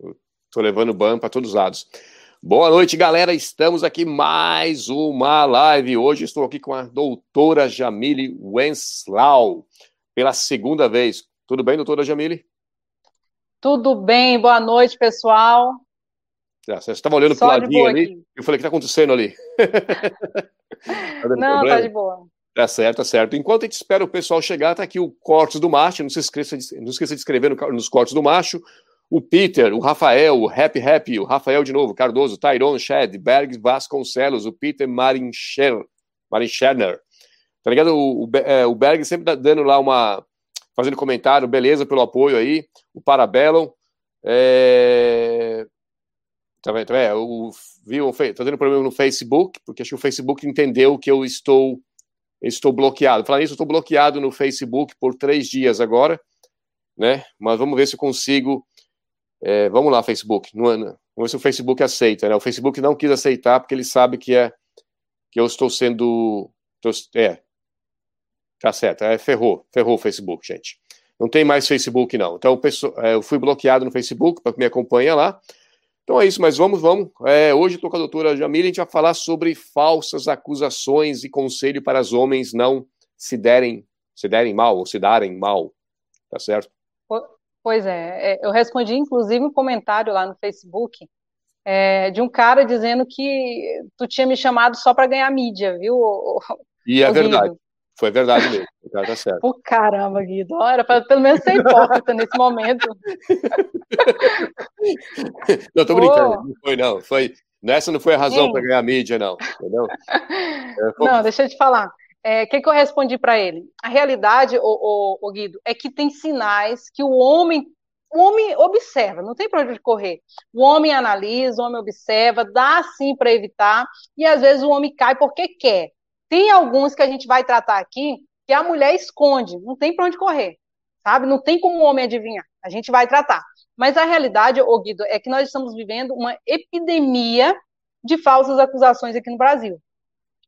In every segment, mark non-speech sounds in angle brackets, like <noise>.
Estou levando ban para todos os lados. Boa noite, galera. Estamos aqui mais uma live. Hoje estou aqui com a doutora Jamile Wenslau, pela segunda vez. Tudo bem, doutora Jamile? Tudo bem, boa noite, pessoal. Você estava olhando para o ladinho ali. Aqui. Eu falei, o que está acontecendo ali? <laughs> tá Não, problema? tá de boa. Tá certo, tá certo. Enquanto a gente espera o pessoal chegar, tá aqui o Cortes do Macho. Não se esqueça de, não esqueça de escrever no, nos Cortes do Macho. O Peter, o Rafael, o Happy Happy, o Rafael de novo, Cardoso, Tyron, Shed, Berg Vasconcelos, o Peter Marinscher, Marinscherner. Tá ligado? O, o, é, o Berg sempre dando lá uma. fazendo comentário, beleza pelo apoio aí. O Parabellum. É... Tá vendo? Tá vendo? O, viu, tô tendo problema no Facebook, porque acho que o Facebook entendeu que eu estou, estou bloqueado. Falando isso, eu estou bloqueado no Facebook por três dias agora, né? Mas vamos ver se eu consigo é, vamos lá, Facebook. Não, não, vamos ver se o Facebook aceita. Né? O Facebook não quis aceitar porque ele sabe que é que eu estou sendo. Tô, é. Tá certo. É, ferrou. Ferrou o Facebook, gente. Não tem mais Facebook, não. Então, é, eu fui bloqueado no Facebook para que me acompanha lá. Então é isso, mas vamos, vamos. É, hoje estou com a doutora Jamila, a gente vai falar sobre falsas acusações e conselho para os homens não se derem, se derem mal ou se darem mal. Tá certo? Pois é, é, eu respondi inclusive um comentário lá no Facebook é, de um cara dizendo que tu tinha me chamado só para ganhar mídia, viu? E é verdade. Foi verdade mesmo. Tá certo. Pô, caramba, Guido. Era para pelo menos ser hipócrita nesse momento. <laughs> Não, tô brincando. Não foi, não. Foi, essa não foi a razão para ganhar mídia, não. Entendeu? <laughs> É, não, deixa eu te falar o é, que, que, eu respondi para ele? A realidade, o, o, Guido, é que tem sinais que o homem, o homem observa, não tem para onde correr. O homem analisa, o homem observa, dá sim para evitar, e às vezes o homem cai porque quer. Tem alguns que a gente vai tratar aqui que a mulher esconde, não tem para onde correr, sabe? Não tem como o homem adivinhar. A gente vai tratar. Mas a realidade, Guido, é que nós estamos vivendo uma epidemia de falsas acusações aqui no Brasil.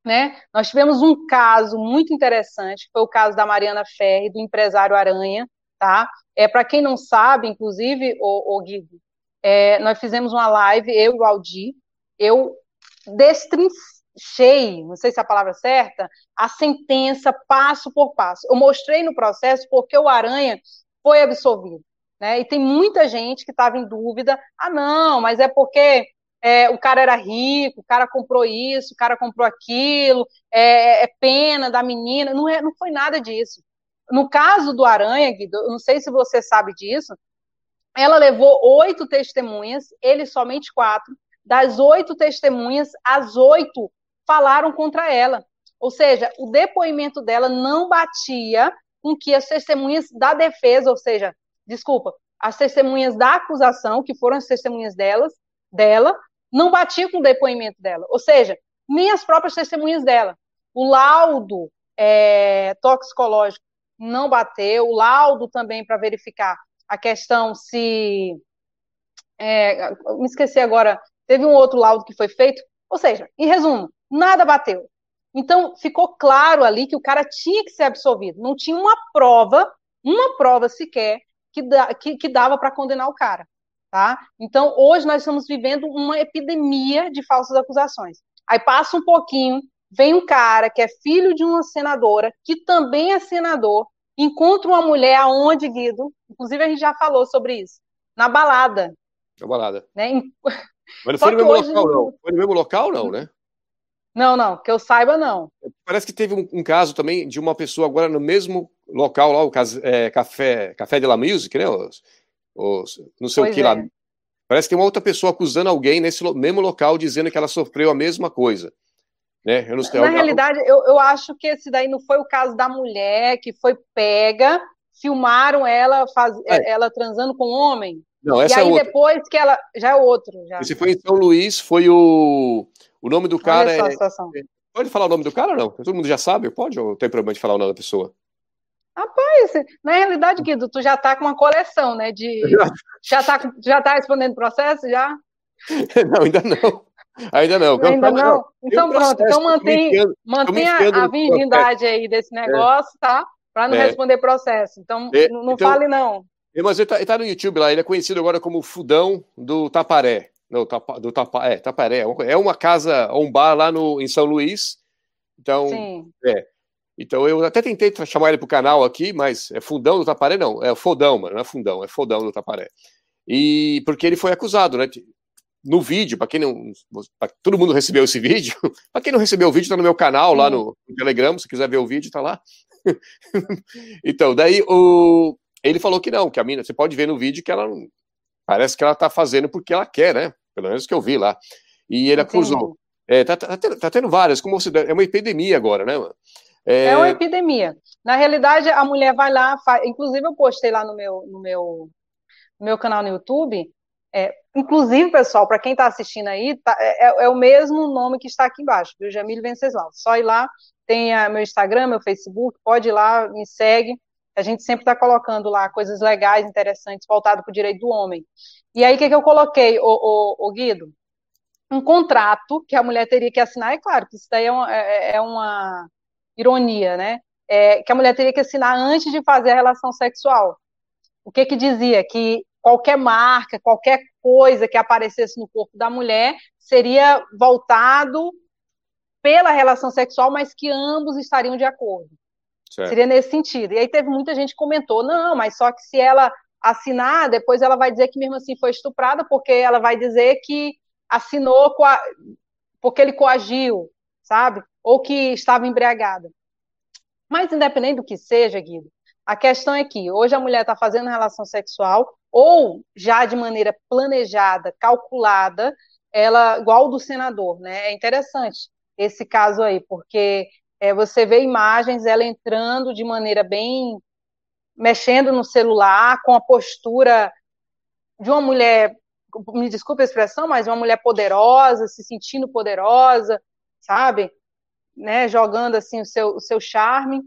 Né? Nós tivemos um caso muito interessante, que foi o caso da Mariana Ferri, do empresário Aranha, tá? É, Para quem não sabe, inclusive, o, o Guido, é, nós fizemos uma live, eu e o Aldi, eu destrinchei, não sei se é a palavra certa, a sentença passo por passo. Eu mostrei no processo porque o Aranha foi absolvido. Né? E tem muita gente que estava em dúvida, ah, não, mas é porque é, o cara era rico, o cara comprou isso, o cara comprou aquilo, é, é pena da menina, não, é, não foi nada disso. No caso do Aranha, Guido, não sei se você sabe disso, ela levou oito testemunhas, ele somente quatro. Das oito testemunhas, as oito falaram contra ela. Ou seja, o depoimento dela não batia com que as testemunhas da defesa, ou seja, desculpa, as testemunhas da acusação, que foram as testemunhas delas, dela, não batia com o depoimento dela, ou seja, nem as próprias testemunhas dela. O laudo é, toxicológico não bateu, o laudo também para verificar a questão se. É, me esqueci agora, teve um outro laudo que foi feito, ou seja, em resumo, nada bateu. Então, ficou claro ali que o cara tinha que ser absolvido. Não tinha uma prova, uma prova sequer, que, da, que, que dava para condenar o cara. Tá? Então, hoje nós estamos vivendo uma epidemia de falsas acusações. Aí passa um pouquinho, vem um cara que é filho de uma senadora, que também é senador, encontra uma mulher aonde, Guido? Inclusive, a gente já falou sobre isso. Na balada. Na balada. Né? Mas não foi no mesmo hoje... local, não. Foi no mesmo local, não, né? Não, não, que eu saiba, não. Parece que teve um, um caso também de uma pessoa agora no mesmo local lá, o é, Café, Café de la Music, né? Os, não sei pois o que é. lá. Parece que tem uma outra pessoa acusando alguém nesse mesmo local, dizendo que ela sofreu a mesma coisa. Né? Eu não sei, Na realidade, eu, eu acho que esse daí não foi o caso da mulher que foi pega, filmaram ela, faz, é. ela transando com um homem. Não, essa e aí é depois que ela. Já é outro. Já. Esse foi em São Luís, foi o. O nome do cara é... Pode falar o nome do cara ou não? Todo mundo já sabe? Pode ou tem problema de falar o nome da pessoa? Rapaz, na realidade, Guido, tu já tá com uma coleção, né? De... <laughs> Já tá, já tá respondendo processo, já? <laughs> Não, ainda não. Ainda não. Ainda não? não. Então pronto, então mantém, mantém a, a virgindade aí desse negócio, é. tá? Para não é. responder processo. Então, é. não então, fale não. Mas ele está tá no YouTube lá, ele é conhecido agora como Fudão do Taparé. Não, tapa, do tapa, é, Taparé. É uma casa, um bar lá no, em São Luís. Então, Sim. é. Então eu até tentei chamar ele para o canal aqui, mas é Fundão do Taparé, não. É Fodão, mano, não é Fundão, é Fodão do Taparé. E porque ele foi acusado, né? No vídeo, para quem não. todo mundo recebeu esse vídeo. <laughs> para quem não recebeu o vídeo, está no meu canal lá no, no Telegram. Se quiser ver o vídeo, está lá. <laughs> então, daí o, ele falou que não, que a mina, você pode ver no vídeo que ela parece que ela está fazendo porque ela quer, né? Pelo menos que eu vi lá. E ele acusou. É, tá, tá, tá, tendo várias, como você, é uma epidemia agora, né, mano? É... é... uma epidemia. Na realidade, a mulher vai lá, faz... inclusive eu postei lá no meu, no meu, no meu canal no YouTube. É, inclusive, pessoal, para quem está assistindo aí, tá, é, é, é, o mesmo nome que está aqui embaixo, viu? Jamile Venceslau. Só ir lá, tem a, meu Instagram, meu Facebook, pode ir lá, me segue. A gente sempre está colocando lá coisas legais, interessantes, voltado para o direito do homem. E aí, o que, que eu coloquei, o, Guido? Um contrato que a mulher teria que assinar, é claro que isso daí é uma, é, é uma ironia, né? É, que a mulher teria que assinar antes de fazer a relação sexual. O que que dizia? Que qualquer marca, qualquer coisa que aparecesse no corpo da mulher seria voltado pela relação sexual, mas que ambos estariam de acordo. Certo. Seria nesse sentido. E aí teve muita gente que comentou, não, mas só que se ela assinar, depois ela vai dizer que mesmo assim foi estuprada, porque ela vai dizer que assinou porque ele coagiu, sabe? Ou que estava embriagada. Mas independente do que seja, Guido, a questão é que hoje a mulher está fazendo relação sexual ou já de maneira planejada, calculada, ela igual do senador, né? É interessante esse caso aí, porque é, você vê imagens ela entrando de maneira bem mexendo no celular com a postura de uma mulher, me desculpe a expressão, mas uma mulher poderosa, se sentindo poderosa, sabe? Né, jogando assim o seu, o seu charme.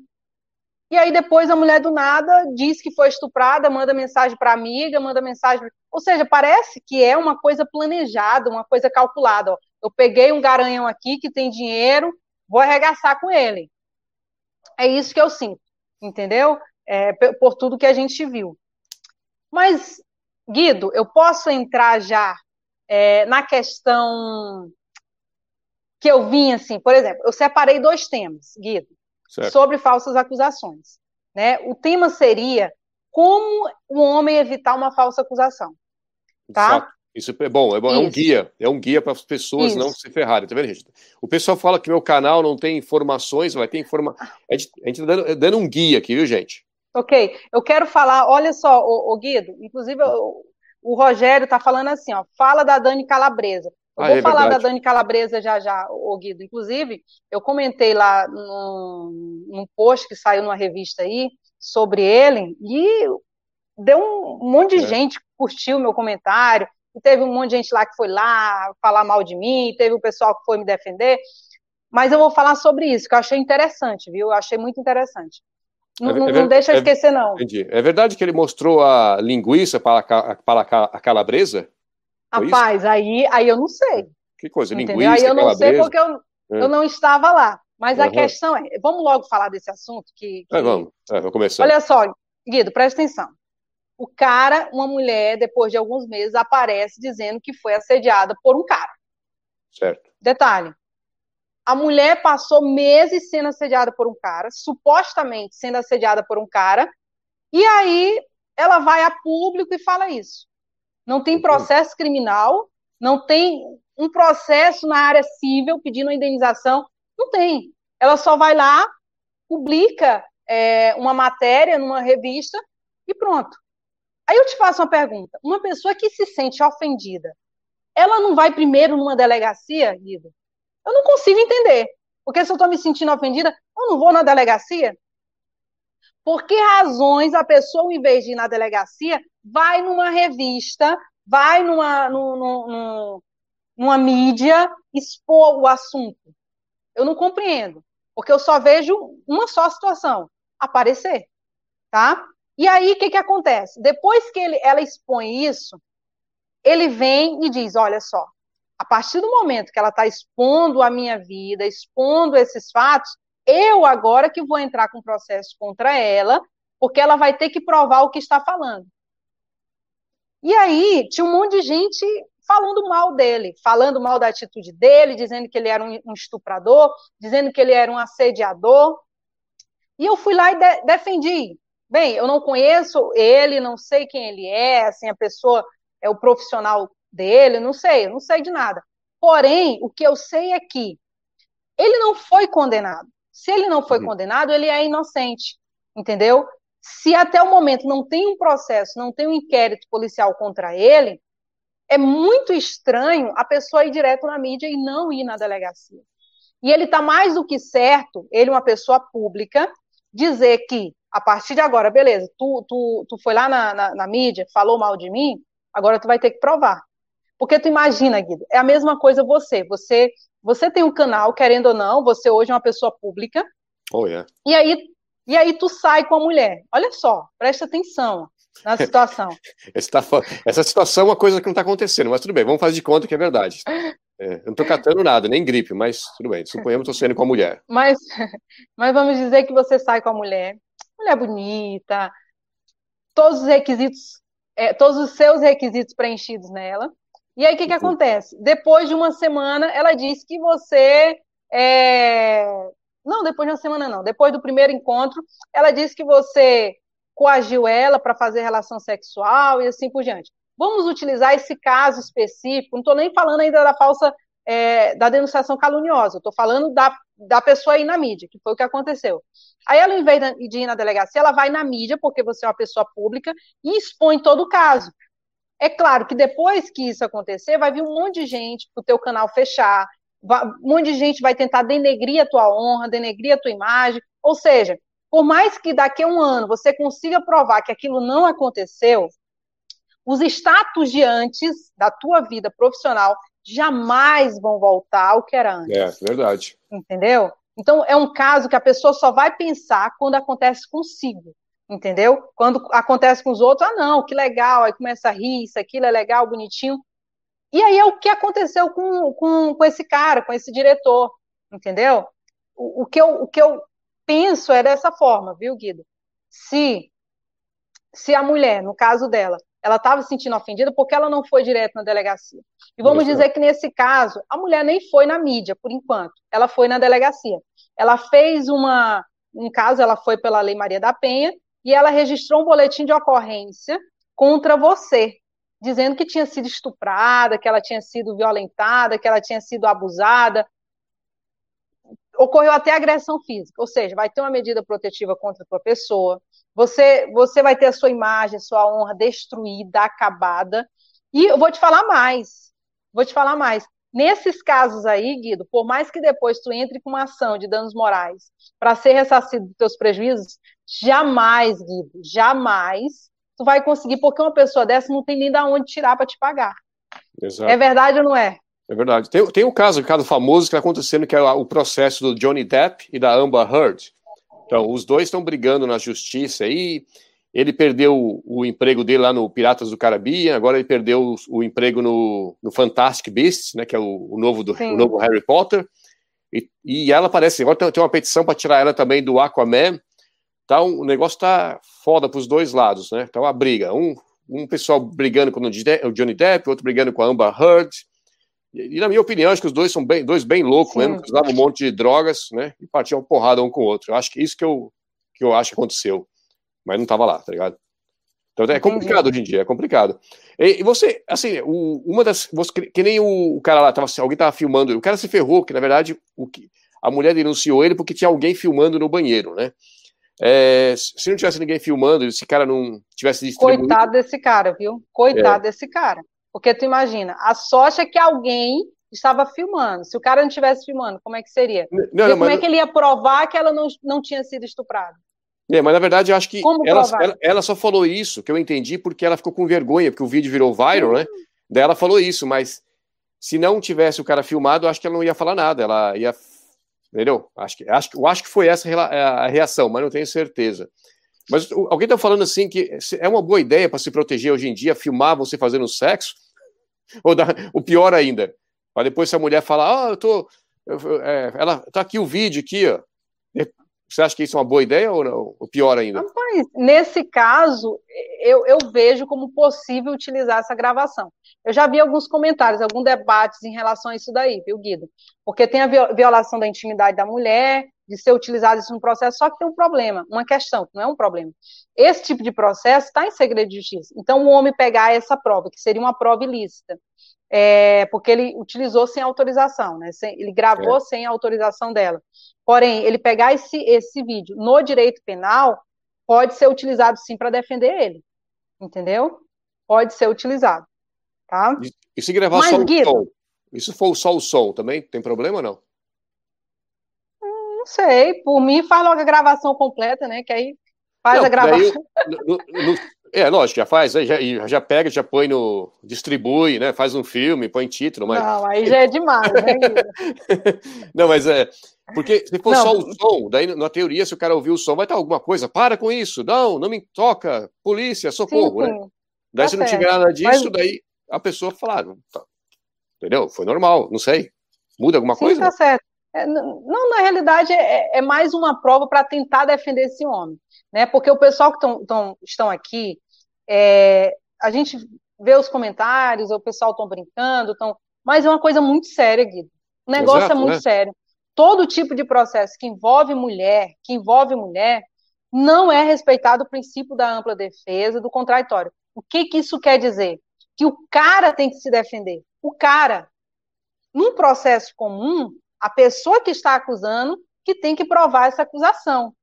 E aí depois a mulher do nada diz que foi estuprada, manda mensagem para amiga, manda mensagem, ou seja, parece que é uma coisa planejada, uma coisa calculada. Ó. Eu peguei um garanhão aqui que tem dinheiro, vou arregaçar com ele. É isso que eu sinto, entendeu? É, por tudo que a gente viu. Mas, Guido, eu posso entrar já é, na questão que eu vim assim, por exemplo, eu separei dois temas, Guido, certo. sobre falsas acusações. Né? O tema seria como o homem evitar uma falsa acusação. Tá? Exato. Isso é bom, é, bom, é um guia, é um guia para as pessoas Isso. não se ferrarem, tá vendo, gente? O pessoal fala que meu canal não tem informações, vai ter informação. A gente, a gente tá dando, dando, um guia aqui, viu, gente? Ok, eu quero falar, olha só, o, Guido, inclusive o, o Rogério está falando assim, ó, fala da Dani Calabresa. Eu ah, vou é falar verdade. da Dani Calabresa já já, o Guido. Inclusive, eu comentei lá num, num post que saiu numa revista aí sobre ele e deu um, um monte de é. gente que curtiu o meu comentário e teve um monte de gente lá que foi lá falar mal de mim, teve o pessoal que foi me defender. Mas eu vou falar sobre isso, que eu achei interessante, viu? Eu achei muito interessante. Não, é, não, é, deixa eu é esquecer, não. Entendi. É verdade que ele mostrou a linguiça para a, para a calabresa? Rapaz, aí, aí eu não sei. Que coisa, entendeu? linguiça, Aí eu não calabresa. sei porque eu, é. eu não estava lá. Mas uhum. a questão é, vamos logo falar desse assunto que... que... É, vamos, é, vou começar. Olha só, Guido, presta atenção o cara, uma mulher, depois de alguns meses, aparece dizendo que foi assediada por um cara. Certo. Detalhe. A mulher passou meses sendo assediada por um cara, supostamente sendo assediada por um cara, e aí ela vai a público e fala isso. Não tem processo criminal, não tem um processo na área civil pedindo indenização, não tem. Ela só vai lá, publica é, uma matéria numa revista e pronto. Aí eu te faço uma pergunta: uma pessoa que se sente ofendida, ela não vai primeiro numa delegacia, Guido? Eu não consigo entender. Porque se eu estou me sentindo ofendida, eu não vou na delegacia? Por que razões a pessoa, em vez de ir na delegacia, vai numa revista, vai numa, numa, numa mídia expor o assunto? Eu não compreendo. Porque eu só vejo uma só situação: aparecer. Tá? E aí, o que, que acontece? Depois que ele, ela expõe isso, ele vem e diz: olha só, a partir do momento que ela está expondo a minha vida, expondo esses fatos, eu agora que vou entrar com processo contra ela, porque ela vai ter que provar o que está falando. E aí tinha um monte de gente falando mal dele, falando mal da atitude dele, dizendo que ele era um, estuprador, dizendo que ele era um assediador. E eu fui lá e de defendi. Bem, eu não conheço ele, não sei quem ele é, assim, a pessoa é o profissional dele, não sei, não sei de nada. Porém, o que eu sei é que ele não foi condenado. Se ele não foi uhum. condenado, ele é inocente, entendeu? Se até o momento não tem um processo, não tem um inquérito policial contra ele, é muito estranho a pessoa ir direto na mídia e não ir na delegacia. E ele está mais do que certo, ele, uma pessoa pública, dizer que, a partir de agora, beleza, tu, tu, tu foi lá na, na, na mídia, falou mal de mim, agora tu vai ter que provar. Porque tu imagina, Guido, é a mesma coisa você. Você você tem um canal, querendo ou não, você hoje é uma pessoa pública. Oh, yeah. E aí e aí tu sai com a mulher. Olha só, presta atenção na <laughs> situação. Tá essa situação é uma coisa que não está acontecendo, mas tudo bem, vamos fazer de conta que é verdade. É, eu não estou catando nada, nem gripe, mas tudo bem, suponhamos que estou saindo com a mulher. Mas, <laughs> mas vamos dizer que você sai com a mulher, mulher bonita, todos os requisitos, é, todos os seus requisitos preenchidos nela. E aí o que, que acontece? Depois de uma semana, ela diz que você é, não, depois de uma semana não. Depois do primeiro encontro, ela disse que você coagiu ela para fazer relação sexual e assim por diante. Vamos utilizar esse caso específico. Não estou nem falando ainda da falsa é, da denunciação caluniosa. Estou falando da, da pessoa aí na mídia, que foi o que aconteceu. Aí ela, em vez de ir na delegacia, ela vai na mídia, porque você é uma pessoa pública, e expõe todo o caso. É claro que depois que isso acontecer, vai vir um monte de gente para o teu canal fechar, um monte de gente vai tentar denegrir a tua honra, denegrir a tua imagem. Ou seja, por mais que daqui a um ano você consiga provar que aquilo não aconteceu, os status de antes da tua vida profissional jamais vão voltar ao que era antes. É, verdade. Entendeu? Então, é um caso que a pessoa só vai pensar quando acontece consigo. Entendeu? Quando acontece com os outros, ah, não, que legal, aí começa a rir, isso, aquilo é legal, bonitinho. E aí é o que aconteceu com, com, com esse cara, com esse diretor, entendeu? O, o, que eu, o que eu penso é dessa forma, viu, Guido? Se, se a mulher, no caso dela, ela estava se sentindo ofendida porque ela não foi direto na delegacia. E vamos Isso. dizer que nesse caso, a mulher nem foi na mídia, por enquanto. Ela foi na delegacia. Ela fez uma. Um caso, ela foi pela Lei Maria da Penha e ela registrou um boletim de ocorrência contra você, dizendo que tinha sido estuprada, que ela tinha sido violentada, que ela tinha sido abusada. Ocorreu até agressão física, ou seja, vai ter uma medida protetiva contra a tua pessoa. Você, você vai ter a sua imagem, a sua honra destruída, acabada. E eu vou te falar mais. Vou te falar mais. Nesses casos aí, Guido, por mais que depois tu entre com uma ação de danos morais para ser ressarcido dos teus prejuízos, jamais, Guido, jamais tu vai conseguir, porque uma pessoa dessa não tem nem da onde tirar para te pagar. Exato. É verdade ou não é? É verdade. Tem, tem um caso, um caso famoso que está acontecendo, que é o processo do Johnny Depp e da Amber Heard. Então, os dois estão brigando na justiça aí. Ele perdeu o, emprego dele lá no Piratas do Caribe, agora ele perdeu o, emprego no, no, Fantastic Beasts, né, que é o, o novo, do, o novo Harry Potter. E, e ela parece, agora tem, tem uma petição para tirar ela também do Aquaman. Então, o negócio tá foda pros dois lados, né? Então, a briga. Um, um pessoal brigando com o Johnny Depp, outro brigando com a Amber Heard. E, e na minha opinião, acho que os dois são bem, dois bem loucos Sim. mesmo, que usavam um monte de drogas, né? E partiam porrada um com o outro. Eu acho que isso que eu, que eu acho que aconteceu. Mas não tava lá, tá ligado? Então é complicado hoje em dia, é complicado. E, você, assim, o, uma das. Você, que nem o, o, cara lá, tava, alguém tava filmando, o cara se ferrou, que na verdade o a mulher denunciou ele porque tinha alguém filmando no banheiro, né? É, se não tivesse ninguém filmando, esse cara não tivesse distribuído... Coitado desse cara, viu? Coitado é. desse cara. Porque tu imagina, a sorte é que alguém estava filmando. Se o cara não estivesse filmando, como é que seria? Não, não, como é que ele ia provar que ela não, não tinha sido estuprada? É, mas na verdade eu acho que ela, ela, ela, só falou isso, que eu entendi, porque ela ficou com vergonha, porque o vídeo virou viral, né? Daí ela falou isso, mas se não tivesse o cara filmado, eu acho que ela não ia falar nada. Ela ia Entendeu? Acho que, acho, eu acho que foi essa a reação, mas não tenho certeza. Mas alguém está falando assim que é uma boa ideia para se proteger hoje em dia, filmar você fazendo sexo? Ou o pior ainda, para depois se a mulher falar, ah, eu tô. Eu, é, ela tá aqui o vídeo aqui, ó. Você acha que isso é uma boa ideia ou não? Ou pior ainda? Rapaz, nesse caso, eu, eu vejo como possível utilizar essa gravação. Eu já vi alguns comentários, alguns debates em relação a isso daí, viu, Guido? Porque tem a violação da intimidade da mulher, de ser utilizado isso no processo, só que tem um problema, uma questão, que não é um problema. Esse tipo de processo está em segredo de justiça. Então, o homem pegar essa prova, que seria uma prova ilícita, é, porque ele utilizou sem autorização, né? Sem, ele gravou é. sem autorização dela. Porém, ele pegar esse, esse vídeo no direito penal pode ser utilizado sim para defender ele, entendeu? Pode ser utilizado, tá? E, e se gravar Mas, só o Guido, som? E se for só o som também, tem problema ou não? Não sei, por mim faz logo a gravação completa, né? Que aí faz não, a gravação. no, no, é, lógico, já faz, já, já pega, já põe no. distribui, né? Faz um filme, põe título, mas. Não, aí já é demais, né, <laughs> Não, mas é. Porque se for não. só o som, daí na teoria, se o cara ouvir o som, vai estar alguma coisa, para com isso, não, não me toca, polícia, socorro, sim, né? sim. né? Daí tá se não tiver nada disso, mas... daí a pessoa fala, ah, tá. entendeu? Foi normal, não sei. Muda alguma sim, coisa? Tá certo. É, não, na realidade, é, é mais uma prova para tentar defender esse homem. Né? Porque o pessoal que tão, tão, estão aqui, é, a gente vê os comentários, o pessoal estão brincando, tão, mas é uma coisa muito séria, Guido. O negócio é Exato, é muito né? sério. Todo tipo de processo que envolve mulher, que envolve mulher, não é respeitado o princípio da ampla defesa, do contraditório. O que, que isso quer dizer? Que o cara tem que se defender. O cara. Num processo comum, a pessoa que está acusando que tem que provar essa acusação.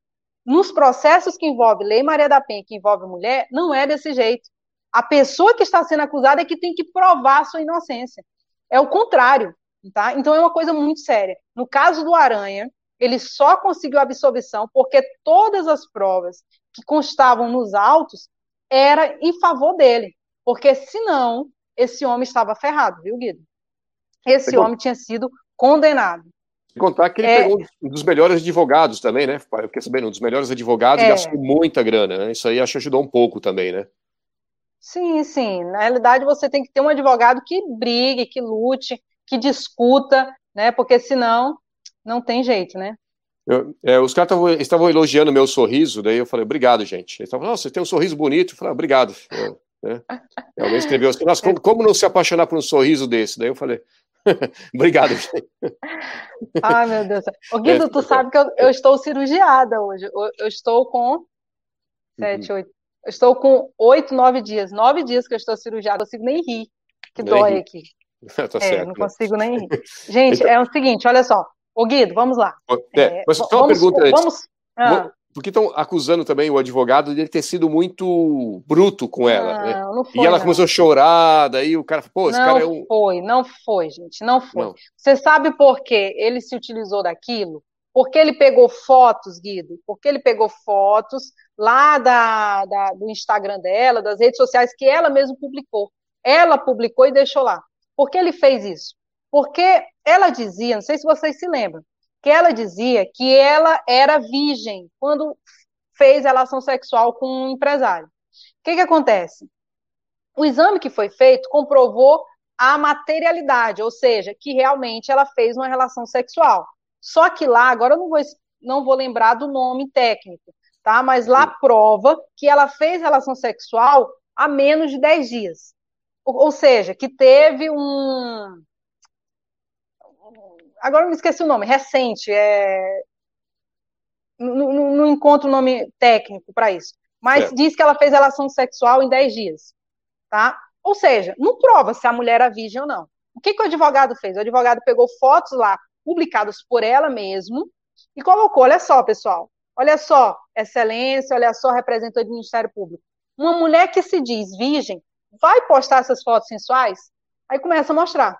Nos processos que envolvem Lei Maria da Penha, que envolve mulher, não é desse jeito. A pessoa que está sendo acusada é que tem que provar a sua inocência. É o contrário, tá? Então é uma coisa muito séria. No caso do Aranha, ele só conseguiu absolvição porque todas as provas que constavam nos autos era em favor dele, porque senão esse homem estava ferrado, viu, Guido? Esse homem tinha sido condenado. Contar que ele é... pegou um dos melhores advogados também, né? Eu fiquei sabendo, um dos melhores advogados é... e gastou muita grana, né? Isso aí acho que ajudou um pouco também, né? Sim, sim. Na realidade, você tem que ter um advogado que brigue, que lute, que discuta, né? Porque senão não tem jeito, né? Eu, é, os caras estavam elogiando meu sorriso, daí eu falei, obrigado, gente. Eles estavam, nossa, você tem um sorriso bonito. Eu falei, ah, obrigado. Eu, né? Alguém escreveu assim, nossa, como, como, não se apaixonar por um sorriso desse? Daí eu falei, <laughs> Obrigado. Ai, meu Deus. Ô, Guido, tu sabe que eu, eu estou cirurgiada hoje. Eu, eu estou com sete, uhum. oito. Eu estou com oito, nove dias. Nove dias que eu estou cirurgiada. Não consigo nem rir, que nem dói rir. aqui. <laughs> tá é, certo, não né? consigo nem rir. <laughs> Gente, então... é o seguinte, olha só. Ô, Guido, vamos lá. É, é, mas só uma pergunta antes. Vamos... Ah. Porque estão acusando também o advogado de ele ter sido muito bruto com ela, não, né? Não foi, e ela não. começou a chorar, daí o cara falou, pô, esse não cara é um. Não foi, não foi, gente, não foi. Não. Você sabe por que ele se utilizou daquilo? Porque ele pegou fotos, Guido, porque ele pegou fotos lá da, da, do Instagram dela, das redes sociais que ela mesma publicou. Ela publicou e deixou lá. Por que ele fez isso? Porque ela dizia, não sei se vocês se lembram, que ela dizia que ela era virgem quando fez relação sexual com um empresário. O que, que acontece? O exame que foi feito comprovou a materialidade, ou seja, que realmente ela fez uma relação sexual. Só que lá, agora eu não vou, não vou lembrar do nome técnico, tá? Mas lá prova que ela fez relação sexual há menos de 10 dias. Ou, ou seja, que teve um, agora eu me esqueci o nome, recente, é, não, não encontro o nome técnico para isso, mas é. diz que ela fez relação sexual em 10 dias, tá? Ou seja, não prova se a mulher era virgem ou não. O que, que o advogado fez? O advogado pegou fotos lá, publicadas por ela mesmo, e colocou, olha só, pessoal, olha só, excelência, olha só, representante do Ministério Público. Uma mulher que se diz virgem, vai postar essas fotos sensuais? Aí começa a mostrar.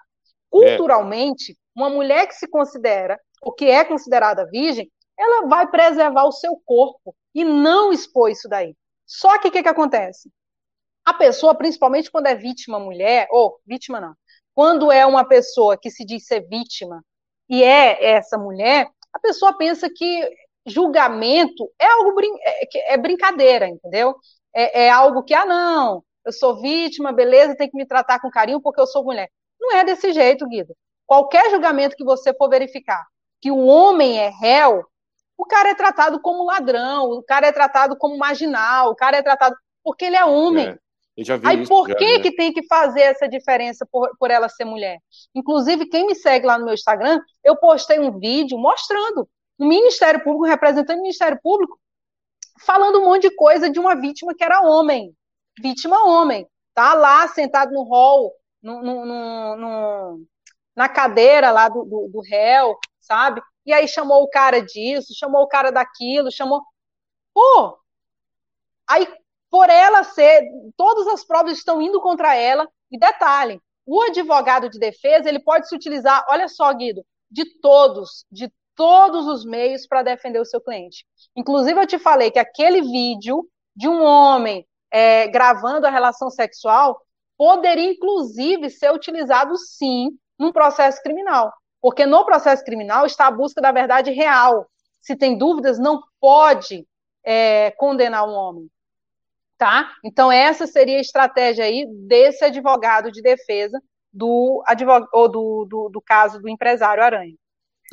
É. Culturalmente, uma mulher que se considera, ou que é considerada virgem, ela vai preservar o seu corpo e não expor isso daí. Só que o que, que acontece? A pessoa, principalmente quando é vítima mulher, ou vítima não, quando é uma pessoa que se diz ser vítima e é essa mulher, a pessoa pensa que julgamento é algo brin é, é brincadeira, entendeu? É, é, algo que, ah, não, eu sou vítima, beleza, tem que me tratar com carinho porque eu sou mulher. Não é desse jeito, Guido qualquer julgamento que você for verificar que o homem é réu, o cara é tratado como ladrão, o cara é tratado como marginal, o cara é tratado porque ele é homem. É. Aí por já, que, né? que tem que fazer essa diferença por, por ela ser mulher? Inclusive, quem me segue lá no meu Instagram, eu postei um vídeo mostrando o Ministério Público, representante do Ministério Público, falando um monte de coisa de uma vítima que era homem. Vítima homem. Tá lá sentado no hall, no, no, no, na cadeira lá do, do, do réu, sabe? E aí chamou o cara disso, chamou o cara daquilo, chamou. Pô! Aí por ela ser, todas as provas estão indo contra ela. E detalhe, o advogado de defesa, ele pode se utilizar, olha só, Guido, de todos, de todos os meios para defender o seu cliente. Inclusive, eu te falei que aquele vídeo de um homem é, gravando a relação sexual poderia, inclusive, ser utilizado, sim, num processo criminal. Porque no processo criminal está a busca da verdade real. Se tem dúvidas, não pode é, condenar um homem tá? Então essa seria a estratégia aí desse advogado de defesa do ou do, do, do caso do empresário Aranha.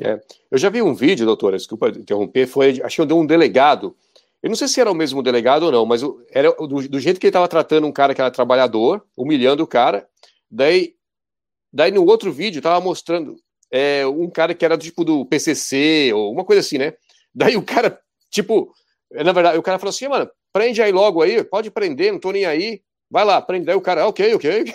É. Eu já vi um vídeo, doutora, desculpa interromper, foi, acho que de um delegado, eu não sei se era o mesmo delegado ou não, mas era do, do jeito que ele estava tratando um cara que era trabalhador, humilhando o cara, daí, daí no outro vídeo estava mostrando é, um cara que era tipo do PCC, ou uma coisa assim, né? Daí o cara, tipo, na verdade, o cara falou assim, mano, prende aí logo aí, pode prender, não tô nem aí. Vai lá, prende. Daí o cara, ok, ok.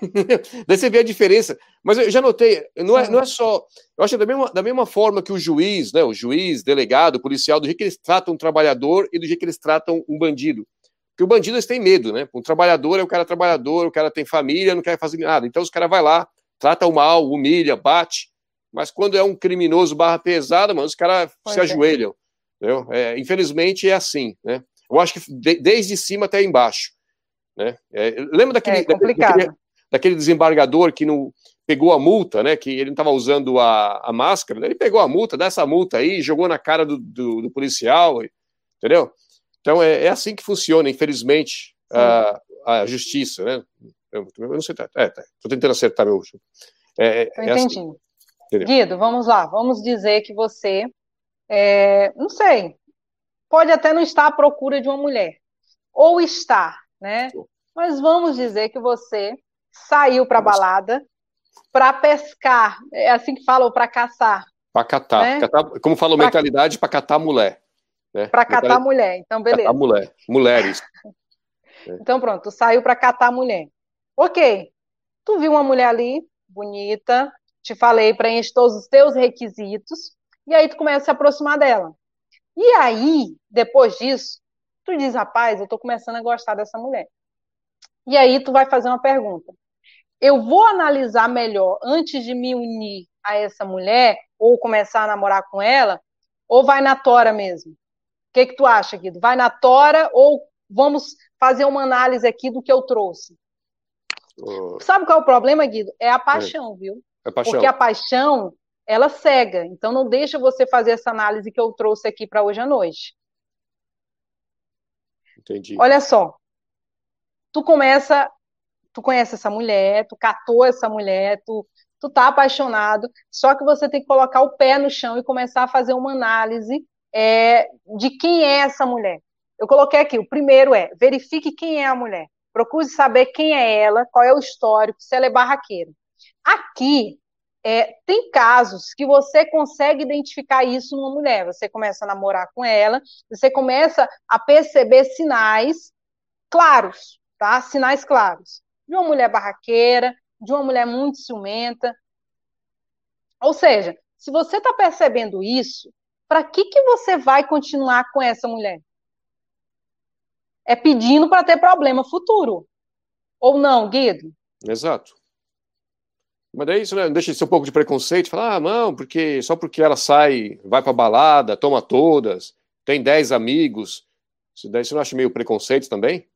<laughs> Daí você vê a diferença. Mas eu já notei, não é, não é só. Eu acho da mesma, da mesma forma que o juiz, né, o juiz, delegado, policial, do jeito que eles tratam um trabalhador e do jeito que eles tratam um bandido. Porque o bandido eles têm medo, né? Um trabalhador é o cara trabalhador, o cara tem família, não quer fazer nada. Então os caras vai lá, trata o mal, humilha, bate. Mas quando é um criminoso barra pesada, mano, os caras se é. ajoelham. É, infelizmente é assim, né? Eu acho que de, desde cima até embaixo. Né? É, lembra daquele, é daquele, daquele, desembargador que não pegou a multa, né? Que ele não estava usando a, a máscara, né? ele pegou a multa, dessa multa aí, jogou na cara do, do, do policial, entendeu? Então é, é, assim que funciona, infelizmente, a, a justiça, né? Eu, eu não sei, é, tá, tô tentando acertar meu. É, é, é assim, Guido, vamos lá, vamos dizer que você, é, não sei, pode até não estar à procura de uma mulher, ou estar, né? Mas vamos dizer que você saiu para balada para pescar, é assim que fala, ou para caçar. Para catar. Né? catar. Como falou pra... mentalidade, para catar mulher. Né? Para catar mulher, então beleza. Catar mulher, mulheres. <laughs> então pronto, tu saiu para catar mulher. Ok, tu viu uma mulher ali, bonita, te falei, preenche todos os teus requisitos, e aí tu começa a se aproximar dela. E aí, depois disso, tu diz, rapaz, eu tô começando a gostar dessa mulher. E aí tu vai fazer uma pergunta. Eu vou analisar melhor antes de me unir a essa mulher ou começar a namorar com ela, ou vai na tora mesmo? O que, que tu acha, Guido? Vai na tora ou vamos fazer uma análise aqui do que eu trouxe? Sabe qual é o problema, Guido? É a paixão, é. viu? É paixão. Porque a paixão, ela cega. Então não deixa você fazer essa análise que eu trouxe aqui para hoje à noite. Entendi. Olha só. Tu começa, tu conhece essa mulher, tu catou essa mulher, tu tu tá apaixonado, só que você tem que colocar o pé no chão e começar a fazer uma análise é, de quem é essa mulher. Eu coloquei aqui, o primeiro é, verifique quem é a mulher. Procure saber quem é ela, qual é o histórico, se ela é barraqueira. Aqui, é, tem casos que você consegue identificar isso numa mulher. Você começa a namorar com ela, você começa a perceber sinais claros, tá? Sinais claros. De uma mulher barraqueira, de uma mulher muito ciumenta. Ou seja, se você está percebendo isso, para que, que você vai continuar com essa mulher? É pedindo para ter problema futuro. Ou não, Guido? Exato. Mas daí isso né, deixa de ser um pouco de preconceito, falar, ah, não, porque só porque ela sai, vai pra balada, toma todas, tem dez amigos. Isso daí você não acha meio preconceito também?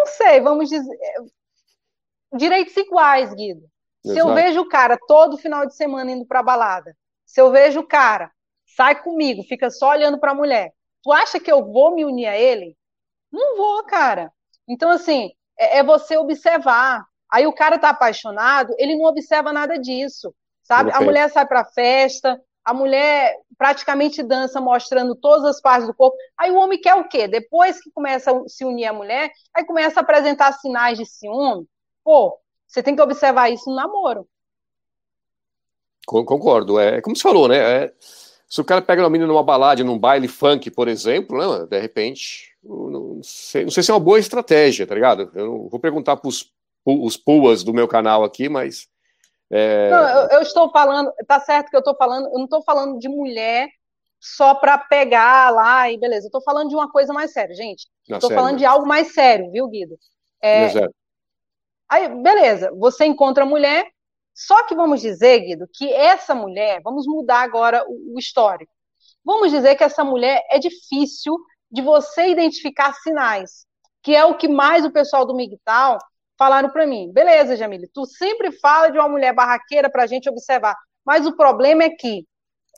Não sei, vamos dizer. Direitos iguais, Guido. Exato. Se eu vejo o cara todo final de semana indo pra balada, se eu vejo o cara, sai comigo, fica só olhando pra mulher, tu acha que eu vou me unir a ele? Não vou, cara. Então, assim, é, é você observar, Aí o cara tá apaixonado, ele não observa nada disso, sabe? A mulher sai pra festa, a mulher praticamente dança mostrando todas as partes do corpo. Aí o homem quer o quê? Depois que começa a se unir a mulher, aí começa a apresentar sinais de ciúme. Pô, você tem que observar isso no namoro. Concordo. É como você falou, né? É, se o cara pega uma menina numa balada, num baile funk, por exemplo, né, de repente, não sei, não sei se é uma boa estratégia, tá ligado? Eu vou perguntar para os puas do meu canal aqui, mas é... Não, eu, eu, estou falando, tá certo que eu estou falando, eu não estou falando de mulher só para pegar lá e beleza. Eu estou falando de uma coisa mais séria, gente. Estou falando de algo mais sério, viu, Guido? É... Aí, beleza, você encontra a mulher, só que vamos dizer, Guido, que essa mulher, vamos mudar agora o, o histórico. Vamos dizer que essa mulher é difícil de você identificar sinais, que é o que mais o pessoal do MGTOW falaram para mim, beleza, Jamile, tu sempre fala de uma mulher barraqueira para a gente observar, mas o problema é que,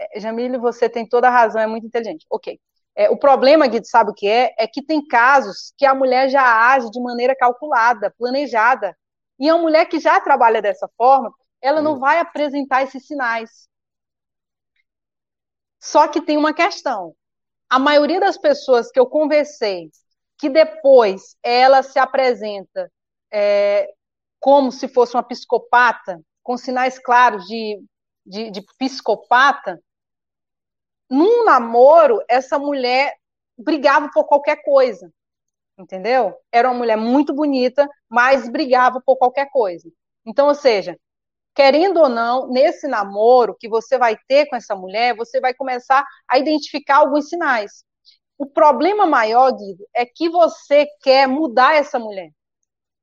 é, Jamile, você tem toda a razão, é muito inteligente. Ok. É, o problema, Guido, sabe o que é? É que tem casos que a mulher já age de maneira calculada, planejada. E a mulher que já trabalha dessa forma, ela não vai apresentar esses sinais. Só que tem uma questão. A maioria das pessoas que eu conversei, que depois ela se apresenta é, como se fosse uma psicopata, com sinais claros de, de, de psicopata, num namoro, essa mulher brigava por qualquer coisa, entendeu? Era uma mulher muito bonita, mas brigava por qualquer coisa. Então, ou seja, querendo ou não, nesse namoro que você vai ter com essa mulher, você vai começar a identificar alguns sinais. O problema maior, Guido, é que você quer mudar essa mulher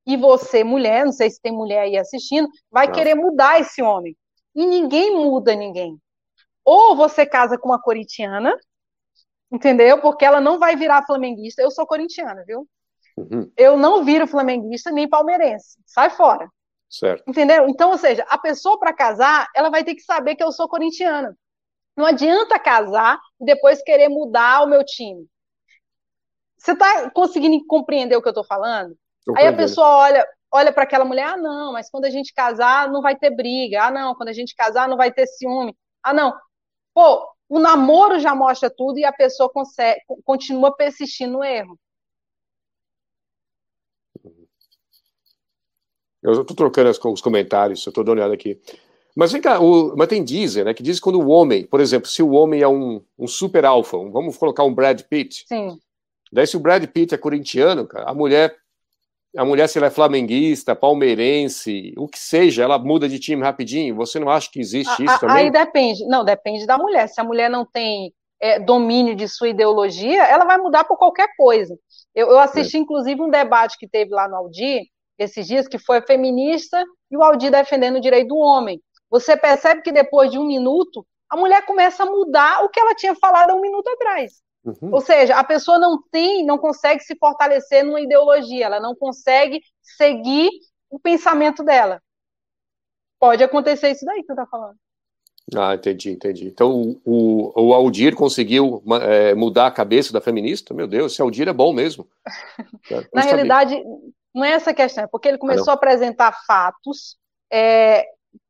e você, mulher, não sei se tem mulher aí assistindo, vai não. querer mudar esse homem. E ninguém muda ninguém. Ou você casa com uma corintiana, entendeu? Porque ela não vai virar flamenguista. Eu sou corintiana, viu? Uhum. Eu não viro flamenguista nem palmeirense. Sai fora. Certo. Entendeu? Então, ou seja, a pessoa para casar, ela vai ter que saber que eu sou corintiana. Não adianta casar e depois querer mudar o meu time. Você está conseguindo compreender o que eu estou falando? Aí a pessoa olha, olha para aquela mulher, ah, não, mas quando a gente casar não vai ter briga. Ah, não, quando a gente casar não vai ter ciúme. Ah, não. Pô, o namoro já mostra tudo e a pessoa consegue, continua persistindo no erro. Eu estou trocando os comentários, eu estou dando uma olhada aqui. Mas vem cá, o, mas tem dizem, né, que diz que quando o homem, por exemplo, se o homem é um, um super alfa, um, vamos colocar um Brad Pitt. Sim. Daí se o Brad Pitt é corintiano, cara, a mulher a mulher, se ela é flamenguista, palmeirense, o que seja, ela muda de time rapidinho. Você não acha que existe isso também? Aí depende. Não, depende da mulher. Se a mulher não tem é, domínio de sua ideologia, ela vai mudar por qualquer coisa. Eu, eu assisti, é. inclusive, um debate que teve lá no Aldir, esses dias, que foi feminista e o Aldir defendendo o direito do homem. Você percebe que depois de um minuto, a mulher começa a mudar o que ela tinha falado há um minuto atrás. Uhum. Ou seja, a pessoa não tem, não consegue se fortalecer numa ideologia, ela não consegue seguir o pensamento dela. Pode acontecer isso daí que você está falando. Ah, entendi, entendi. Então o, o Aldir conseguiu é, mudar a cabeça da feminista? Meu Deus, esse Aldir é bom mesmo. <laughs> Na realidade, não é essa a questão, é porque ele começou ah, a apresentar fatos. É,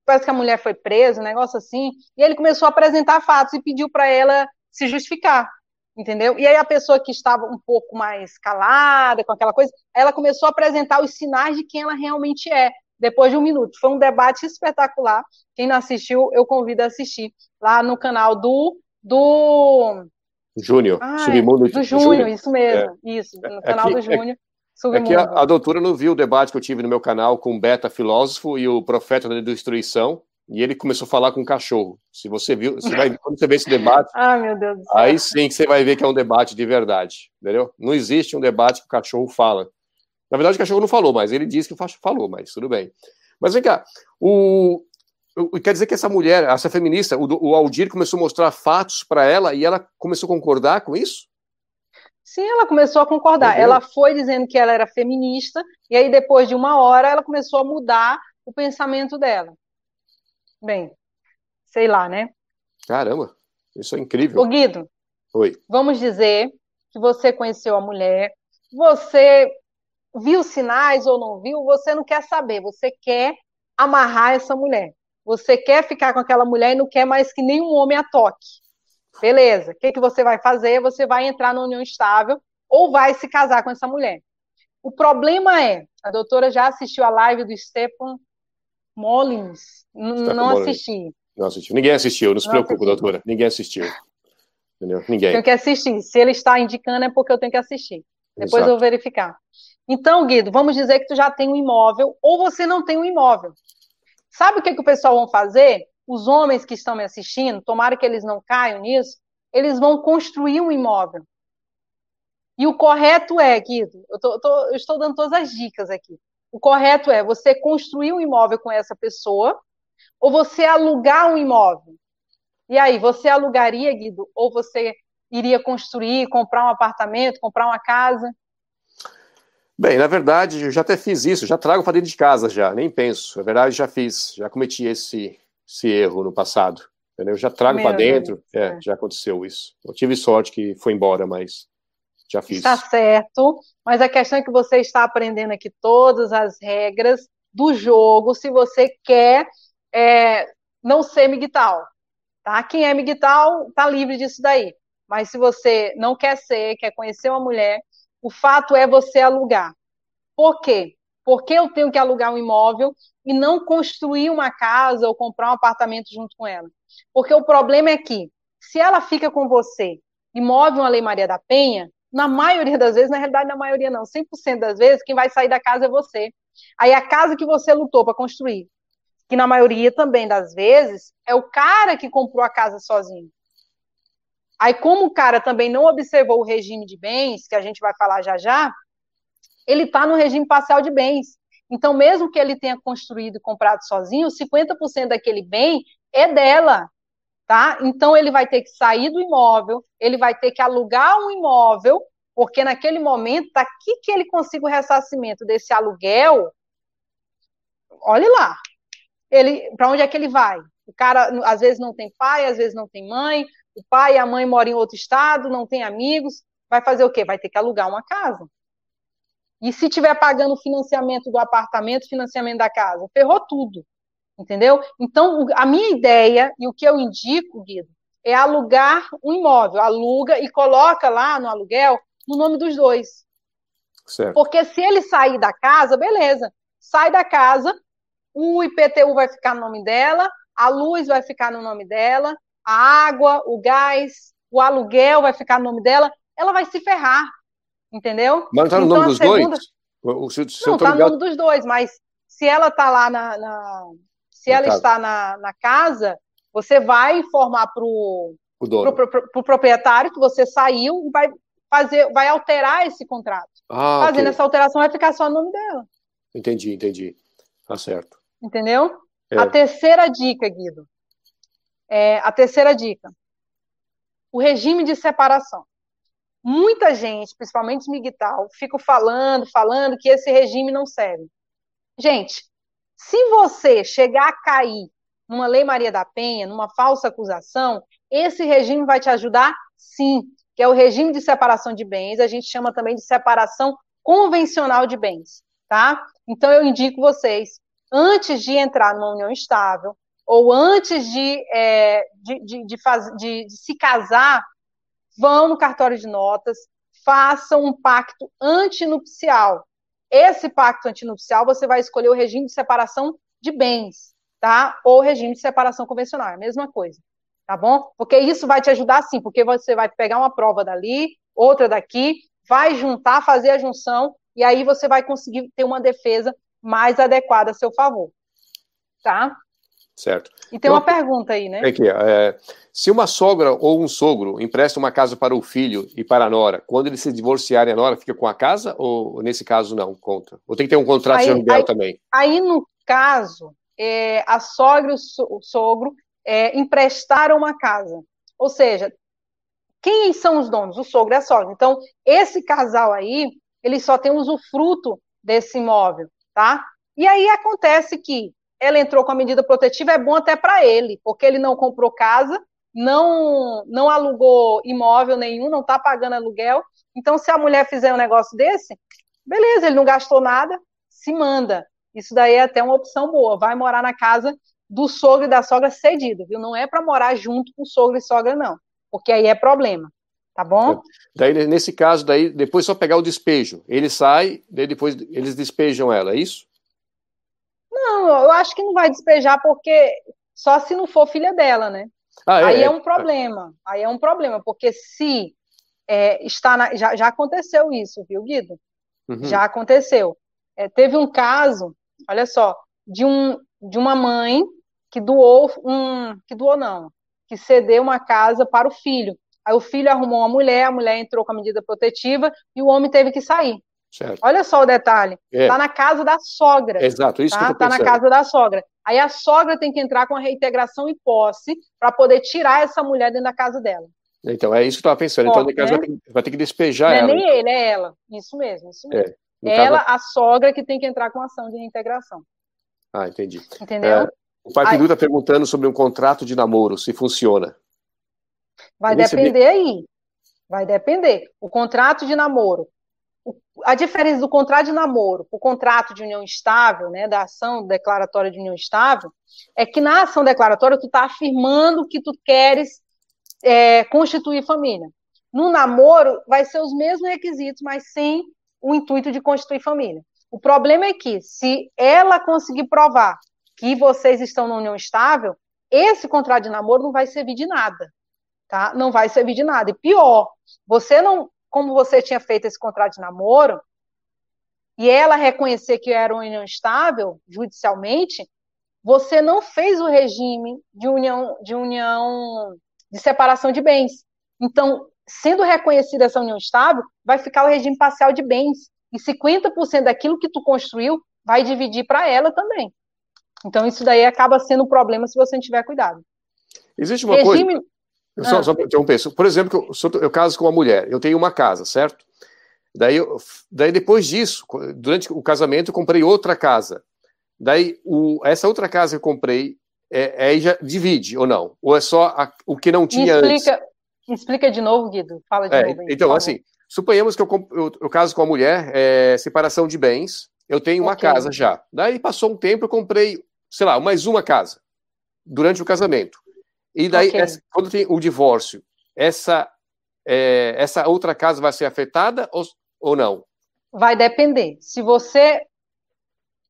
parece que a mulher foi presa, um negócio assim, e ele começou a apresentar fatos e pediu para ela se justificar entendeu? E aí a pessoa que estava um pouco mais calada, com aquela coisa, ela começou a apresentar os sinais de quem ela realmente é, depois de um minuto. Foi um debate espetacular. Quem não assistiu, eu convido a assistir lá no canal do do Júnior, ah, Submundo do Júnior, isso mesmo, é. isso, no canal aqui, do Júnior. É, é que a, a, doutora não viu o debate que eu tive no meu canal com o Beta Filósofo e o Profeta da Destruição, e ele começou a falar com o cachorro. Se você viu, você vai, quando você vê esse debate, <laughs> ah, meu Deus aí sim que você vai ver que é um debate de verdade, entendeu? Não existe um debate que o cachorro fala. Na verdade, o cachorro não falou, mas ele disse que falou, mas tudo bem. Mas vem cá, o, quer dizer que essa mulher, essa feminista, o, o Aldir começou a mostrar fatos para ela e ela começou a concordar com isso? Sim, ela começou a concordar. Ela foi dizendo que ela era feminista, e aí depois de uma hora ela começou a mudar o pensamento dela. Bem, sei lá, né? Caramba, isso é incrível. Ô Guido, Oi. vamos dizer que você conheceu a mulher, você viu sinais ou não viu, você não quer saber, você quer amarrar essa mulher. você quer ficar com aquela mulher e não quer mais que nenhum homem a toque. Beleza, o que, que você vai fazer? Você vai entrar numa união estável ou vai se casar com essa mulher. O problema é, a doutora já assistiu a live do Stephen Mullins? não assisti. Não assisti. Ninguém assistiu, não se preocupe, doutora. Ninguém assistiu. Entendeu? Ninguém. Tenho que assistir. Se ele está indicando, é porque eu tenho que assistir. Depois Exato. eu vou verificar. Então, Guido, vamos dizer que tu já tem um imóvel ou você não tem um imóvel. Sabe o que, que o pessoal vão fazer? Os homens que estão me assistindo, tomara que eles não caiam nisso, eles vão construir um imóvel. E o correto é, Guido, eu, tô, tô, eu estou dando todas as dicas aqui. O correto é você construir um imóvel com essa pessoa ou você alugar um imóvel. E aí, você alugaria, Guido, ou você iria construir, comprar um apartamento, comprar uma casa? Bem, na verdade, eu já até fiz isso, já trago para dentro de casa já, nem penso. Na verdade, já fiz, já cometi esse, esse erro no passado. Entendeu? Já trago para dentro, é, é, já aconteceu isso. Eu tive sorte que foi embora, mas já fiz. Está certo, mas a questão é que você está aprendendo aqui todas as regras do jogo, se você quer é, não ser migtal, tá? Quem é migtal tá livre disso daí. Mas se você não quer ser, quer conhecer uma mulher, o fato é você alugar. Por quê? Porque eu tenho que alugar um imóvel e não construir uma casa ou comprar um apartamento junto com ela. Porque o problema é que, se ela fica com você e move uma Lei Maria da Penha, na maioria das vezes, na realidade, na maioria não, 100% das vezes, quem vai sair da casa é você. Aí a casa que você lutou para construir, que na maioria também das vezes, é o cara que comprou a casa sozinho. Aí, como o cara também não observou o regime de bens, que a gente vai falar já já, ele está no regime parcial de bens. Então, mesmo que ele tenha construído e comprado sozinho, 50% daquele bem é dela, tá? Então, ele vai ter que sair do imóvel, ele vai ter que alugar um imóvel, porque naquele momento, daqui que ele consiga o ressarcimento desse aluguel, olhe lá, ele, para onde é que ele vai? O cara, às vezes, não tem pai, às vezes, não tem mãe, o pai e a mãe moram em outro estado, não tem amigos, vai fazer o quê? Vai ter que alugar uma casa. E se tiver pagando o financiamento do apartamento, financiamento da casa, ferrou tudo. Entendeu? Então, a minha ideia e o que eu indico, Guido, é alugar um imóvel. Aluga e coloca lá no aluguel no nome dos dois. Certo. Porque se ele sair da casa, beleza. Sai da casa, o IPTU vai ficar no nome dela, a luz vai ficar no nome dela, a água, o gás, o aluguel vai ficar no nome dela, ela vai se ferrar, entendeu? Mas está no então, nome dos segunda... dois? O, seu não, está no nome dos dois, mas se ela está lá na, na, se ela está na, na casa, você vai informar para o pro, pro, pro proprietário que você saiu e vai fazer, vai alterar esse contrato. Ah, Fazendo okay. essa alteração vai ficar só no nome dela. Entendi, entendi. Tá certo. Entendeu? É. A terceira dica, Guido, é, a terceira dica: o regime de separação. Muita gente, principalmente migtal, fica falando, falando que esse regime não serve. Gente, se você chegar a cair numa Lei Maria da Penha, numa falsa acusação, esse regime vai te ajudar sim, que é o regime de separação de bens, a gente chama também de separação convencional de bens, tá? Então eu indico vocês, antes de entrar numa união estável, ou antes de, é, de, de, de, faz, de, de se casar, vão no cartório de notas, façam um pacto antinupcial. Esse pacto antinupcial você vai escolher o regime de separação de bens, tá? Ou regime de separação convencional, é a mesma coisa, tá bom? Porque isso vai te ajudar sim, porque você vai pegar uma prova dali, outra daqui, vai juntar, fazer a junção, e aí você vai conseguir ter uma defesa mais adequada a seu favor, tá? Certo. E tem uma, uma pergunta aí, né? Aqui, é, se uma sogra ou um sogro empresta uma casa para o filho e para a nora, quando eles se divorciarem, a nora fica com a casa ou nesse caso não conta? Ou tem que ter um contrato aí, de aluguel também? Aí, no caso, é, a sogra e o sogro é, emprestaram uma casa. Ou seja, quem são os donos? O sogro e a sogra. Então, esse casal aí, ele só tem usufruto desse imóvel, tá? E aí acontece que ela entrou com a medida protetiva, é bom até para ele, porque ele não comprou casa, não, não alugou imóvel nenhum, não está pagando aluguel. Então, se a mulher fizer um negócio desse, beleza, ele não gastou nada, se manda. Isso daí é até uma opção boa. Vai morar na casa do sogro e da sogra cedido, viu? Não é para morar junto com sogro e sogra, não, porque aí é problema, tá bom? Daí, nesse caso, daí, depois só pegar o despejo. Ele sai, daí depois eles despejam ela, é isso? Não, eu acho que não vai despejar porque só se não for filha dela, né? Ah, é, aí é, é um problema, aí é um problema, porque se é, está na, já, já aconteceu isso, viu, Guido? Uhum. Já aconteceu. É, teve um caso, olha só, de, um, de uma mãe que doou um, que doou não, que cedeu uma casa para o filho. Aí o filho arrumou uma mulher, a mulher entrou com a medida protetiva e o homem teve que sair. Certo. Olha só o detalhe. Está é. Tá na casa da sogra. Exato, isso tá? que eu Está na casa da sogra. Aí a sogra tem que entrar com a reintegração e posse para poder tirar essa mulher dentro da casa dela. Então, é isso que eu estava pensando. Então, no caso, né? vai, ter, vai, ter, que despejar ela. Não é nem ele, é ela. Isso mesmo, isso mesmo. É, ela, caso... a sogra, que tem que entrar com ação de reintegração. Ah, entendi. Entendeu? É, o pai Pidu está perguntando sobre um contrato de namoro, se funciona. Vai depender aí. Vai depender. O contrato de namoro. A diferença do contrato de namoro para o contrato de união estável, né, da ação declaratória de união estável, é que na ação declaratória tu está afirmando que tu queres é, constituir família. No namoro, vai ser os mesmos requisitos, mas sem o intuito de constituir família. O problema é que, se ela conseguir provar que vocês estão na união estável, esse contrato de namoro não vai servir de nada, tá? Não vai servir de nada. E pior, você não, como você tinha feito esse contrato de namoro, e ela reconhecer que era uma união estável judicialmente, você não fez o regime de união de união de separação de bens. Então, sendo reconhecida essa união estável, vai ficar o regime parcial de bens. E 50% daquilo que tu construiu vai dividir para ela também. Então, isso daí acaba sendo um problema se você não tiver cuidado. Existe uma regime... coisa. Eu só, ah. só interromper. Por exemplo, eu, sou, eu caso com uma mulher, eu tenho uma casa, certo? Daí, daí depois disso, durante o casamento, eu comprei outra casa. Daí, o, essa outra casa que eu comprei, é, aí já divide ou não? Ou é só a, o que não tinha explica, antes? Explica de novo, Guido. Fala de é, novo. Aí, então, assim, suponhamos que eu, eu, eu, caso com a mulher, é, separação de bens, eu tenho uma okay. casa já. Daí passou um tempo, eu comprei, sei lá, mais uma casa durante o casamento. E daí, okay. essa, quando tem o divórcio, essa, é, essa outra casa vai ser afetada ou, ou não? Vai depender. Se você.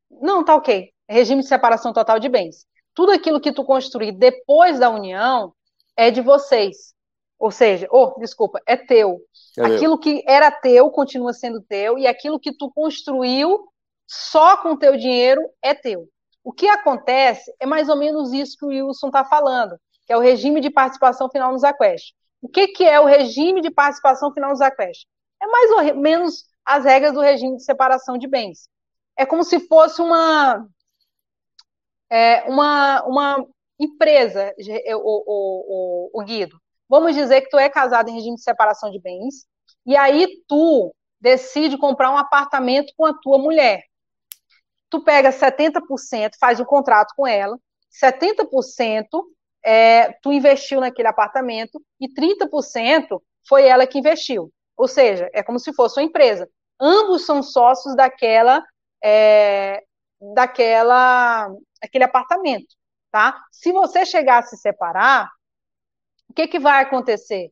Não, tá ok. Regime de separação total de bens tudo aquilo que tu construir depois da união é de vocês. Ou seja, oh, desculpa, é teu. É aquilo meu. que era teu continua sendo teu e aquilo que tu construiu só com teu dinheiro é teu. O que acontece é mais ou menos isso que o Wilson está falando, que é o regime de participação final nos Aquest. O que, que é o regime de participação final nos Aquest? É mais ou menos as regras do regime de separação de bens. É como se fosse uma é, uma, uma empresa, o, o, o, o Guido, vamos dizer que tu é casado em regime de separação de bens, e aí tu decide comprar um apartamento com a tua mulher. Tu pega 70%, faz um contrato com ela, 70% é, tu investiu naquele apartamento e 30% foi ela que investiu. Ou seja, é como se fosse uma empresa. Ambos são sócios daquela, é, daquela aquele apartamento, tá? Se você chegar a se separar, o que, que vai acontecer?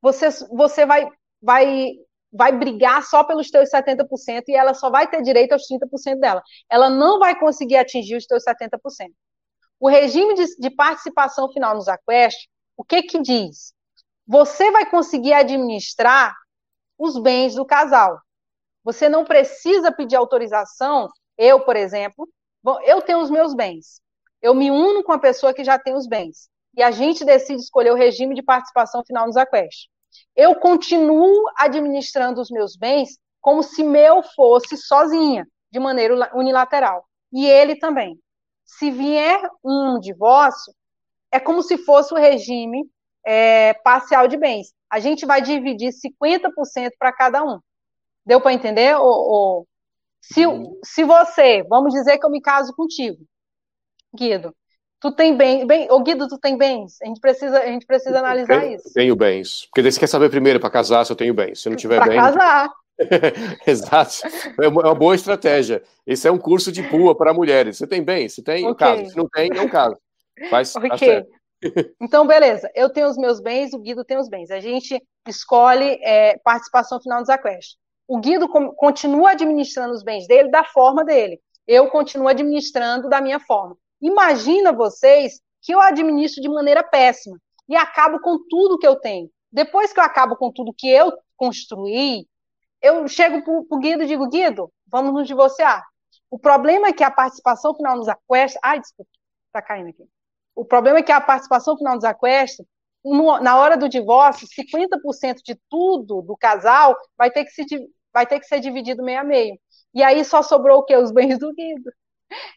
Você, você vai, vai, vai brigar só pelos teus 70% e ela só vai ter direito aos 30% dela. Ela não vai conseguir atingir os teus 70%. O regime de, de participação final nos Aquest, o que que diz? Você vai conseguir administrar os bens do casal. Você não precisa pedir autorização. Eu, por exemplo, Bom, eu tenho os meus bens. Eu me uno com a pessoa que já tem os bens. E a gente decide escolher o regime de participação final nos Aquest. Eu continuo administrando os meus bens como se meu fosse sozinha, de maneira unilateral. E ele também. Se vier um divórcio, é como se fosse o regime é, parcial de bens. A gente vai dividir 50% para cada um. Deu para entender, ô, se, uhum. se você, vamos dizer que eu me caso contigo, Guido, tu tem bem, bem, ô Guido, tu tem bens? A gente precisa, a gente precisa analisar tenho, isso. Tenho bens. Porque daí você quer saber primeiro para casar se eu tenho bens. Se não tiver pra bem. Para casar. <laughs> Exato. É uma boa estratégia. Esse é um curso de pua para mulheres. Você tem bem? Se tem, okay. caso. Se não tem, não caso. Faz, ok. Tá então, beleza. Eu tenho os meus bens, o Guido tem os bens. A gente escolhe é, participação final dos aquestos. O Guido continua administrando os bens dele da forma dele. Eu continuo administrando da minha forma. Imagina vocês que eu administro de maneira péssima e acabo com tudo que eu tenho. Depois que eu acabo com tudo que eu construí, eu chego para o Guido e digo, Guido, vamos nos divorciar. O problema é que a participação final nos aquestos... Ai, desculpa, está caindo aqui. O problema é que a participação final nos aquestos, na hora do divórcio, 50% de tudo do casal vai ter que, se, vai ter que ser dividido meio a meio. E aí só sobrou o quê? Os bens do Guido.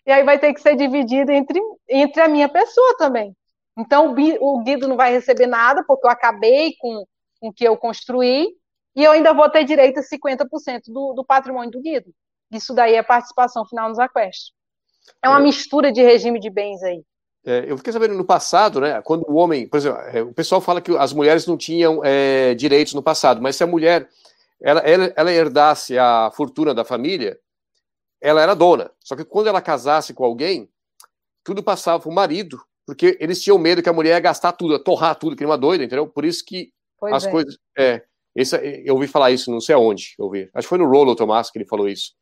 E aí vai ter que ser dividido entre, entre a minha pessoa também. Então o Guido não vai receber nada, porque eu acabei com, com o que eu construí, e eu ainda vou ter direito a 50% do, do patrimônio do Guido. Isso daí é participação final nos aquestos. É uma é. mistura de regime de bens aí. É, eu fiquei sabendo no passado, né, quando o homem, por exemplo, é, o pessoal fala que as mulheres não tinham é, direitos no passado, mas se a mulher ela, ela, ela herdasse a fortuna da família, ela era dona. Só que quando ela casasse com alguém, tudo passava para o marido, porque eles tinham medo que a mulher ia gastar tudo, ia torrar tudo, que nem uma doida, entendeu? Por isso que pois as é. coisas. É, esse, eu ouvi falar isso, não sei aonde eu ouvi. Acho que foi no Rolo Tomás que ele falou isso.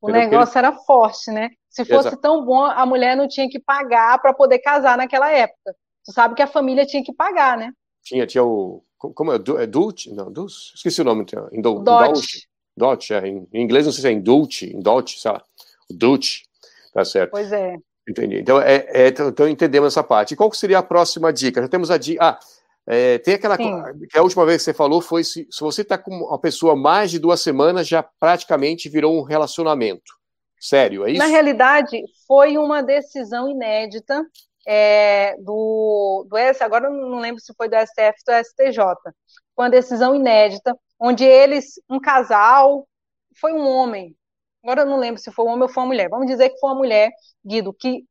O entendeu? negócio ele... era forte, né? Se fosse Exato. tão bom, a mulher não tinha que pagar para poder casar naquela época. Tu sabe que a família tinha que pagar, né? Tinha, tinha o. Como é? É Dulce? Não, Dulce? Esqueci o nome. Indul, Dot. Dot, é, em, inglês não sei se é Indulce, Indulce, sei lá. Dulce, tá certo. Pois é. Entendi. Então, é, é, então entendemos essa parte. E qual seria a próxima dica? Já temos a dica. Ah, é, tem aquela que a última vez que você falou foi se, se você está com uma pessoa mais de duas semanas, já praticamente virou um relacionamento. Sério, é isso? Na realidade, foi uma decisão inédita é, do, do S, agora não lembro se foi do STF ou do STJ, foi uma decisão inédita, onde eles, um casal, foi um homem, agora eu não lembro se foi um homem ou foi uma mulher, vamos dizer que foi uma mulher, Guido, que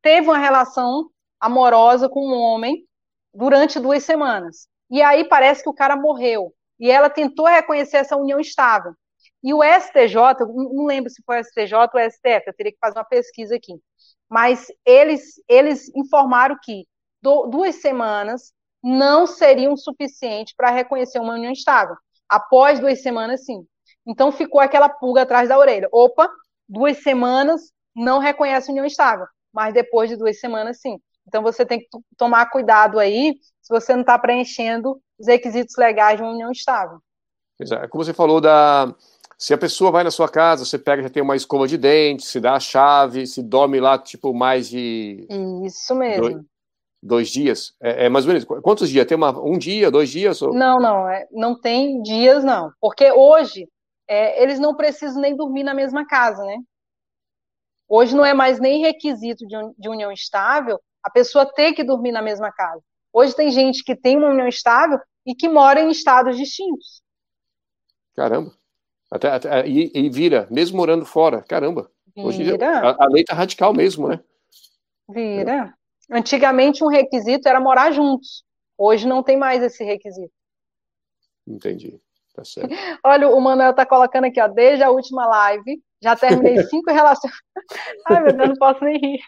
teve uma relação amorosa com um homem, durante duas semanas. E aí parece que o cara morreu. E ela tentou reconhecer essa união estável. E o STJ, não lembro se foi o STJ ou o STF, eu teria que fazer uma pesquisa aqui. Mas eles, eles informaram que duas semanas não seriam suficientes para reconhecer uma união estável. Após duas semanas, sim. Então ficou aquela pulga atrás da orelha. Opa, duas semanas não reconhece união estável. Mas depois de duas semanas, sim. Então você tem que tomar cuidado aí se você não está preenchendo os requisitos legais de uma união estável. Exato. Como você falou da se a pessoa vai na sua casa, você pega, já tem uma escova de dente, se dá a chave, se dorme lá, tipo, mais de. Isso mesmo. Dois, dois dias. É, é, mais ou menos. Quantos dias? Tem uma, um dia, dois dias? Ou... Não, não. É, não tem dias, não. Porque hoje é, eles não precisam nem dormir na mesma casa, né? Hoje não é mais nem requisito de, de união estável a pessoa ter que dormir na mesma casa. Hoje tem gente que tem uma união estável e que mora em estados distintos. Caramba. Até, até e, e, vira, mesmo morando fora. Caramba. Vira. Hoje a, a lei tá radical mesmo, né? Vira. É. Antigamente um requisito era morar juntos. Hoje não tem mais esse requisito. Entendi. Tá certo. <laughs> Olha, o Manuel tá colocando aqui, ó, desde a última live, já terminei <laughs> cinco relações. <laughs> Ai, meu Deus, não posso nem rir.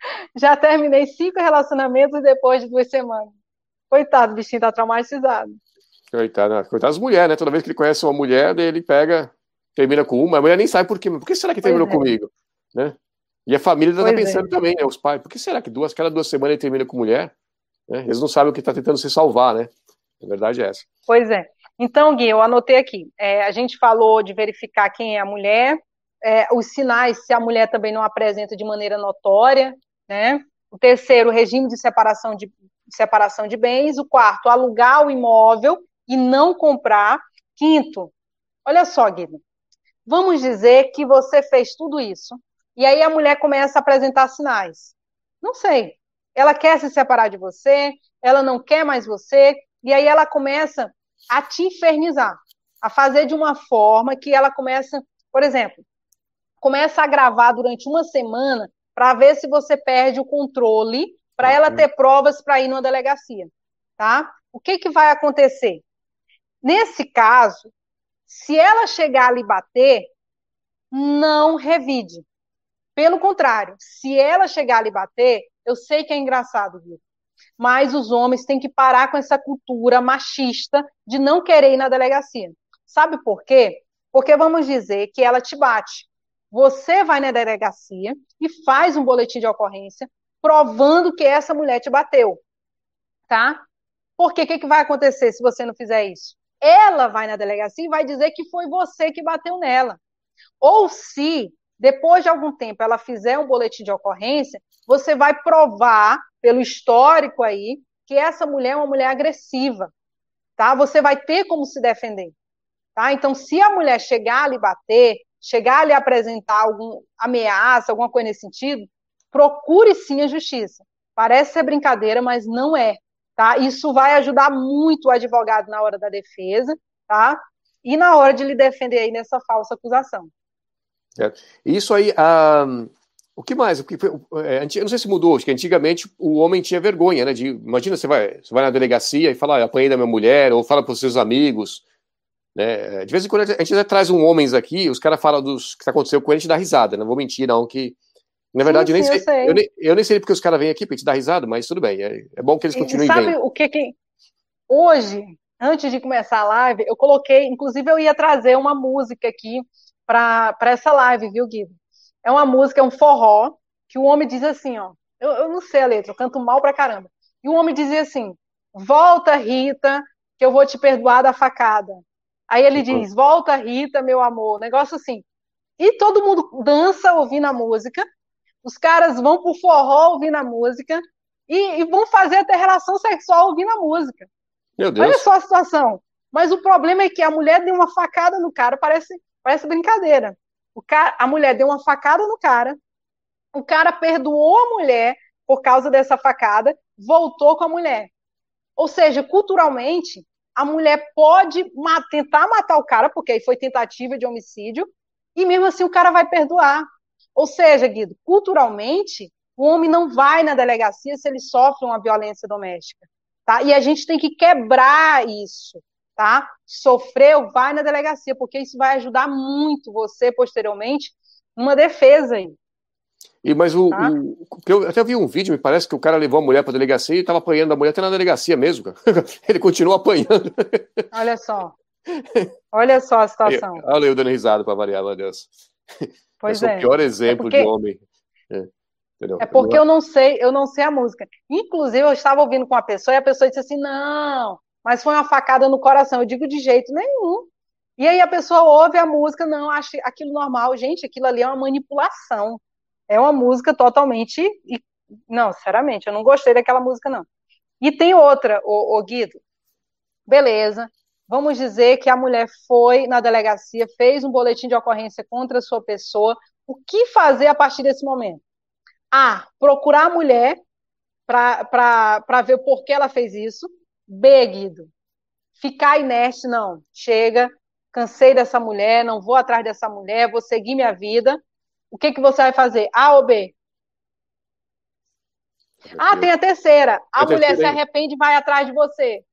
<laughs> Já terminei cinco relacionamentos depois de duas semanas. Coitado, o bichinho tá traumatizado. Coitado, coitado das mulheres, né? Toda vez que ele conhece uma mulher, ele pega, termina com uma, a mulher nem sabe por quê. Por que será que terminou é. comigo? Né? E a família está pensando é. também, né? Os pais, por que será que duas, cada duas semanas ele termina com mulher? Né? Eles não sabem o que está tentando se salvar, né? A verdade é essa. Pois é. Então, Gui, eu anotei aqui. É, a gente falou de verificar quem é a mulher, é, os sinais, se a mulher também não apresenta de maneira notória, né? O terceiro, regime de separação de, separação de bens. O quarto, alugar o imóvel e não comprar. Quinto, olha só, Guido, vamos dizer que você fez tudo isso e aí a mulher começa a apresentar sinais. Não sei. Ela quer se separar de você, ela não quer mais você, e aí ela começa a te infernizar, a fazer de uma forma que ela começa, por exemplo, começa a gravar durante uma semana para ver se você perde o controle, para ela ter provas para ir numa delegacia, tá? O que que vai acontecer? Nesse caso, Se ela chegar a lhe bater, não revide. Pelo contrário, se ela chegar a lhe bater, eu sei que é engraçado, viu? Mas os homens têm que parar com essa cultura machista de não querer ir na delegacia. Sabe por quê? Porque vamos dizer que ela te bate. Você vai na delegacia e faz um boletim de ocorrência provando que essa mulher te bateu. Tá? Porque o que, que vai acontecer se você não fizer isso? Ela vai na delegacia e vai dizer que foi você que bateu nela. Ou se, depois de algum tempo, ela fizer um boletim de ocorrência, você vai provar, pelo histórico aí, que essa mulher é uma mulher agressiva. Tá? Você vai ter como se defender. Tá? Então, se a mulher chegar a lhe bater, chegar a lhe apresentar alguma ameaça, alguma coisa nesse sentido, procure sim a justiça. Parece ser brincadeira, mas não é. Tá? Isso vai ajudar muito o advogado na hora da defesa, tá? E na hora de lhe defender aí nessa falsa acusação. É. Isso aí, um, o que mais? O que foi, é, eu não sei se mudou, acho que antigamente o homem tinha vergonha, né? De, imagina, você vai, você vai na delegacia e fala, ah, apanhei da minha mulher, ou fala para os seus amigos, né? De vez em quando a gente traz um homens aqui, os caras falam dos que aconteceu com ele, a gente dá risada, não vou mentir, não, que na verdade, sim, eu, nem sei, sei. Eu, nem, eu, nem, sei porque os caras vêm aqui para te dar risada, mas tudo bem, é, é bom que eles continuem e sabe vendo. o que que... Hoje, antes de começar a live, eu coloquei, inclusive eu ia trazer uma música aqui para essa live, viu, Guido? É uma música, é um forró, que o homem diz assim, ó, eu, eu não sei a letra, eu canto mal pra caramba. E o homem dizia assim, volta, Rita, que eu vou te perdoar da facada. Aí ele diz, volta, Rita, meu amor, negócio assim. E todo mundo dança ouvindo a música, os caras vão pro forró ouvindo a música e, e vão fazer até relação sexual ouvindo a música. Meu Deus. Olha só a situação. Mas o problema é que a mulher deu uma facada no cara, parece, parece brincadeira. O cara, a mulher deu uma facada no cara, o cara perdoou a mulher por causa dessa facada, voltou com a mulher. Ou seja, culturalmente, a mulher pode tentar matar o cara, porque aí foi tentativa de homicídio, e mesmo assim o cara vai perdoar. Ou seja, Guido, culturalmente, o homem não vai na delegacia se ele sofre uma violência doméstica. Tá? E a gente tem que quebrar isso. Tá? Sofreu, vai na delegacia, porque isso vai ajudar muito você posteriormente numa defesa aí. E, mas o, tá? o, eu até vi um vídeo, me parece que o cara levou a mulher para a delegacia e estava apanhando a mulher até na delegacia mesmo. Cara. <laughs> Ele continua apanhando. Olha só. <laughs> Olha só a situação. Olha eu dando risada para variar, meu Deus. Pois é. o pior exemplo é porque... de homem. É, é porque eu não sei, eu não sei a música. Inclusive, eu estava ouvindo com uma pessoa e a pessoa disse assim: não, mas foi uma facada no coração. Eu digo de jeito nenhum. E aí a pessoa ouve a música, não, acha aquilo normal. Gente, aquilo ali é uma manipulação. É uma música totalmente. Não, sinceramente, eu não gostei daquela música, não. E tem outra, o, o Guido. Beleza, Vamos dizer que a mulher foi na delegacia, fez um boletim de ocorrência contra a sua pessoa. O que fazer a partir desse momento? A. Procurar a mulher para ver por que ela fez isso. B. Guido. Ficar inerte, não. Chega, cansei dessa mulher, não vou atrás dessa mulher, vou seguir minha vida. O que, que você vai fazer? A ou B? Ah, tem a terceira. A mulher se arrepende e vai atrás de você.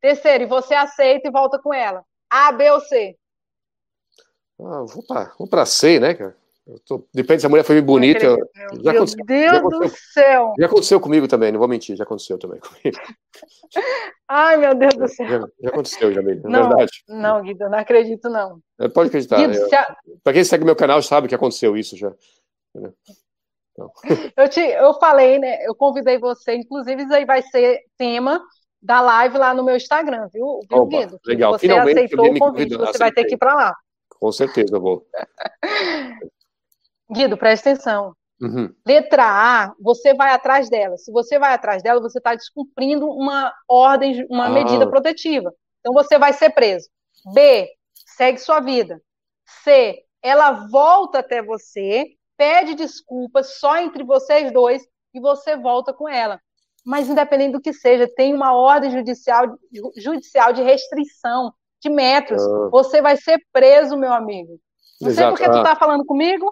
Terceiro, e você aceita e volta com ela. A, B ou C? Ah, vou para vou pra C, né, cara? Tô, depende se a mulher foi bonita. Meu já Deus já do céu! Já aconteceu comigo também, não vou mentir, já aconteceu também comigo. Ai, meu Deus do céu. Já, já aconteceu, Jamil, na não, verdade. Não, Guido, não acredito, não. É, pode acreditar. Guido, a... Para quem segue meu canal sabe que aconteceu isso já. Então. Eu, te, eu falei, né? Eu convidei você, inclusive isso aí vai ser tema da live lá no meu Instagram, viu, viu Guido? Legal. Você Finalmente, aceitou o convite, você vai ter que ir para lá. Com certeza eu vou. <laughs> Guido, presta atenção. Uhum. Letra A, você vai atrás dela. Se você vai atrás dela, você está descumprindo uma ordem, uma ah. medida protetiva. Então você vai ser preso. B, segue sua vida. C, ela volta até você, pede desculpas só entre vocês dois e você volta com ela mas independente do que seja, tem uma ordem judicial, judicial de restrição de metros. Ah. Você vai ser preso, meu amigo. Não Exato. sei por que ah. tu tá falando comigo.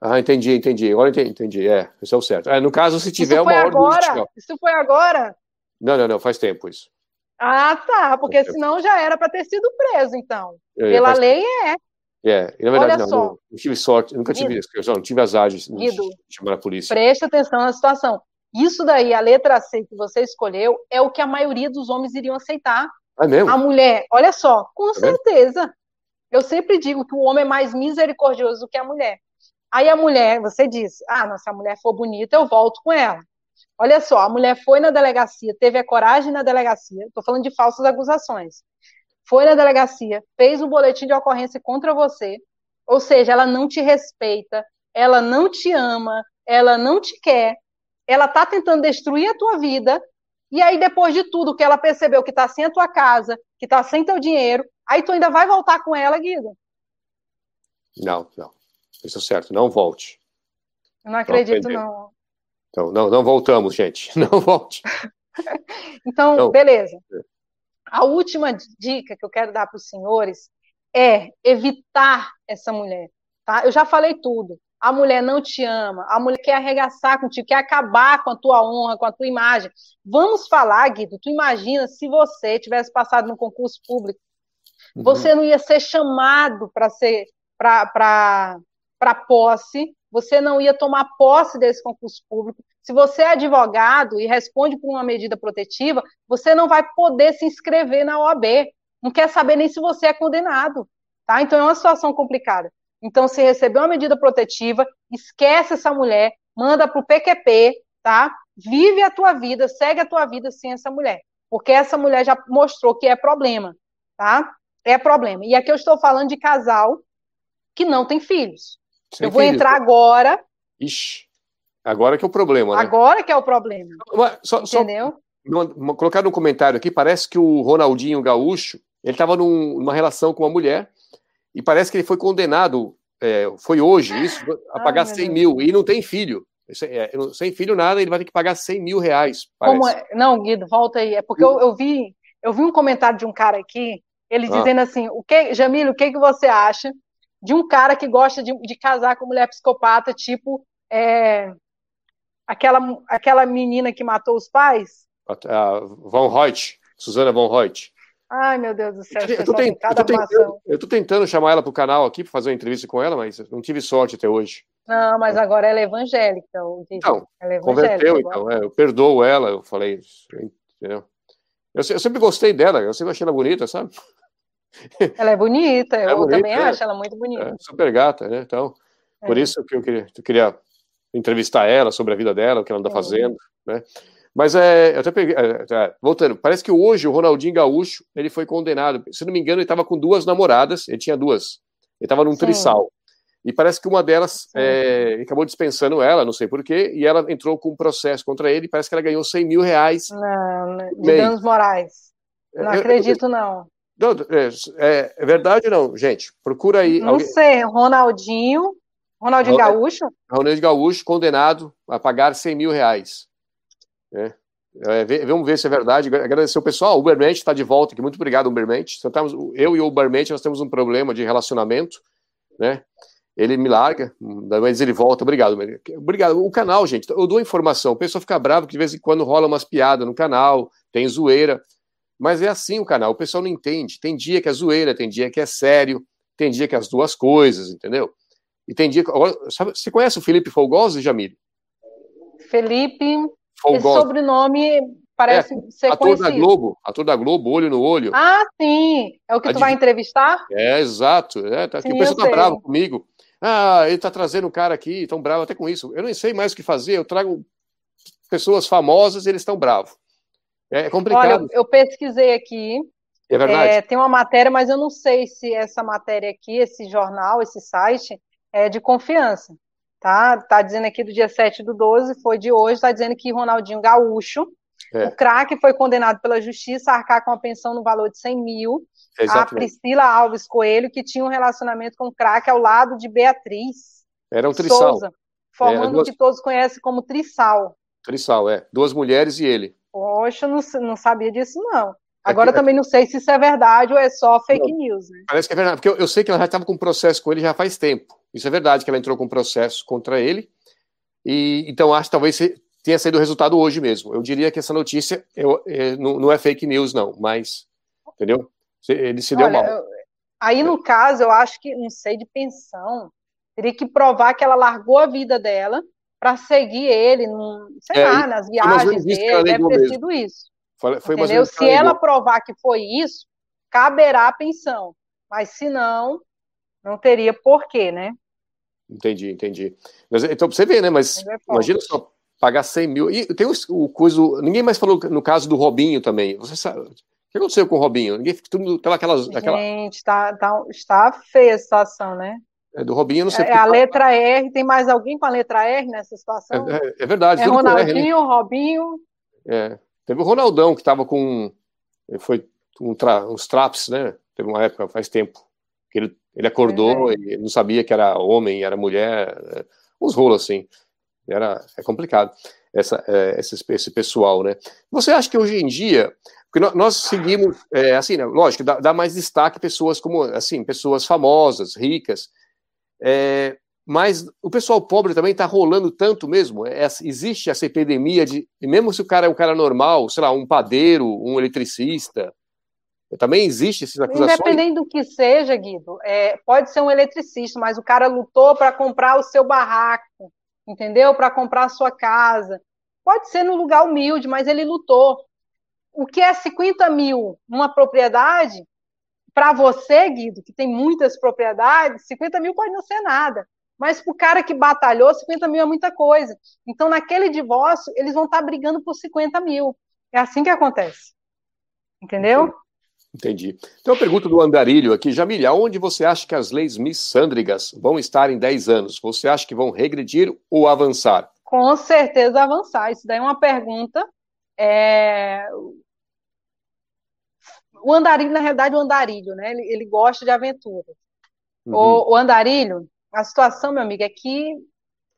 Ah, entendi, entendi. Agora entendi, entendi. É, isso é o certo. É, no caso, se tiver isso uma foi ordem agora? judicial. Isso foi agora? Não, não, não, faz tempo isso. Ah, tá, porque senão já era para ter sido preso, então. Eu Pela lei é. É, na verdade, Olha não, só. não, tive sorte, nunca tive isso, eu não tive as ágeis de chamar a polícia. Preste atenção na situação. Isso daí, a letra C que você escolheu, é o que a maioria dos homens iriam aceitar. É mesmo? A mulher, olha só, com é certeza. Mesmo? Eu sempre digo que o homem é mais misericordioso do que a mulher. Aí a mulher, você disse, ah, não, se a mulher for bonita, eu volto com ela. Olha só, a mulher foi na delegacia, teve a coragem na delegacia, estou falando de falsas acusações. Foi na delegacia, fez um boletim de ocorrência contra você, ou seja, ela não te respeita, ela não te ama, ela não te quer, ela está tentando destruir a tua vida, e aí depois de tudo que ela percebeu que está sem a tua casa, que está sem teu dinheiro, aí tu ainda vai voltar com ela, Guido? Não, não. Isso é certo, não volte. Eu não acredito, não. Então, não, não voltamos, gente. <laughs> Não volte. <laughs> então, não. beleza. A última dica que eu quero dar para os senhores é evitar essa mulher. Tá? Eu já falei tudo. A mulher não te ama, a mulher quer arregaçar contigo, quer acabar com a tua honra, com a tua imagem. Vamos falar, Guido, tu imagina se você tivesse passado no concurso público, uhum. você não ia ser chamado para ser para posse, você não ia tomar posse desse concurso público. Se você é advogado e responde por uma medida protetiva, você não vai poder se inscrever na OAB. Não quer saber nem se você é condenado. Tá? Então é uma situação complicada. Então, se recebeu uma medida protetiva, esquece essa mulher, manda para o PQP, tá? Vive a tua vida, segue a tua vida sem essa mulher. Porque essa mulher já mostrou que é problema, tá? É problema. E aqui eu estou falando de casal que não tem filhos. Eu vou entrar agora. Ixi, agora que é o problema, né? Agora que é o problema. Só, Entendeu? Só, colocar no comentário aqui, parece que o Ronaldinho Gaúcho, ele estava num, relação com uma mulher e parece que ele foi condenado, é, foi hoje isso, a pagar Ai, 100 mil e não tem filho. É, sem filho nada, ele vai ter que pagar 100 mil reais. É? Não, Guido, volta aí. É porque eu, eu, vi, eu vi um comentário de um cara aqui, ele ah. dizendo assim, o que, Jamilo, o que, que você acha de um cara que gosta de, de casar com mulher psicopata, tipo é, aquela, aquela menina que matou os pais? A, Von Reut, Susana Von Reut. Ai, meu Deus do céu. Eu tô, eu, tô tentando, eu tô, tentando, chamar ela pro canal aqui para fazer uma entrevista com ela, mas não tive sorte até hoje. Não, mas agora ela é evangélica. Então, ela é evangélica, converteu, então. É, eu perdoo ela, eu falei, entendeu? Eu, eu, sempre gostei dela, eu sempre achei ela bonita, sabe? Ela é bonita, eu é bonita, também é. acho ela muito bonita. É, super gata, né? Então, por é. isso que eu queria, eu queria entrevistar ela sobre a vida dela, o que ela anda fazendo, né? Mas é, eu até peguei, é, é, voltando, parece que hoje o Ronaldinho Gaúcho ele foi condenado. Se não me engano, ele estava com duas namoradas, ele tinha duas. Ele estava num Sim. trissal. E parece que uma delas é, acabou dispensando ela, não sei porquê, e ela entrou com um processo contra ele. Parece que ela ganhou 100 mil reais. Não, de danos morais. Não eu, acredito, eu, não. Não, é, é, verdade ou não, gente? Procura aí. Não alguém... sei, Ronaldinho. Ronaldinho Gaúcho? Ronaldinho Gaúcho, condenado a pagar 100 mil reais. É. É, vamos ver se é verdade. Agradecer o pessoal. O Ubermente está de volta aqui. Muito obrigado, Ubermente. Eu e o Ubermente nós temos um problema de relacionamento, né? Ele me larga, mas ele volta. Obrigado, obrigado. O canal, gente, eu dou informação. O pessoal fica bravo que de vez em quando rola umas piadas no canal, tem zoeira. Mas é assim o canal. O pessoal não entende. Tem dia que é zoeira, tem dia que é sério, tem dia que é as duas coisas, entendeu? E tem dia que. Sabe, você conhece o Felipe Folgoso, Jamil? Felipe esse sobrenome parece é, ser ator conhecido. da Globo, ator da Globo, olho no olho. Ah, sim. É o que tu vai entrevistar? É, exato. É, tá, sim, o pessoal tá sei. bravo comigo. Ah, ele tá trazendo um cara aqui, tão bravo até com isso. Eu não sei mais o que fazer, eu trago pessoas famosas e eles estão bravos. É complicado. Olha, eu pesquisei aqui. É verdade. É, tem uma matéria, mas eu não sei se essa matéria aqui, esse jornal, esse site, é de confiança tá? Tá dizendo aqui do dia 7 do 12, foi de hoje, tá dizendo que Ronaldinho Gaúcho, é. o craque foi condenado pela justiça a arcar com a pensão no valor de 100 mil. a Priscila Alves Coelho, que tinha um relacionamento com o craque ao lado de Beatriz. Era um trissal. Souza, formando é, duas... o que todos conhecem como trissal. Trissal, é. Duas mulheres e ele. Poxa, não, não sabia disso, não. Agora é que, também não sei se isso é verdade ou é só fake não, news, né? Parece que é verdade, porque eu, eu sei que ela já estava com processo com ele já faz tempo. Isso é verdade, que ela entrou com processo contra ele. E então acho que talvez tenha saído o resultado hoje mesmo. Eu diria que essa notícia eu, é, não, não, é fake news, não, mas, entendeu? Ele se deu Olha, mal. Aí, no caso, eu acho que, não sei, de pensão, teria que provar que ela largou a vida dela para seguir ele, num, sei é, lá, nas viagens dele, deve ter mesmo. sido isso. Foi, foi entendeu? Se ela provar que foi isso, caberá a pensão. Mas se não, não teria porquê, né? Entendi, entendi. Mas, então, você vê, né? Mas é imagina só pagar 100 mil. E tem o, o coisa. Ninguém mais falou no caso do Robinho também. Você sabe. O que aconteceu com o Robinho? Ninguém tudo aquelas. Aquela... Gente, tá, tá, está feia a situação, né? É, do Robinho, não sei. É, a letra R, tem mais alguém com a letra R nessa situação? É, é, é verdade. É Ronaldinho, R, né? Robinho. É. Teve o Ronaldão que estava com. Foi um tra, uns traps, né? Teve uma época, faz tempo, que ele, ele acordou e não sabia que era homem, era mulher, é, uns rolos assim. Era, é complicado essa, é, esse, esse pessoal, né? Você acha que hoje em dia, porque nós seguimos, é, assim, né, lógico, dá, dá, mais destaque pessoas como, assim, pessoas famosas, ricas, é, mas o pessoal pobre também está rolando tanto mesmo. É, existe essa epidemia de, mesmo se o cara é um cara normal, sei lá, um padeiro, um eletricista, também existe essas acusações? Independente do que seja, Guido, é, pode ser um eletricista, mas o cara lutou para comprar o seu barraco, entendeu? Para comprar a sua casa. Pode ser no lugar humilde, mas ele lutou. O que é 50 mil numa propriedade, para você, Guido, que tem muitas propriedades, 50 mil pode não ser nada. Mas para o cara que batalhou, 50 mil é muita coisa. Então, naquele divórcio, eles vão estar tá brigando por 50 mil. É assim que acontece. Entendeu? Entendi. Então, pergunta do Andarilho aqui, Jamília, onde você acha que as leis missândrigas vão estar em 10 anos? Você acha que vão regredir ou avançar? Com certeza avançar. Isso daí é uma pergunta. É... O andarilho, na realidade, o andarilho, né? Ele, ele gosta de aventura. Uhum. O, o, andarilho, a situação, meu amigo, é que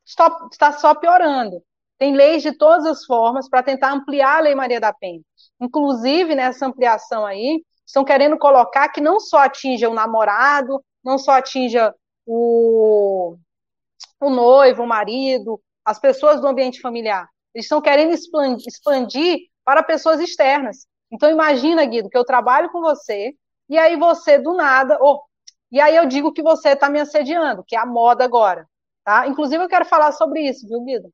está, está só piorando. Tem leis de todas as formas para tentar ampliar a Lei Maria da Penha. Inclusive, nessa ampliação aí, estão querendo colocar que não só atinja o namorado, não só atinja o, o noivo, o marido, as pessoas do ambiente familiar. Eles estão querendo expandir, expandir para pessoas externas. Então imagina, Guido, que eu trabalho com você e aí você do nada, oh, e aí eu digo que você está me assediando, que é a moda agora, tá? Inclusive eu quero falar sobre isso, viu, Guido?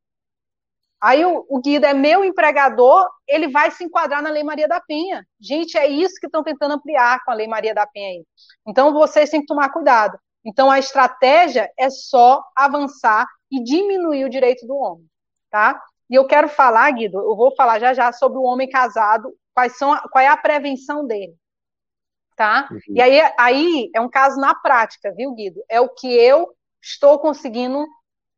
Aí o, o Guido é meu empregador, ele vai se enquadrar na Lei Maria da Penha. Gente, é isso que estão tentando ampliar com a Lei Maria da Penha aí. Então vocês têm que tomar cuidado. Então a estratégia é só avançar e diminuir o direito do homem, tá? E eu quero falar, Guido, eu vou falar já já sobre o homem casado, quais são, qual é a prevenção dele, tá? Uhum. E aí, aí é um caso na prática, viu, Guido? É o que eu estou conseguindo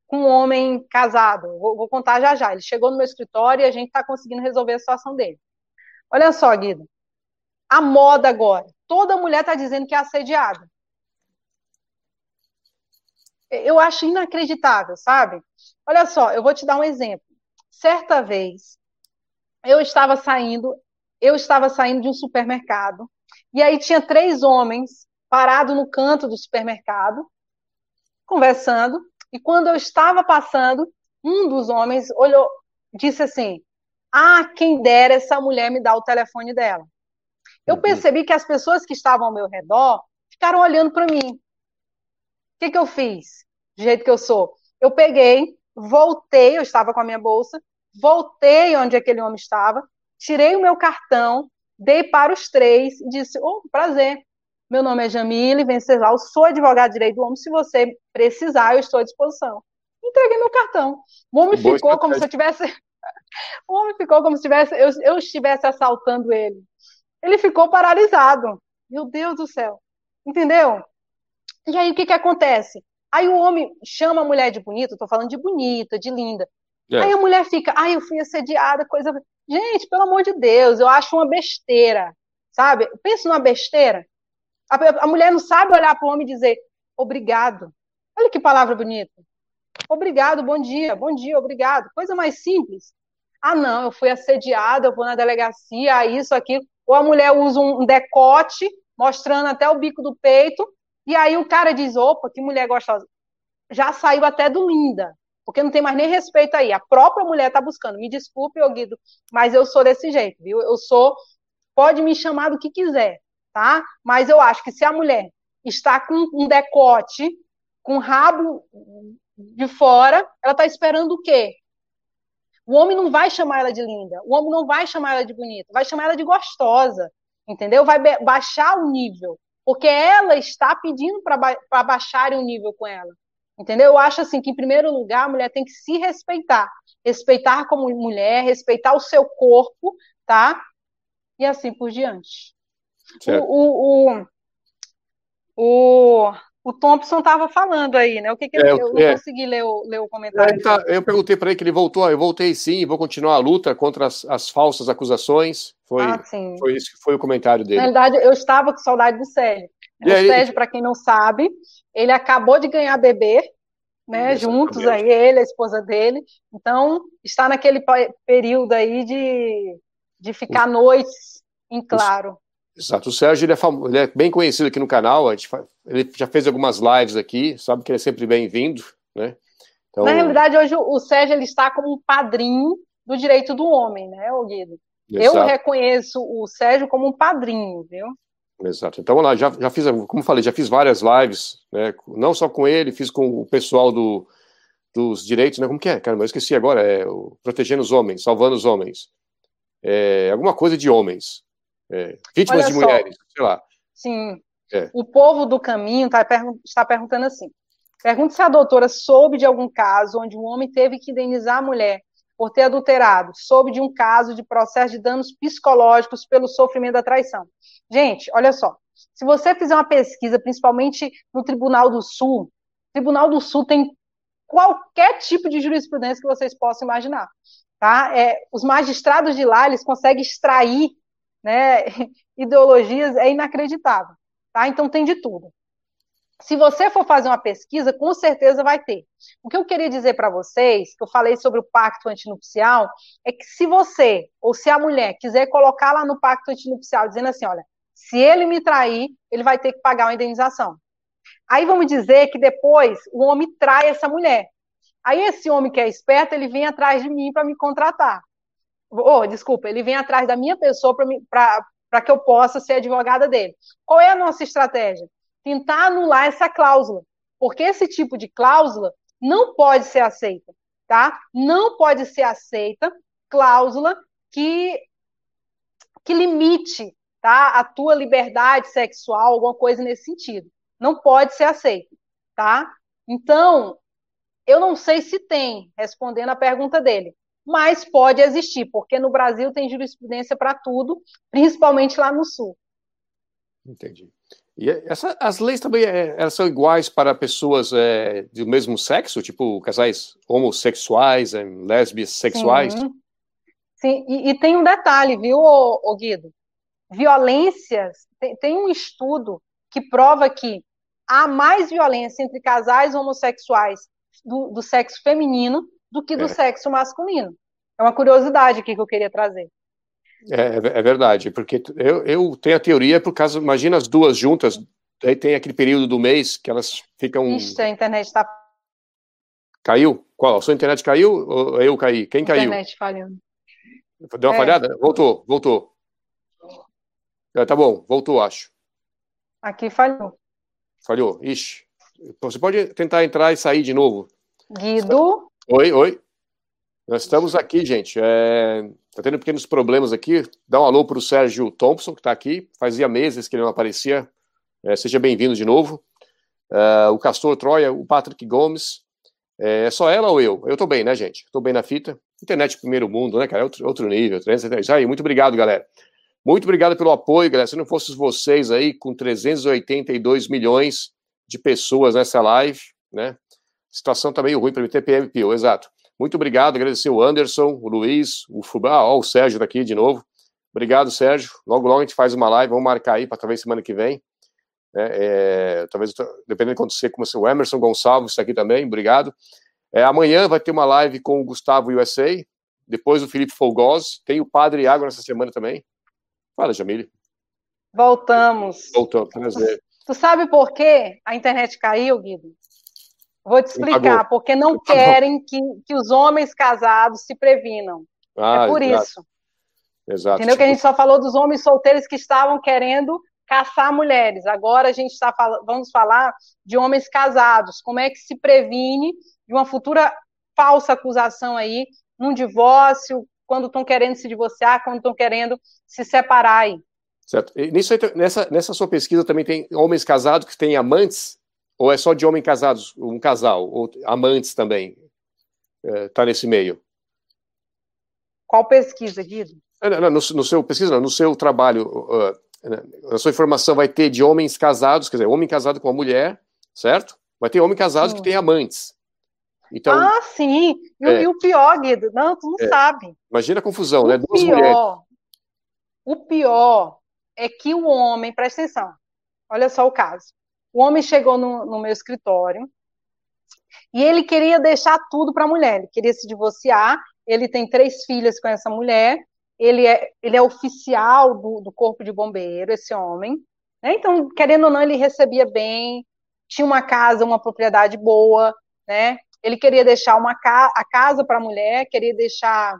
com um homem casado. Vou, vou, contar já já. Ele chegou no meu escritório e a gente está conseguindo resolver a situação dele. Olha só, Guido. A moda agora. Toda mulher está dizendo que é assediada. Eu acho inacreditável, sabe? Olha só, eu vou te dar um exemplo. Certa vez, eu estava saindo, eu estava saindo de um supermercado, e aí tinha três homens parados no canto do supermercado, conversando, e quando eu estava passando, um dos homens olhou, disse assim: Ah, quem dera essa mulher me dar o telefone dela. Eu percebi que as pessoas que estavam ao meu redor ficaram olhando para mim. O que, que eu fiz? Do jeito que eu sou. Eu peguei, voltei, eu estava com a minha bolsa, voltei onde aquele homem estava, tirei o meu cartão, dei para os três e disse: Oh, prazer. Meu nome é Jamile Venceslau, sou advogado de direito do homem. Se você precisar, eu estou à disposição. Entreguei meu cartão. O homem Boa ficou como se eu tivesse. <laughs> o homem ficou como se tivesse, eu, eu estivesse assaltando ele. Ele ficou paralisado. Meu Deus do céu. Entendeu? E aí o que, que acontece? Aí o homem chama a mulher de bonita, estou falando de bonita, de linda. É. Aí a mulher fica, ai, eu fui assediada, coisa. Gente, pelo amor de Deus, eu acho uma besteira, sabe? Pensa numa besteira. A, a mulher não sabe olhar para o homem e dizer obrigado. Olha que palavra bonita. Obrigado, bom dia, bom dia, obrigado. Coisa mais simples. Ah, não, eu fui assediada, eu vou na delegacia, isso, aquilo. Ou a mulher usa um decote, mostrando até o bico do peito, e aí o cara diz: opa, que mulher gostosa. Já saiu até do linda, porque não tem mais nem respeito aí. A própria mulher está buscando. Me desculpe, ô Guido, mas eu sou desse jeito, viu? Eu sou, pode me chamar do que quiser, tá? Mas eu acho que se a mulher está com um decote, com o rabo de fora, ela está esperando o quê? O homem não vai chamar ela de linda, o homem não vai chamar ela de bonita, vai chamar ela de gostosa, entendeu? Vai baixar o nível, porque ela está pedindo para ba baixar o nível com ela. Entendeu? Eu acho assim que, em primeiro lugar, a mulher tem que se respeitar. Respeitar como mulher, respeitar o seu corpo, tá? E assim por diante. O, o, o, o, Thompson estava falando aí, né? O que, que é, ele, eu não é. consegui ler o, ler o comentário. É, tá, eu perguntei para ele que ele voltou. Eu voltei sim, vou continuar a luta contra as, as falsas acusações. Foi, ah, foi isso que foi o comentário dele. Na verdade, eu estava com saudade do Sérgio. O. Sérgio, para quem não sabe, ele acabou de ganhar bebê, né? Juntos aí, ele, a esposa dele. Então, está naquele período aí de, de ficar Os... noites em claro. Exato. O Sérgio ele é, fam... ele é, bem conhecido aqui no canal. A gente fa... Ele já fez algumas lives aqui, sabe que ele é sempre bem-vindo, né? Então... Na realidade, hoje o Sérgio ele está como um padrinho do direito do homem, né, Guido? Exato. Eu reconheço o Sérgio como um padrinho, viu? Exato. Então, lá, já, já fiz, como falei, já fiz várias lives, né? Não só com ele, fiz com o pessoal do, dos direitos, né? Como que é? Caramba, eu esqueci agora. É o, protegendo os homens, salvando os homens. É, alguma coisa de homens. É, vítimas Olha de só. mulheres, sei lá. Sim. É. O povo do caminho tá, está perguntando assim. Pergunta se a doutora soube de algum caso onde um homem teve que indenizar a mulher por ter adulterado, soube de um caso de processo de danos psicológicos pelo sofrimento da traição. Gente, olha só. Se você fizer uma pesquisa, principalmente no Tribunal do Sul, Tribunal do Sul tem qualquer tipo de jurisprudência que vocês possam imaginar. Tá? É, os magistrados de lá, eles conseguem extrair né, <laughs> ideologias, é inacreditável. Tá? Então tem de tudo. Se você for fazer uma pesquisa, com certeza vai ter. O que eu queria dizer para vocês, que eu falei sobre o pacto antinupcial, é que se você, ou se a mulher, quiser colocar lá no pacto antinupcial, dizendo assim, olha, se ele me trair, ele vai ter que pagar uma indenização. Aí vamos dizer que depois o homem trai essa mulher. Aí esse homem que é esperto, ele vem atrás de mim para me contratar. Oh, desculpa, ele vem atrás da minha pessoa para que eu possa ser advogada dele. Qual é a nossa estratégia? Tentar anular essa cláusula, porque esse tipo de cláusula não pode ser aceita, tá? Não pode ser aceita cláusula que que limite tá? A tua liberdade sexual, alguma coisa nesse sentido. Não pode ser aceito, tá? Então, eu não sei se tem, respondendo a pergunta dele, mas pode existir, porque no Brasil tem jurisprudência para tudo, principalmente lá no Sul. Entendi. E essa, as leis também é, elas são iguais para pessoas é, do mesmo sexo, tipo casais homossexuais, é, lésbicas sexuais? Sim, Sim. E, e, tem um detalhe, viu, ô, ô Guido? violências, tem, tem um estudo que prova que há mais violência entre casais homossexuais do, do sexo feminino do que do é. sexo masculino. É uma curiosidade aqui que eu queria trazer. É, é, é verdade, porque eu, eu tenho a teoria por causa, imagina as duas juntas, aí tem aquele período do mês que elas ficam. Ixi, a internet está. Caiu? Qual? A sua internet caiu ou eu caí? Quem caiu? Internet falhando. Deu uma é. falhada? Voltou, voltou. É, tá bom, voltou, acho. Aqui falhou. Falhou, ixi. Você pode tentar entrar e sair de novo. Guido? Oi, oi. Nós estamos aqui, gente. É... Tá tendo pequenos problemas aqui. Dá um alô para o Sérgio Thompson, que está aqui. Fazia meses que ele não aparecia. É, seja bem-vindo de novo. É, o Castor Troia, o Patrick Gomes. É, é só ela ou eu? Eu estou bem, né, gente? Estou bem na fita. Internet primeiro mundo, né, cara? É outro, outro nível. Aí, muito obrigado, galera. Muito obrigado pelo apoio, galera. Se não fossem vocês aí, com 382 milhões de pessoas nessa live, né? A situação tá meio ruim para o TPM Pio, exato. Muito obrigado, agradecer o Anderson, o Luiz, o Fubá, ó, o Sérgio daqui de novo. Obrigado, Sérgio. Logo, logo a gente faz uma live, vamos marcar aí para talvez semana que vem. É, é, talvez, dependendo de acontecer, como o Emerson Gonçalves está aqui também, obrigado. É, amanhã vai ter uma live com o Gustavo USA, depois o Felipe Folgosi, tem o Padre Água nessa semana também. Fala, Jamile. Voltamos. Voltamos, prazer. Tu sabe por que a internet caiu, Guido? Vou te explicar, porque não querem que, que os homens casados se previnam. Ah, é por exato. isso. Exato. Entendeu? Tipo... Que a gente só falou dos homens solteiros que estavam querendo caçar mulheres. Agora a gente está vamos falar de homens casados. Como é que se previne de uma futura falsa acusação aí, num divórcio, quando estão querendo se divorciar, quando estão querendo se separar aí. Certo. E nisso, nessa, nessa sua pesquisa também tem homens casados que têm amantes? Ou é só de homens casados, um casal, ou amantes também? Está é, nesse meio? Qual pesquisa, Guido? No, no, seu pesquisa, não, no seu trabalho, uh, a sua informação vai ter de homens casados, quer dizer, homem casado com a mulher, certo? Vai ter homem casado que tem amantes. Então, ah, sim. E, é, o pior, Guido, não, tu não é, sabe. Imagina a confusão, né? o né? Duas pior, mulheres. O pior é que o homem, presta atenção, olha só o caso. O homem chegou no, no meu escritório e ele queria deixar tudo para a mulher, ele queria se divorciar, ele tem três filhas com essa mulher, ele é, ele é oficial do, do corpo de bombeiro, esse homem, né? então, querendo ou não, ele recebia bem, tinha uma casa, uma propriedade boa, né? Ele queria deixar uma ca a casa para a mulher, queria deixar.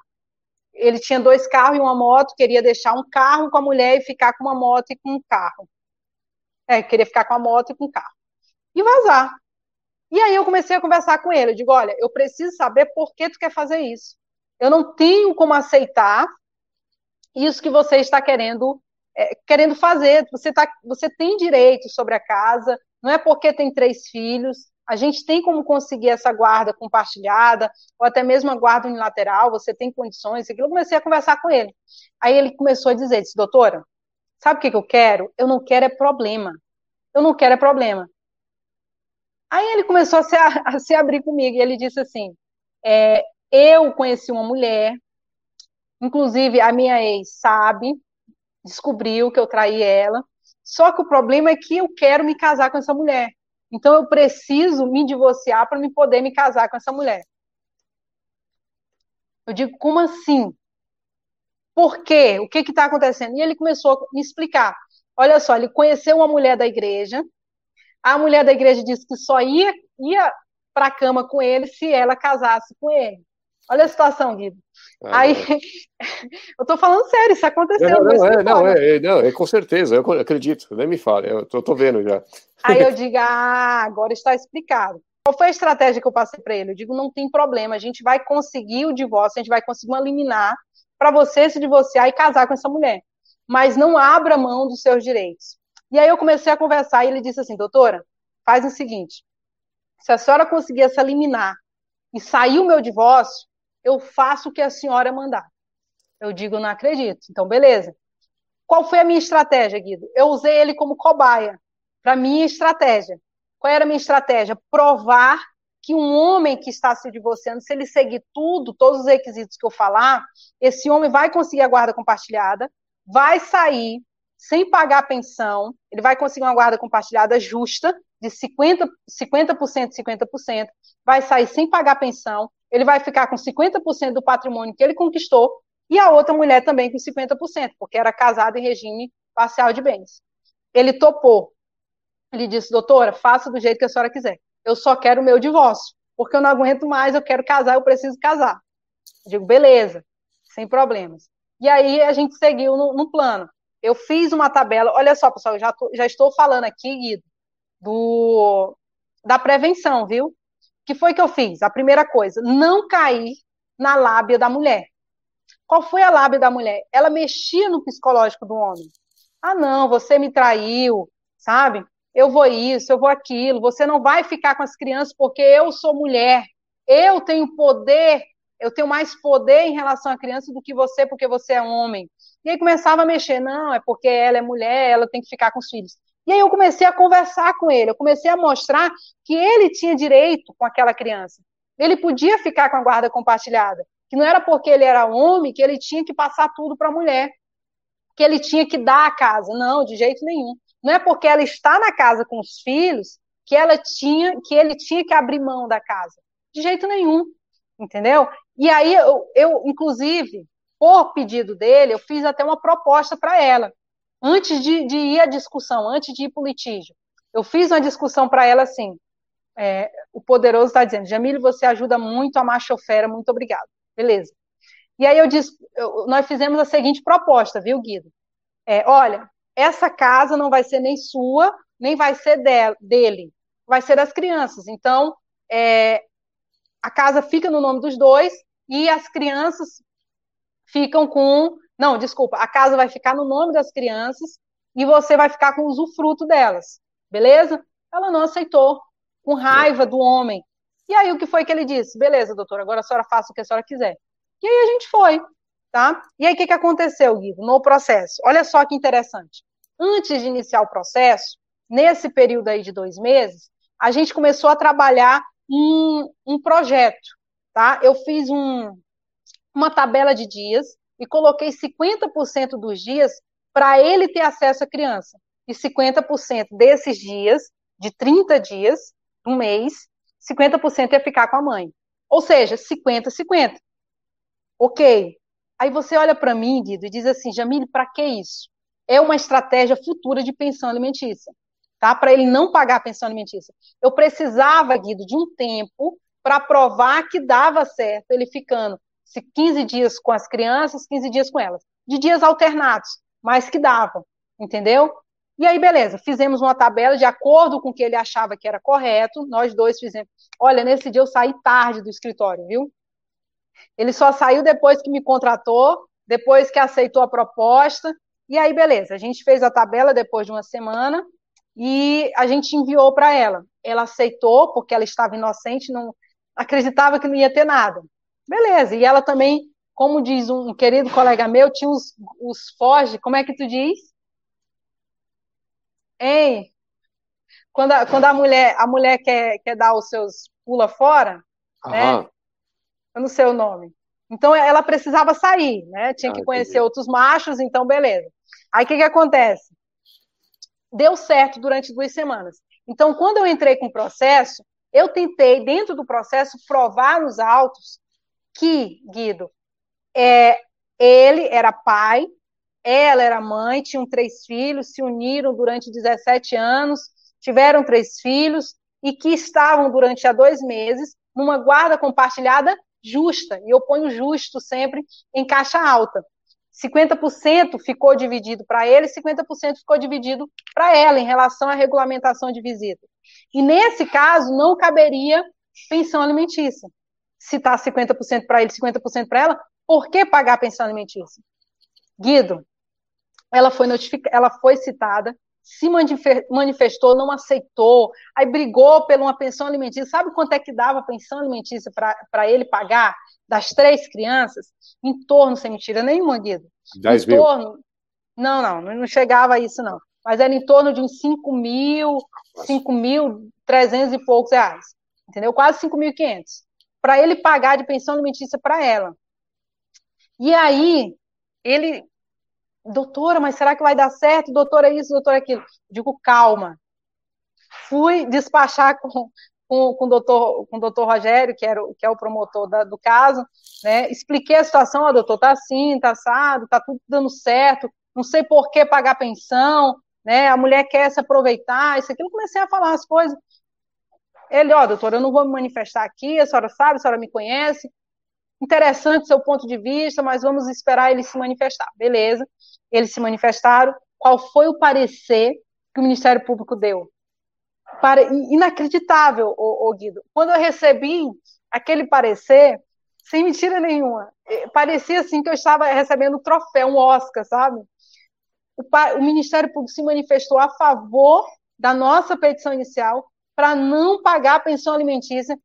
Ele tinha dois carros e uma moto, queria deixar um carro com a mulher e ficar com uma moto e com um carro. É, queria ficar com a moto e com o carro. E vazar. E aí eu comecei a conversar com ele. Eu digo: olha, eu preciso saber por que tu quer fazer isso. Eu não tenho como aceitar isso que você está querendo é, querendo fazer. Você, tá, você tem direito sobre a casa, não é porque tem três filhos, a gente tem como conseguir essa guarda compartilhada, ou até mesmo a guarda unilateral, você tem condições. Eu comecei a conversar com ele. Aí ele começou a dizer, disse, doutora, sabe o que, que eu quero? Eu não quero é problema. Eu não quero é problema. Aí ele começou a se, a, a se abrir comigo, e ele disse assim, é, eu conheci uma mulher, inclusive a minha ex sabe, descobriu que eu traí ela, só que o problema é que eu quero me casar com essa mulher. Então eu preciso me divorciar para me poder me casar com essa mulher. Eu digo, como assim? Por quê? O que está acontecendo? E ele começou a me explicar. Olha só, ele conheceu uma mulher da igreja. A mulher da igreja disse que só ia, ia para a cama com ele se ela casasse com ele. Olha a situação, Guido. Ah, Aí, <laughs> eu estou falando sério, isso aconteceu. Não, não, é, não, é, é, não, é com certeza, eu acredito, nem me fale, eu tô, tô vendo já. Aí eu digo, ah, agora está explicado. Qual foi a estratégia que eu passei para ele? Eu digo, não tem problema, a gente vai conseguir o divórcio, a gente vai conseguir uma liminar para você se divorciar e casar com essa mulher. Mas não abra mão dos seus direitos. E aí eu comecei a conversar e ele disse assim, doutora, faz o seguinte, se a senhora conseguir essa liminar e sair o meu divórcio, eu faço o que a senhora mandar. Eu digo, não acredito. Então, beleza. Qual foi a minha estratégia, Guido? Eu usei ele como cobaia para minha estratégia. Qual era a minha estratégia? Provar que um homem que está se divorciando, se ele seguir tudo, todos os requisitos que eu falar, esse homem vai conseguir a guarda compartilhada, vai sair sem pagar pensão, ele vai conseguir uma guarda compartilhada justa, de 50%, 50%, 50%, vai sair sem pagar pensão, ele vai ficar com 50% do patrimônio que ele conquistou, e a outra mulher também com 50%, porque era casada em regime parcial de bens. Ele topou. Ele disse, doutora, faça do jeito que a senhora quiser. Eu só quero o meu divórcio, porque eu não aguento mais, eu quero casar, eu preciso casar. Eu digo, beleza, sem problemas. E aí a gente seguiu no, no plano. Eu fiz uma tabela, olha só, pessoal, já, tô, já estou falando aqui, Guido, do, da prevenção, viu? que foi que eu fiz? A primeira coisa, não cair na lábia da mulher. Qual foi a lábia da mulher? Ela mexia no psicológico do homem. Ah, não, você me traiu, sabe? Eu vou isso, eu vou aquilo. Você não vai ficar com as crianças porque eu sou mulher. Eu tenho poder, eu tenho mais poder em relação à criança do que você porque você é homem. E aí começava a mexer, não, é porque ela é mulher, ela tem que ficar com os filhos. E aí eu comecei a conversar com ele, eu comecei a mostrar que ele tinha direito com aquela criança. Ele podia ficar com a guarda compartilhada, que não era porque ele era homem que ele tinha que passar tudo para a mulher, que ele tinha que dar a casa. Não, de jeito nenhum. Não é porque ela está na casa com os filhos que ela tinha, que ele tinha que abrir mão da casa. De jeito nenhum, entendeu? E aí eu, eu inclusive, por pedido dele, eu fiz até uma proposta para ela antes de, de ir à discussão, antes de ir para o litígio. Eu fiz uma discussão para ela assim: é, o poderoso está dizendo, Jamile, você ajuda muito a machofera, muito obrigado. Beleza. E aí eu disse, eu, nós fizemos a seguinte proposta, viu, Guido? É, olha, essa casa não vai ser nem sua, nem vai ser de, dele, vai ser das crianças. Então, é, a casa fica no nome dos dois e as crianças ficam com. Não, desculpa, a casa vai ficar no nome das crianças e você vai ficar com o usufruto delas, beleza? Ela não aceitou, com raiva do homem. E aí o que foi que ele disse? Beleza, doutor, agora a senhora faça o que a senhora quiser. E aí a gente foi, tá? E aí o que, que aconteceu, Guido, no processo? Olha só que interessante. Antes de iniciar o processo, nesse período aí de dois meses, a gente começou a trabalhar um, um projeto, tá? Eu fiz um, uma tabela de dias e coloquei 50% dos dias para ele ter acesso à criança. E 50% desses dias, de 30 dias, um mês, 50% ia ficar com a mãe. Ou seja, 50-50. Ok. Aí você olha para mim, Guido, e diz assim, Jamile, para que isso? É uma estratégia futura de pensão alimentícia, tá? Para ele não pagar a pensão alimentícia. Eu precisava, Guido, de um tempo para provar que dava certo ele ficando 15 dias com as crianças, 15 dias com elas. De dias alternados, mas que dava, entendeu? E aí, beleza, fizemos uma tabela de acordo com o que ele achava que era correto, nós dois fizemos. Olha, nesse dia eu saí tarde do escritório, viu? Ele só saiu depois que me contratou, depois que aceitou a proposta, e aí, beleza, a gente fez a tabela depois de uma semana e a gente enviou para ela. Ela aceitou, porque ela estava inocente, não acreditava que não ia ter nada. Beleza, e ela também, como diz um querido colega meu, tinha os, os foge, como é que tu diz? Hein? Quando a, quando a mulher a mulher quer, quer dar os seus pula fora, né? Eu não sei o nome. Então ela precisava sair, né? Tinha que ah, conhecer entendi. outros machos, então beleza. Aí o que, que acontece? Deu certo durante duas semanas. Então, quando eu entrei com o processo, eu tentei, dentro do processo, provar nos autos que, Guido, é, ele era pai, ela era mãe, tinham três filhos, se uniram durante 17 anos, tiveram três filhos e que estavam durante há dois meses numa guarda compartilhada justa. E eu ponho justo sempre em caixa alta. 50% ficou dividido para ele, 50% ficou dividido para ela em relação à regulamentação de visita. E nesse caso, não caberia pensão alimentícia. Se está 50% para ele, 50% para ela, por que pagar pensão alimentícia? Guido, ela foi notificada, ela foi citada, se manifestou, não aceitou, aí brigou por uma pensão alimentícia. Sabe quanto é que dava a pensão alimentícia para ele pagar das três crianças? Em torno, sem mentira nenhuma, Guido. 10 em torno, Não, não, não chegava a isso, não. Mas era em torno de uns 5 mil, 5 mil, 300 e poucos reais. Entendeu? Quase 5.500. Para ele pagar de pensão alimentícia para ela. E aí, ele doutora, mas será que vai dar certo? Doutora, isso, doutora, aquilo. Digo, calma. Fui despachar com, com, com, o, doutor, com o doutor Rogério, que, era, que é o promotor da, do caso, né? Expliquei a situação, ó, doutor, tá assim, tá assado, tá tudo dando certo, não sei por que pagar pensão, né? A mulher quer se aproveitar, isso aqui, eu comecei a falar as coisas. Ele, ó, doutor, eu não vou me manifestar aqui, a senhora sabe, a senhora me conhece, interessante seu ponto de vista, mas vamos esperar ele se manifestar. Beleza, eles se manifestaram. Qual foi o parecer que o Ministério Público deu? Para, inacreditável, ô, ô Guido. Quando eu recebi aquele parecer, sem mentira nenhuma, parecia assim que eu estava recebendo um troféu, um Oscar, sabe? O, o Ministério Público se manifestou a favor da nossa petição inicial para não pagar a pensão alimentícia,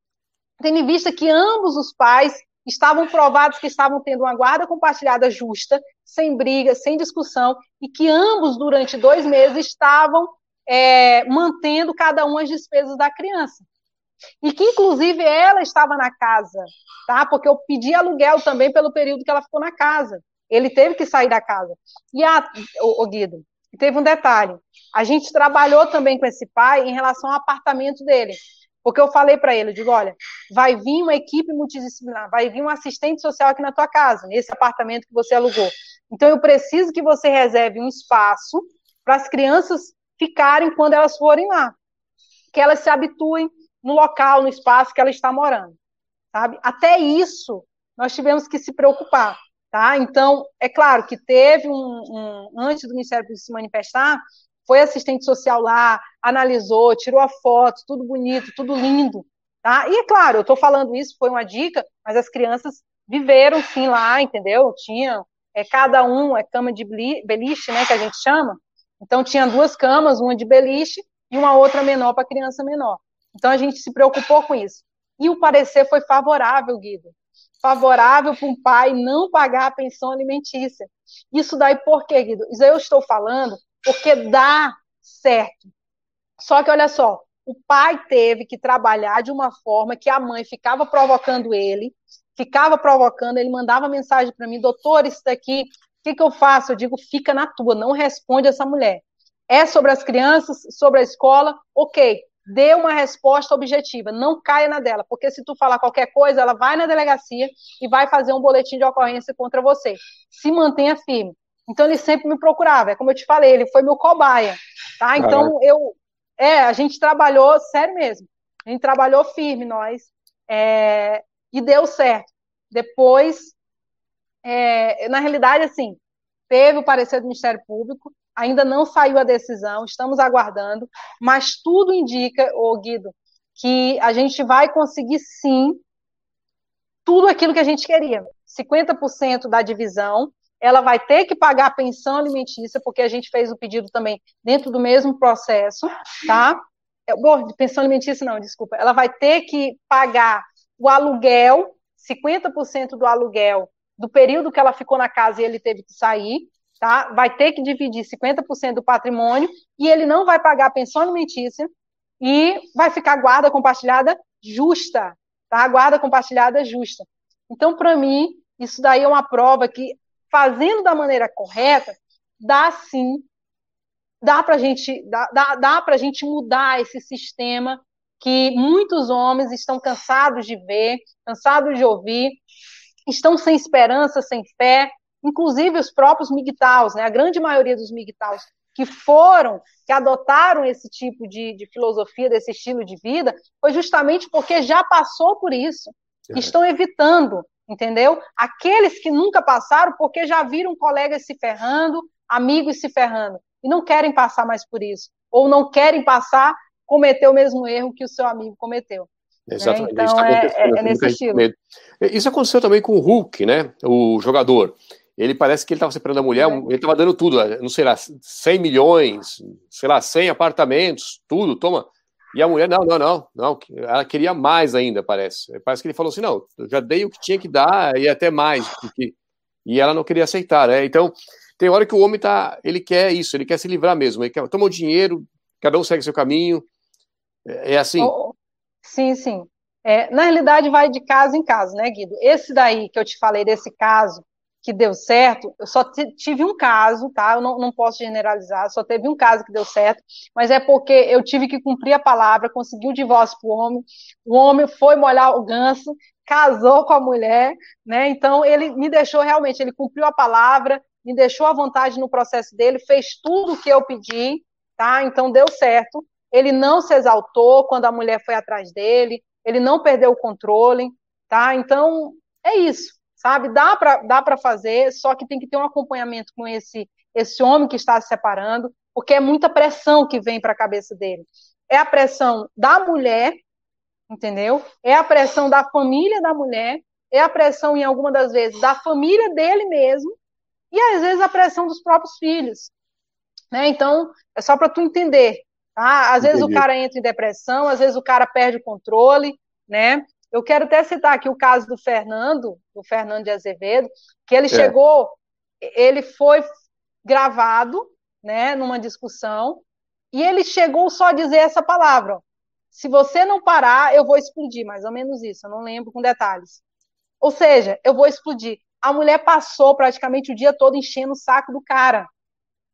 tendo em vista que ambos os pais estavam provados que estavam tendo uma guarda compartilhada justa, sem briga, sem discussão, e que ambos, durante dois meses, estavam é, mantendo cada um as despesas da criança. E que, inclusive, ela estava na casa, tá? Porque eu pedi aluguel também pelo período que ela ficou na casa. Ele teve que sair da casa. E a, o, o Guido, teve um detalhe. A gente trabalhou também com esse pai em relação ao apartamento dele. Porque eu falei para ele, eu digo, olha, vai vir uma equipe multidisciplinar, vai vir um assistente social aqui na tua casa, nesse apartamento que você alugou. Então eu preciso que você reserve um espaço para as crianças ficarem quando elas forem lá. Que elas se habituem, no local, no espaço que ela está morando, sabe? Até isso nós tivemos que se preocupar, tá? Então, é claro que teve um, um antes do Ministério Público se manifestar, foi assistente social lá, analisou, tirou a foto, tudo bonito, tudo lindo, tá? E é claro, eu estou falando isso, foi uma dica, mas as crianças viveram sim lá, entendeu? Tinham, é, cada um é cama de beliche, né, que a gente chama. Então tinha duas camas, uma de beliche e uma outra menor para criança menor. Então a gente se preocupou com isso. E o parecer foi favorável, Guido. Favorável para um pai não pagar a pensão alimentícia. Isso daí por quê, Guido? Isso eu estou falando porque dá certo. Só que olha só, o pai teve que trabalhar de uma forma que a mãe ficava provocando ele, ficava provocando, ele mandava mensagem para mim, doutor, isso daqui, o que, que eu faço? Eu digo, fica na tua, não responde essa mulher. É sobre as crianças, sobre a escola, ok, dê uma resposta objetiva, não caia na dela, porque se tu falar qualquer coisa, ela vai na delegacia e vai fazer um boletim de ocorrência contra você. Se mantenha firme. Então ele sempre me procurava, é como eu te falei, ele foi meu cobaia, tá? Então eu, é, a gente trabalhou, sério mesmo, a gente trabalhou firme, nós, é, e deu certo. Depois, é, na realidade, assim, teve o parecer do Ministério Público, ainda não saiu a decisão, estamos aguardando, mas tudo indica, ô Guido, que a gente vai conseguir sim tudo aquilo que a gente queria. 50% da divisão ela vai ter que pagar a pensão alimentícia, porque a gente fez o pedido também dentro do mesmo processo, tá? É, bom, pensão alimentícia não, desculpa. Ela vai ter que pagar o aluguel, 50% do aluguel do período que ela ficou na casa e ele teve que sair, tá? Vai ter que dividir 50% do patrimônio e ele não vai pagar a pensão alimentícia e vai ficar guarda compartilhada justa, tá? Guarda compartilhada justa. Então, para mim, isso daí é uma prova que fazendo da maneira correta, dá sim, dá para gente, dá, dá, dá a gente mudar esse sistema que muitos homens estão cansados de ver, cansados de ouvir, estão sem esperança, sem fé, inclusive os próprios migtaus, né? A grande maioria dos migtaus que foram, que adotaram esse tipo de, de filosofia, desse estilo de vida, foi justamente porque já passou por isso, estão evitando entendeu? Aqueles que nunca passaram porque já viram colegas se ferrando, amigos se ferrando, e não querem passar mais por isso, ou não querem passar, cometer o mesmo erro que o seu amigo cometeu. Né? Exatamente. Né? Então, é, é, é nesse estilo. Isso aconteceu também com o Hulk, né? O jogador. Ele parece que ele estava separando a mulher, é. ele estava dando tudo, não sei lá, 100 milhões, sei lá, 100 apartamentos, tudo, toma. E a mulher, não, não, não, não, ela queria mais ainda, parece. Parece que ele falou assim, não, eu já dei o que tinha que dar e até mais, porque... e ela não queria aceitar, né? Então, tem hora que o homem tá, ele quer isso, ele quer se livrar mesmo, ele quer, toma o dinheiro, cada um segue seu caminho, é, é assim. Sim, sim. É, na realidade, vai de caso em caso, né, Guido? Esse daí que eu te falei, desse caso, que deu certo, eu só tive um caso, tá? Eu não, não posso generalizar, só teve um caso que deu certo, mas é porque eu tive que cumprir a palavra, consegui o divórcio para o homem, o homem foi molhar o ganso, casou com a mulher, né? Então ele me deixou realmente, ele cumpriu a palavra, me deixou à vontade no processo dele, fez tudo o que eu pedi, tá? Então deu certo. Ele não se exaltou quando a mulher foi atrás dele, ele não perdeu o controle, tá? Então é isso sabe? Dá para dá fazer, só que tem que ter um acompanhamento com esse, esse homem que está se separando, porque é muita pressão que vem para a cabeça dele. É a pressão da mulher, entendeu? É a pressão da família da mulher, é a pressão, em alguma das vezes, da família dele mesmo, e às vezes a pressão dos próprios filhos. Né? Então, é só para tu entender. Tá? Às Entendi. vezes o cara entra em depressão, às vezes o cara perde o controle, né? Eu quero até citar aqui o caso do Fernando, do Fernando de Azevedo, que ele é. chegou, ele foi gravado, né, numa discussão, e ele chegou só a dizer essa palavra. Se você não parar, eu vou explodir, mais ou menos isso, eu não lembro com detalhes. Ou seja, eu vou explodir. A mulher passou praticamente o dia todo enchendo o saco do cara.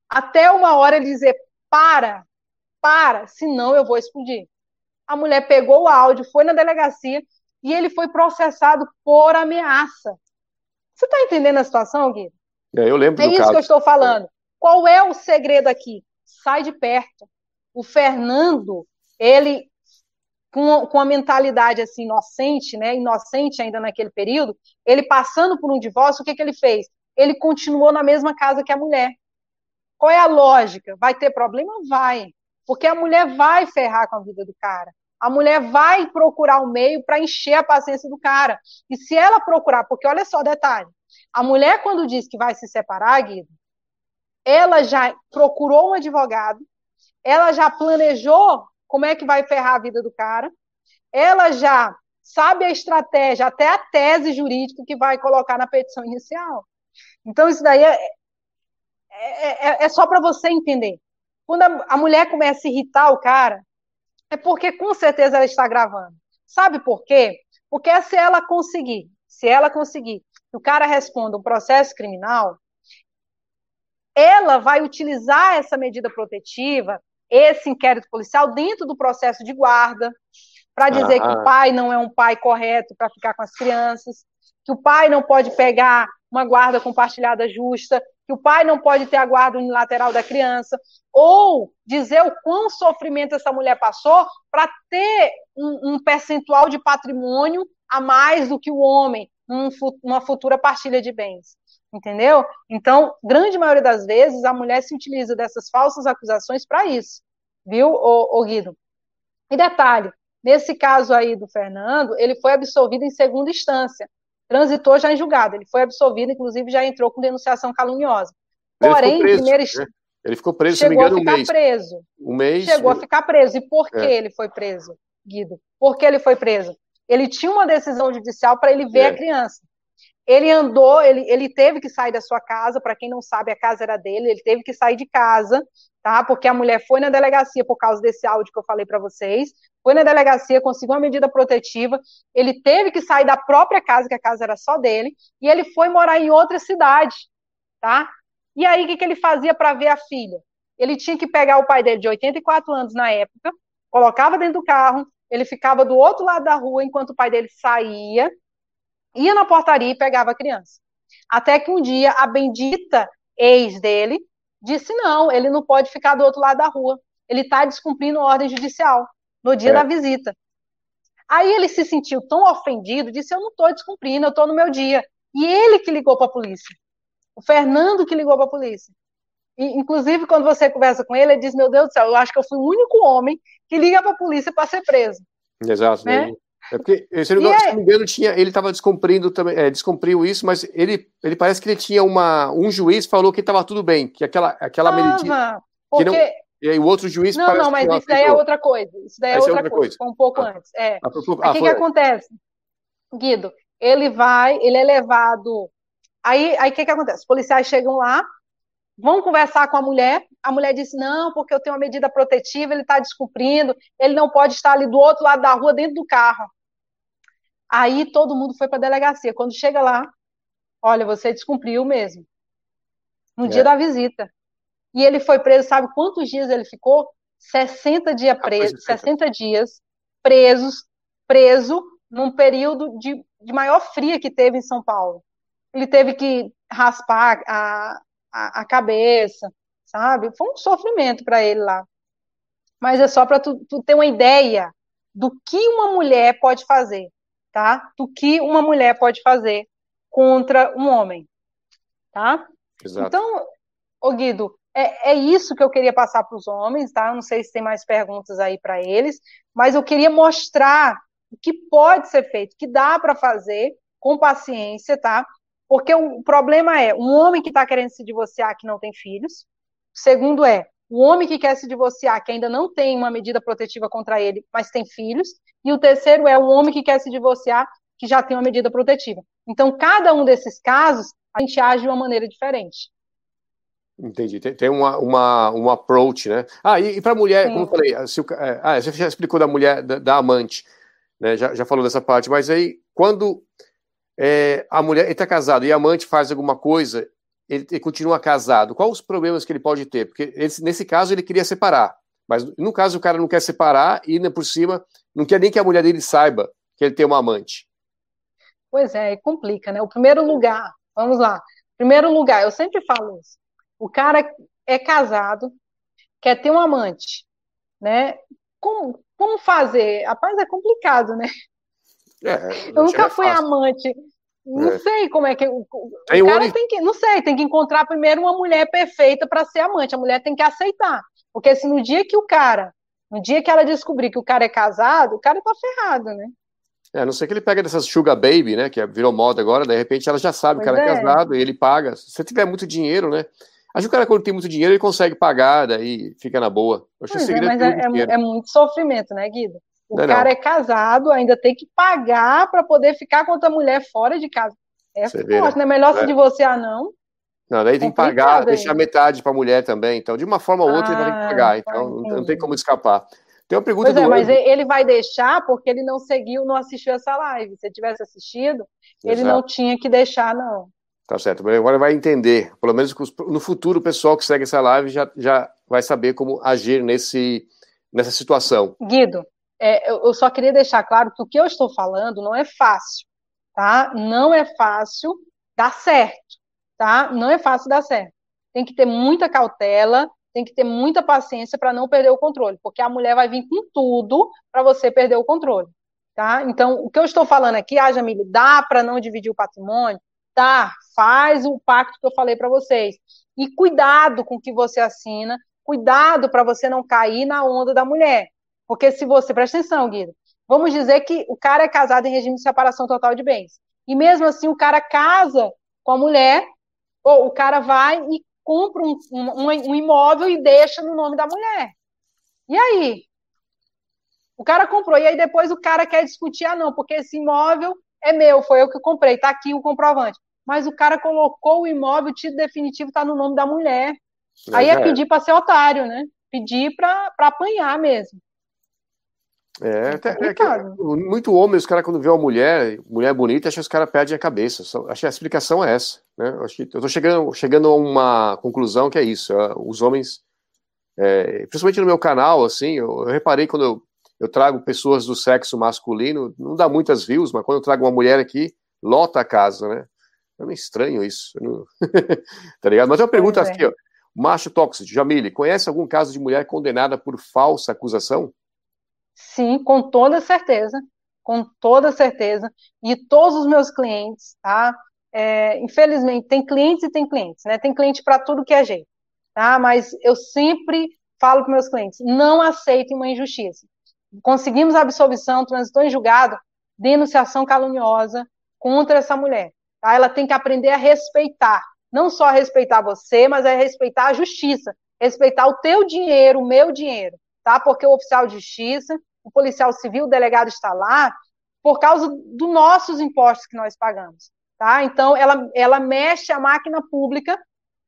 Até uma hora ele dizer: para, para, senão eu vou explodir. A mulher pegou o áudio, foi na delegacia, e ele foi processado por ameaça. Você está entendendo a situação, Gui? É, eu lembro É isso caso. que eu estou falando. Qual é o segredo aqui? Sai de perto. O Fernando, ele com, com a mentalidade assim inocente, né, inocente ainda naquele período, ele passando por um divórcio, o que, que ele fez? Ele continuou na mesma casa que a mulher. Qual é a lógica? Vai ter problema? Vai. Porque a mulher vai ferrar com a vida do cara. A mulher vai procurar o um meio para encher a paciência do cara. E se ela procurar, porque olha só detalhe, a mulher quando diz que vai se separar, Guido, ela já procurou um advogado, ela já planejou como é que vai ferrar a vida do cara, ela já sabe a estratégia, até a tese jurídica que vai colocar na petição inicial. Então, isso daí é, é, é, é só para você entender. Quando a, a mulher começa a irritar o cara, é porque com certeza ela está gravando. Sabe por quê? Porque se ela conseguir, se ela conseguir que o cara responda um processo criminal, ela vai utilizar essa medida protetiva, esse inquérito policial, dentro do processo de guarda, para dizer que o pai não é um pai correto para ficar com as crianças, que o pai não pode pegar uma guarda compartilhada justa, que o pai não pode ter a guarda unilateral da criança, ou dizer o quão sofrimento essa mulher passou para ter um, um, percentual de patrimônio a mais do que o homem, numa futura partilha de bens. Entendeu? Então, grande maioria das vezes, a mulher se utiliza dessas falsas acusações para isso. Viu, ô, ô Guido? E detalhe, nesse caso aí do Fernando, ele foi absolvido em segunda instância transitou já em julgado. Ele foi absolvido, inclusive já entrou com denunciação caluniosa. Porém, ele primeiro né? ele ficou preso, chegou engano, a ficar um mês. preso. Um mês. Chegou a ficar preso. E por que é. ele foi preso, Guido? Por que ele foi preso? Ele tinha uma decisão judicial para ele ver é. a criança. Ele andou, ele, ele teve que sair da sua casa. Para quem não sabe, a casa era dele. Ele teve que sair de casa, tá? Porque a mulher foi na delegacia por causa desse áudio que eu falei para vocês foi na delegacia, conseguiu uma medida protetiva, ele teve que sair da própria casa, que a casa era só dele, e ele foi morar em outra cidade, tá? E aí, o que, que ele fazia para ver a filha? Ele tinha que pegar o pai dele, de 84 anos na época, colocava dentro do carro, ele ficava do outro lado da rua enquanto o pai dele saía, ia na portaria e pegava a criança. Até que um dia a bendita ex dele disse: não, ele não pode ficar do outro lado da rua, ele está descumprindo ordem judicial no dia é. da visita. Aí ele se sentiu tão ofendido, disse: Eu não estou descumprindo, eu estou no meu dia. E ele que ligou para a polícia. O Fernando que ligou para a polícia. E, inclusive, quando você conversa com ele, ele diz: Meu Deus do céu, eu acho que eu fui o único homem que liga para a polícia para ser preso. Exato. Né? É porque, se não, se não me engano, tinha, ele estava descumprindo também, é, descumpriu isso, mas ele, ele parece que ele tinha uma. Um juiz falou que estava tudo bem, que aquela, aquela medida. Porque não, e aí o outro juiz. Não, não, mas isso daí é outra coisa. Isso daí é outra, outra coisa. coisa. um pouco ah. antes. É. Ah, o que, que acontece? Guido, ele vai, ele é levado. Aí, aí o que, que acontece? Os policiais chegam lá, vão conversar com a mulher. A mulher diz: não, porque eu tenho uma medida protetiva, ele está descumprindo, ele não pode estar ali do outro lado da rua, dentro do carro. Aí todo mundo foi para a delegacia. Quando chega lá, olha, você descumpriu mesmo. No é. dia da visita. E ele foi preso, sabe quantos dias ele ficou? 60 dias preso, 60 dias presos, preso num período de, de maior fria que teve em São Paulo. Ele teve que raspar a, a, a cabeça, sabe? Foi um sofrimento para ele lá. Mas é só para tu, tu ter uma ideia do que uma mulher pode fazer, tá? Do que uma mulher pode fazer contra um homem, tá? Exato. Então, ô Guido, é, é isso que eu queria passar para os homens, tá? Eu não sei se tem mais perguntas aí para eles, mas eu queria mostrar o que pode ser feito, que dá para fazer com paciência, tá? Porque o problema é um homem que está querendo se divorciar que não tem filhos. Segundo é o homem que quer se divorciar que ainda não tem uma medida protetiva contra ele, mas tem filhos. E o terceiro é o homem que quer se divorciar que já tem uma medida protetiva. Então, cada um desses casos, a gente age de uma maneira diferente. Entendi. Tem, tem uma, uma, um approach, né? Ah, e, e para a mulher, Sim. como eu falei, se o, é, ah, você já explicou da mulher, da, da, amante, né? Já, já falou dessa parte, mas aí, quando é, a mulher está casado e a amante faz alguma coisa, ele, ele, continua casado, quais os problemas que ele pode ter? Porque ele, nesse caso ele queria separar, mas no caso o cara não quer separar e, ainda por cima, não quer nem que a mulher dele saiba que ele tem uma amante. Pois é, complica, né? O primeiro lugar, vamos lá. Primeiro lugar, eu sempre falo isso o cara é casado, quer ter um amante, né? como, como fazer? Rapaz, é complicado, né? É, eu nunca é fui fácil. amante. Não é. sei como é que. O, tem o cara tem que. Não sei, tem que encontrar primeiro uma mulher perfeita para ser amante. A mulher tem que aceitar. Porque se no dia que o cara. No dia que ela descobrir que o cara é casado, o cara tá ferrado, né? É, a não ser que ele pega dessas sugar baby, né? Que virou moda agora, de repente ela já sabe pois que o cara é. é casado e ele paga. Se você tiver muito dinheiro, né? Acho que o cara, quando tem muito dinheiro, ele consegue pagar, daí fica na boa. Acho que é, mas é, é, é, muito sofrimento, né, Guido? O não, cara não. é casado, ainda tem que pagar para poder ficar com outra mulher fora de casa. É você forte, né? Melhor se é. divorciar, não. Não, daí tem que pagar, deixar metade para a mulher também. Então, de uma forma ou outra, ah, ele vai ter que pagar. Então, tá, não tem como escapar. Tem uma pergunta pois é, mas ele vai deixar porque ele não seguiu, não assistiu essa live. Se ele tivesse assistido, Exato. ele não tinha que deixar, não. Tá certo. Agora vai entender. Pelo menos no futuro, o pessoal que segue essa live já, já vai saber como agir nesse, nessa situação. Guido, é, eu só queria deixar claro que o que eu estou falando não é fácil, tá? Não é fácil dar certo, tá? Não é fácil dar certo. Tem que ter muita cautela, tem que ter muita paciência para não perder o controle, porque a mulher vai vir com tudo para você perder o controle, tá? Então, o que eu estou falando aqui, ah, Jamile, dá para não dividir o patrimônio? Tá, faz o pacto que eu falei para vocês. E cuidado com o que você assina, cuidado para você não cair na onda da mulher. Porque se você, presta atenção, Guido, vamos dizer que o cara é casado em regime de separação total de bens. E mesmo assim o cara casa com a mulher, ou o cara vai e compra um, um, um imóvel e deixa no nome da mulher. E aí? O cara comprou, e aí depois o cara quer discutir, ah, não, porque esse imóvel é meu, foi eu que comprei, tá aqui o comprovante. Mas o cara colocou o imóvel, o título definitivo está no nome da mulher. Aí é, é pedir para ser otário, né? Pedir para apanhar mesmo. É, é, até, é que, muito homem, os caras, quando vê uma mulher, mulher bonita, acho que os caras perdem a cabeça. Acho que a explicação é essa. Né? Acho que eu estou chegando, chegando a uma conclusão que é isso. É, os homens, é, principalmente no meu canal, assim, eu, eu, reparei quando eu, eu trago pessoas do sexo masculino, não dá muitas views, mas quando eu trago uma mulher aqui, lota a casa, né? É meio estranho isso. Não... <laughs> tá ligado? Mas uma pergunta é. aqui, ó. Macho tóxico, Jamile, conhece algum caso de mulher condenada por falsa acusação? Sim, com toda certeza, com toda certeza. E todos os meus clientes, tá? É, infelizmente, tem clientes e tem clientes, né? Tem cliente para tudo que é jeito, tá? Mas eu sempre falo para meus clientes: não aceitem uma injustiça. Conseguimos a absolvição, transitou em julgado, denunciação caluniosa contra essa mulher. Tá? Ela tem que aprender a respeitar, não só a respeitar você, mas a respeitar a justiça, respeitar o teu dinheiro, o meu dinheiro, tá? Porque o oficial de justiça o policial civil, o delegado está lá por causa dos nossos impostos que nós pagamos. Tá? Então, ela, ela mexe a máquina pública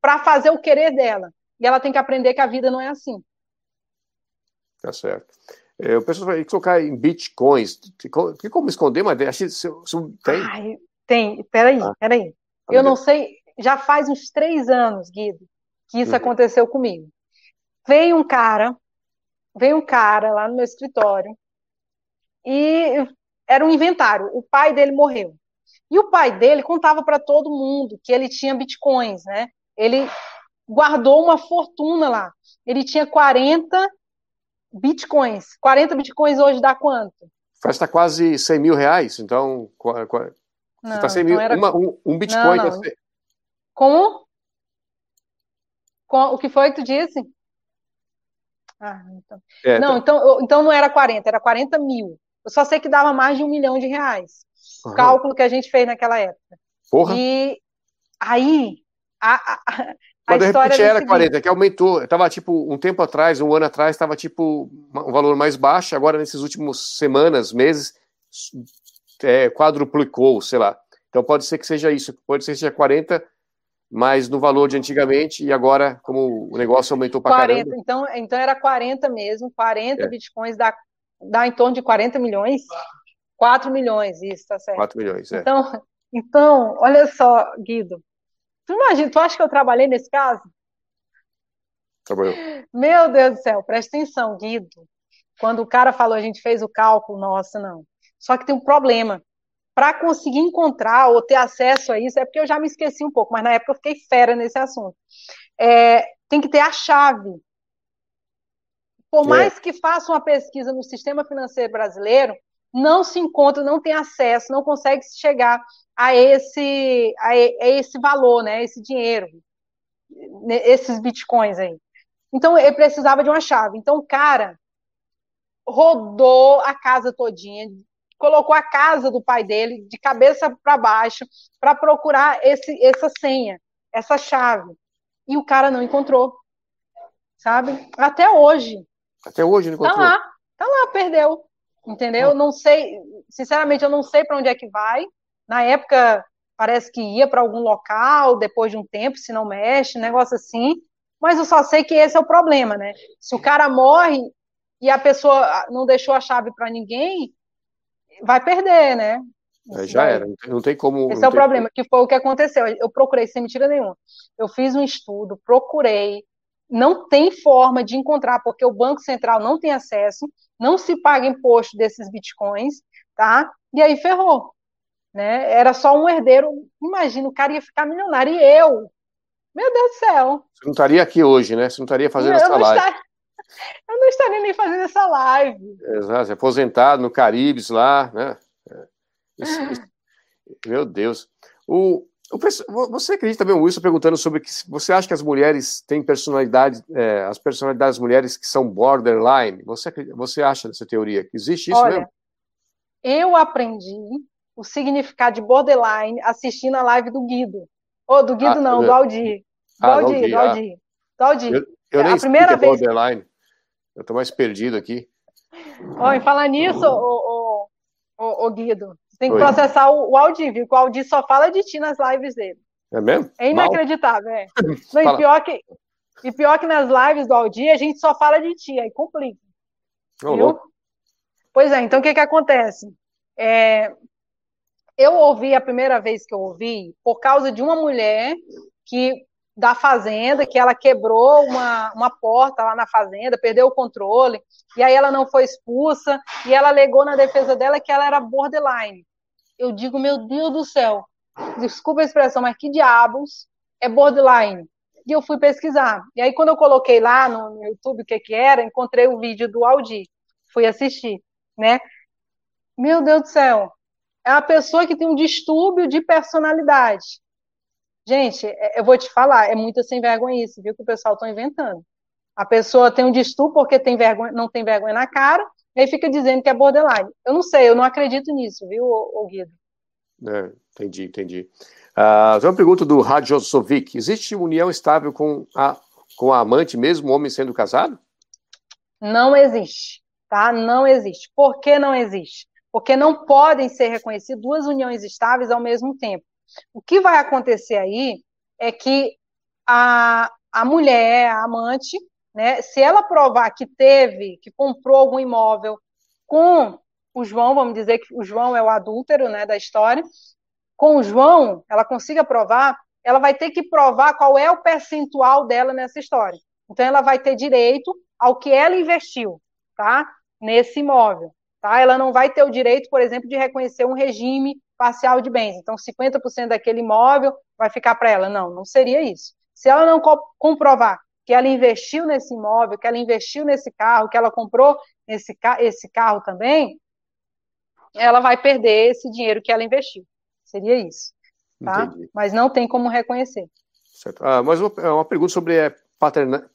para fazer o querer dela. E ela tem que aprender que a vida não é assim. Tá certo. É, o pessoal vai colocar em bitcoins. Tem como esconder, mas acho que tem. Ai, tem. Peraí, ah. peraí. Eu não sei, já faz uns três anos, Guido, que isso uhum. aconteceu comigo. Veio um cara veio um cara lá no meu escritório e era um inventário. O pai dele morreu. E o pai dele contava para todo mundo que ele tinha bitcoins, né? Ele guardou uma fortuna lá. Ele tinha 40 bitcoins. 40 bitcoins hoje dá quanto? Faz tá quase 100 mil reais, então. Não, tá 100 mil, era... uma, um, um bitcoin. Não, não. Como? O que foi que tu disse? Ah, então. É, não, então, então, então não era 40, era 40 mil. Eu só sei que dava mais de um milhão de reais. Uhum. Cálculo que a gente fez naquela época. Porra. E aí, a, a, a Mas de repente era seguinte. 40, que aumentou. Tava tipo, um tempo atrás, um ano atrás, estava tipo um valor mais baixo. Agora, nesses últimos semanas, meses, é, quadruplicou, sei lá. Então pode ser que seja isso. Pode ser que seja 40 mas no valor de antigamente, e agora, como o negócio aumentou para 40, caramba... Então, então era 40 mesmo, 40 é. bitcoins dá, dá em torno de 40 milhões? 4 milhões, isso, tá certo. 4 milhões, é. Então, então, olha só, Guido, tu imagina, tu acha que eu trabalhei nesse caso? Trabalhou. Meu Deus do céu, presta atenção, Guido. Quando o cara falou, a gente fez o cálculo, nossa, não. Só que tem um problema para conseguir encontrar ou ter acesso a isso, é porque eu já me esqueci um pouco, mas na época eu fiquei fera nesse assunto. É, tem que ter a chave. Por é. mais é. que faça uma pesquisa no sistema financeiro brasileiro, não se encontra, não tem acesso, não consegue chegar a esse, a, esse valor, né, esse dinheiro, esses bitcoins aí. Então, ele precisava de uma chave. Então, o cara rodou a casa todinha, colocou a casa do pai dele de cabeça para baixo para procurar esse, essa senha, essa chave. E o cara não encontrou. Sabe? Até hoje. Até hoje não encontrou. Tá lá, tá lá, perdeu. Entendeu? Ah. Não sei, sinceramente, eu não sei para onde é que vai. Na época, parece que ia para algum local, depois de um tempo, se não mexe, negócio assim. Mas eu só sei que esse é o problema, né? Se o cara morre e a pessoa não deixou a chave para ninguém, vai perder, né? É, já era, não tem como. Esse é o problema, como. que foi o que aconteceu. Eu procurei, sem mentira nenhuma. Eu fiz um estudo, procurei, não tem forma de encontrar, porque o Banco Central não tem acesso, não se paga imposto desses bitcoins, tá? E aí ferrou. Né? Era só um herdeiro. Imagina, o cara ia ficar milionário. E eu? Meu Deus do céu. Você não estaria aqui hoje, né? Você não estaria fazendo eu essa live. Estar... Eu não estaria nem fazendo essa live. Exato, aposentado no Caribes lá, né? Isso, isso... Meu Deus. O, você acredita também, o Wilson, perguntando sobre que você acha que as mulheres têm personalidade, é, as personalidades das mulheres que são borderline? Você, você acha dessa teoria? Existe isso Olha, mesmo? Eu aprendi o significado de borderline assistindo a live do Guido. Ou oh, do Guido ah, não, eu... do Aldir. Do ah, Aldir, do Aldir. Do Aldir. Eu, eu é, nem a primeira vez... borderline. Eu estou mais perdido aqui. Oh, falar nisso, o, o, o, Guido, tem que Oi. processar o, o Aldir, viu? O Aldir só fala de ti nas lives dele. É mesmo? É inacreditável, Mal. é. Não, e, pior que, e pior que nas lives do Aldir a gente só fala de ti, aí complica. Viu? Pois é, então o que que acontece? É, eu ouvi a primeira vez que eu ouvi por causa de uma mulher que da fazenda, que ela quebrou uma, uma porta lá na fazenda, perdeu o controle, e aí ela não foi expulsa, e ela alegou na defesa dela que ela era borderline eu digo, meu Deus do céu, desculpa a expressão, mas que diabos é borderline? E eu fui pesquisar. E aí, quando eu coloquei lá no, YouTube o que, que era, encontrei o vídeo do Aldi. Fui assistir, né? Meu Deus do céu. É uma pessoa que tem um distúrbio de personalidade. Gente, é, eu vou te falar, é muito sem vergonha isso, viu? Que o pessoal está inventando. A pessoa tem um distúrbio porque tem vergonha, não tem vergonha na cara, e aí fica dizendo que é borderline. Eu não sei, eu não acredito nisso, viu, Guido? É, entendi, entendi. Uh, uma pergunta do Radiosovic. Existe união estável com a, com a amante, mesmo o homem sendo casado? Não existe, tá? Não existe. Por que não existe? Porque não podem ser reconhecidas duas uniões estáveis ao mesmo tempo. O que vai acontecer aí é que a, a mulher, a amante, né? Se ela provar que teve, que comprou algum imóvel com o João, vamos dizer que o João é o adúltero né, da história, com o João, ela consiga provar, ela vai ter que provar qual é o percentual dela nessa história. Então, ela vai ter direito ao que ela investiu, tá? Nesse imóvel, tá? Ela não vai ter o direito, por exemplo, de reconhecer um regime parcial de bens. Então, 50% daquele imóvel vai ficar para ela. Não, não seria isso. Se ela não comprovar que ela investiu nesse imóvel, que ela investiu nesse carro, que ela comprou esse, esse carro também, ela vai perder esse dinheiro que ela investiu. Seria isso. Tá? Mas não tem como reconhecer. Certo. Ah, mas uma, é uma pergunta sobre é,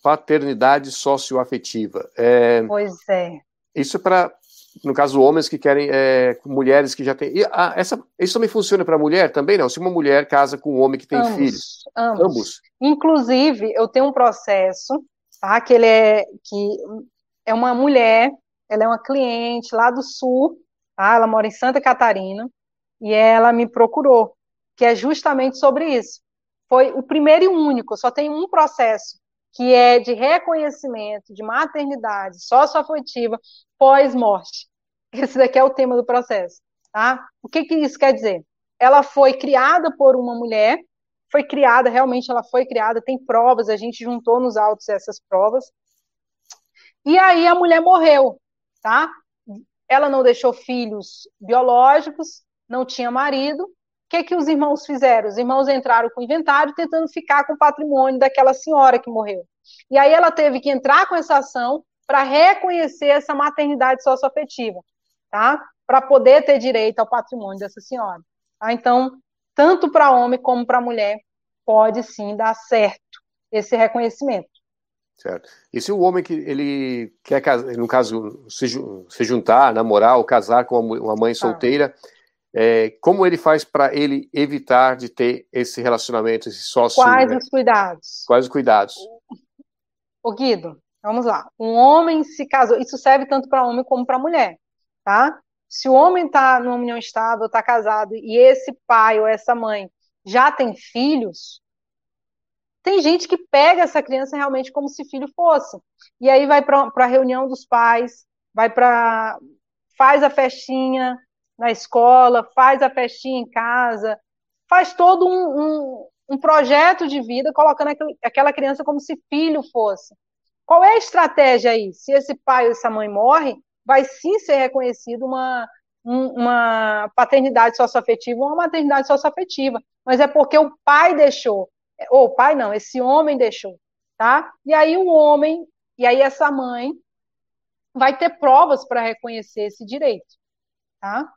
paternidade socioafetiva. É, pois é. Isso é para no caso, homens que querem, é, mulheres que já têm. E, ah, essa, isso também funciona para mulher também, não? Se uma mulher casa com um homem que tem ambos, filhos. Ambos. ambos. Inclusive, eu tenho um processo, tá? Que ele é que é uma mulher, ela é uma cliente lá do sul, tá? Ela mora em Santa Catarina, e ela me procurou, que é justamente sobre isso. Foi o primeiro e único, só tem um processo que é de reconhecimento de maternidade socioafetiva pós-morte. Esse daqui é o tema do processo, tá? O que, que isso quer dizer? Ela foi criada por uma mulher, foi criada, realmente ela foi criada, tem provas, a gente juntou nos autos essas provas. E aí a mulher morreu, tá? Ela não deixou filhos biológicos, não tinha marido. O que, que os irmãos fizeram? Os irmãos entraram com o inventário tentando ficar com o patrimônio daquela senhora que morreu. E aí ela teve que entrar com essa ação para reconhecer essa maternidade socioafetiva, tá? Para poder ter direito ao patrimônio dessa senhora. Tá? Então, tanto para homem como para mulher, pode sim dar certo esse reconhecimento. Certo. E se o homem que ele quer, no caso, se, juntar, namorar ou casar com uma mãe tá. solteira, ah. é, como ele faz para ele evitar de ter esse relacionamento, esse sócio? Quais né? os cuidados? Quais os cuidados? Ô Guido, vamos lá. Um homem se casou, isso serve tanto para homem como para mulher, tá? Se o homem está numa união estável, está casado, e esse pai ou essa mãe já tem filhos, tem gente que pega essa criança realmente como se filho fosse. E aí vai para a reunião dos pais, vai para. faz a festinha na escola, faz a festinha em casa, faz todo um, um, um projeto de vida colocando aquela criança como se filho fosse. Qual é a estratégia aí? Se esse pai ou essa mãe morre, vai sim ser reconhecido uma, uma paternidade socioafetiva ou uma maternidade socioafetiva, mas é porque o pai deixou ou o pai não, esse homem deixou, tá? E aí o homem, e aí essa mãe vai ter provas para reconhecer esse direito, tá?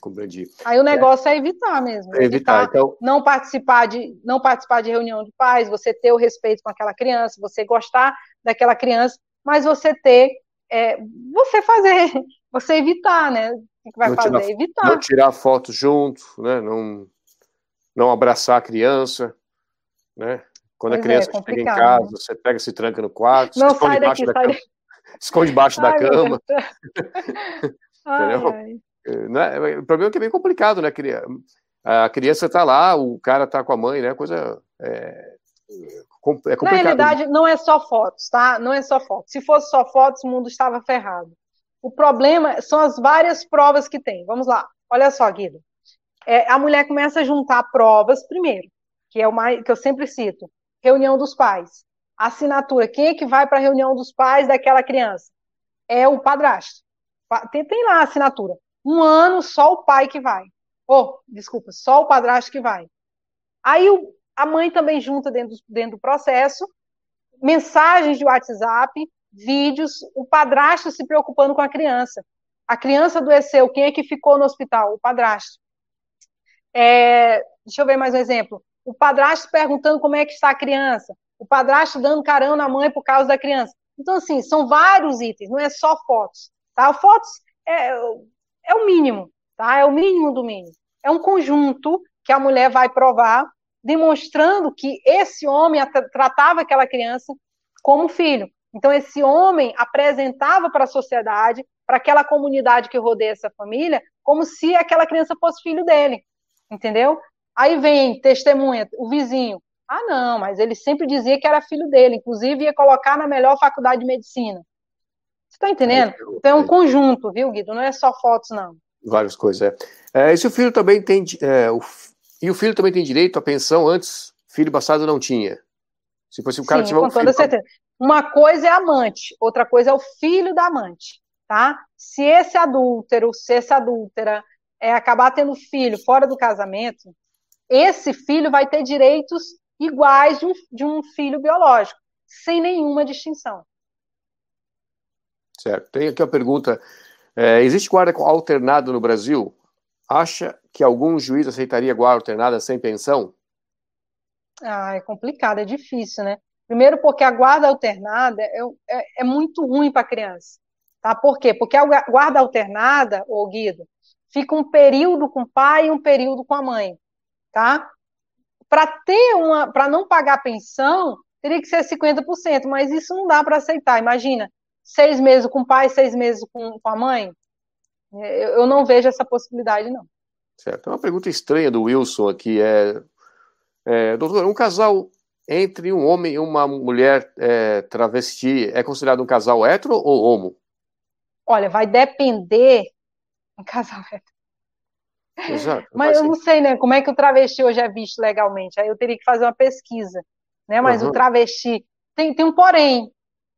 Compreendi. Aí o negócio é, é evitar mesmo. É evitar, evitar, então... não participar de não participar de reunião de pais, você ter o respeito com aquela criança, você gostar daquela criança, mas você ter é, você fazer, <laughs> você evitar, né? O que vai não fazer? Tirar, evitar. Não tirar foto junto, né? Não não abraçar a criança, né? Quando pois a criança é, chega em casa, né? você pega, se tranca no quarto, não, esconde debaixo da cama. <laughs> Esconde debaixo da <laughs> cama. Entendeu? Ai. É, o problema é que é bem complicado, né? A criança está lá, o cara está com a mãe, né? Coisa. É, é complicado. Na realidade, não é só fotos, tá? Não é só fotos. Se fosse só fotos, o mundo estava ferrado. O problema são as várias provas que tem. Vamos lá. Olha só, Guido é, a mulher começa a juntar provas primeiro, que é o mais, que eu sempre cito, reunião dos pais, assinatura, quem é que vai para a reunião dos pais daquela criança? É o padrasto. Tem, tem lá a assinatura. Um ano só o pai que vai. Oh, desculpa, só o padrasto que vai. Aí o, a mãe também junta dentro, dentro do processo mensagens de WhatsApp, vídeos, o padrasto se preocupando com a criança. A criança adoeceu, quem é que ficou no hospital? O padrasto. É, deixa eu ver mais um exemplo. O padrasto perguntando como é que está a criança. O padrasto dando carão na mãe por causa da criança. Então, assim, são vários itens, não é só fotos. Tá? Fotos é, é o mínimo, tá? É o mínimo do mínimo. É um conjunto que a mulher vai provar, demonstrando que esse homem tratava aquela criança como filho. Então, esse homem apresentava para a sociedade, para aquela comunidade que rodeia essa família, como se aquela criança fosse filho dele entendeu? Aí vem testemunha, o vizinho. Ah, não, mas ele sempre dizia que era filho dele, inclusive ia colocar na melhor faculdade de medicina. Você está entendendo? Então é um conjunto, viu, Guido? Não é só fotos, não. Várias coisas, é. é e se o filho também tem. É, o, e o filho também tem direito à pensão antes, filho bastardo não tinha. Se fosse o cara Sim, tiver com um toda certeza. Uma coisa é amante, outra coisa é o filho da amante, tá? Se esse adúltero, se essa adúltera é, acabar tendo filho fora do casamento, esse filho vai ter direitos iguais de um, de um filho biológico, sem nenhuma distinção. Certo. Tem aqui a pergunta: é, existe guarda alternada no Brasil? Acha que algum juiz aceitaria guarda alternada sem pensão? Ah, é complicado, é difícil, né? Primeiro, porque a guarda alternada é, é, é muito ruim para a criança. Tá? Por quê? Porque a guarda alternada, ô Guido, fica um período com o pai e um período com a mãe, tá? Para ter uma, para não pagar pensão, teria que ser 50%, mas isso não dá para aceitar. Imagina, seis meses com o pai, seis meses com, com a mãe. Eu, eu não vejo essa possibilidade, não. Certo. Uma pergunta estranha do Wilson aqui é, é doutor, um casal entre um homem e uma mulher é, travesti é considerado um casal hétero ou homo? Olha, vai depender <laughs> um casal hétero. Exato, Mas eu não sei, né? Como é que o travesti hoje é visto legalmente? Aí eu teria que fazer uma pesquisa, né? Mas uhum. o travesti tem, tem um porém,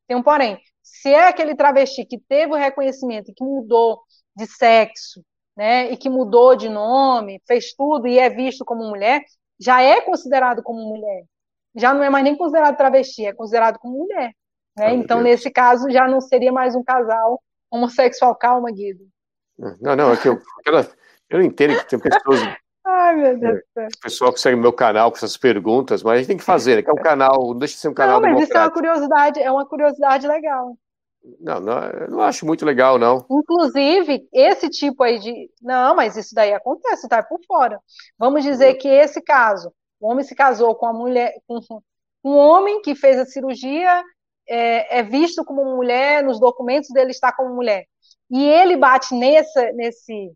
tem um porém. Se é aquele travesti que teve o reconhecimento e que mudou de sexo, né? E que mudou de nome, fez tudo e é visto como mulher, já é considerado como mulher. Já não é mais nem considerado travesti, é considerado como mulher. Né? então, Deus. nesse caso, já não seria mais um casal homossexual. Calma, Guido. Não, não, é que eu, eu não entendo que tem pessoas. Ai, meu Deus do céu. O pessoal que segue meu canal com essas perguntas, mas a gente tem que fazer, né? Que é um <laughs> canal, não deixa de ser um canal. Não, mas isso é uma curiosidade, é uma curiosidade legal. Não, não, eu não acho muito legal, não. Inclusive, esse tipo aí de. Não, mas isso daí acontece, tá por fora. Vamos dizer que esse caso, o homem se casou com a mulher, com um homem que fez a cirurgia, é, é visto como mulher, nos documentos dele está como mulher. E ele bate nessa, nesse,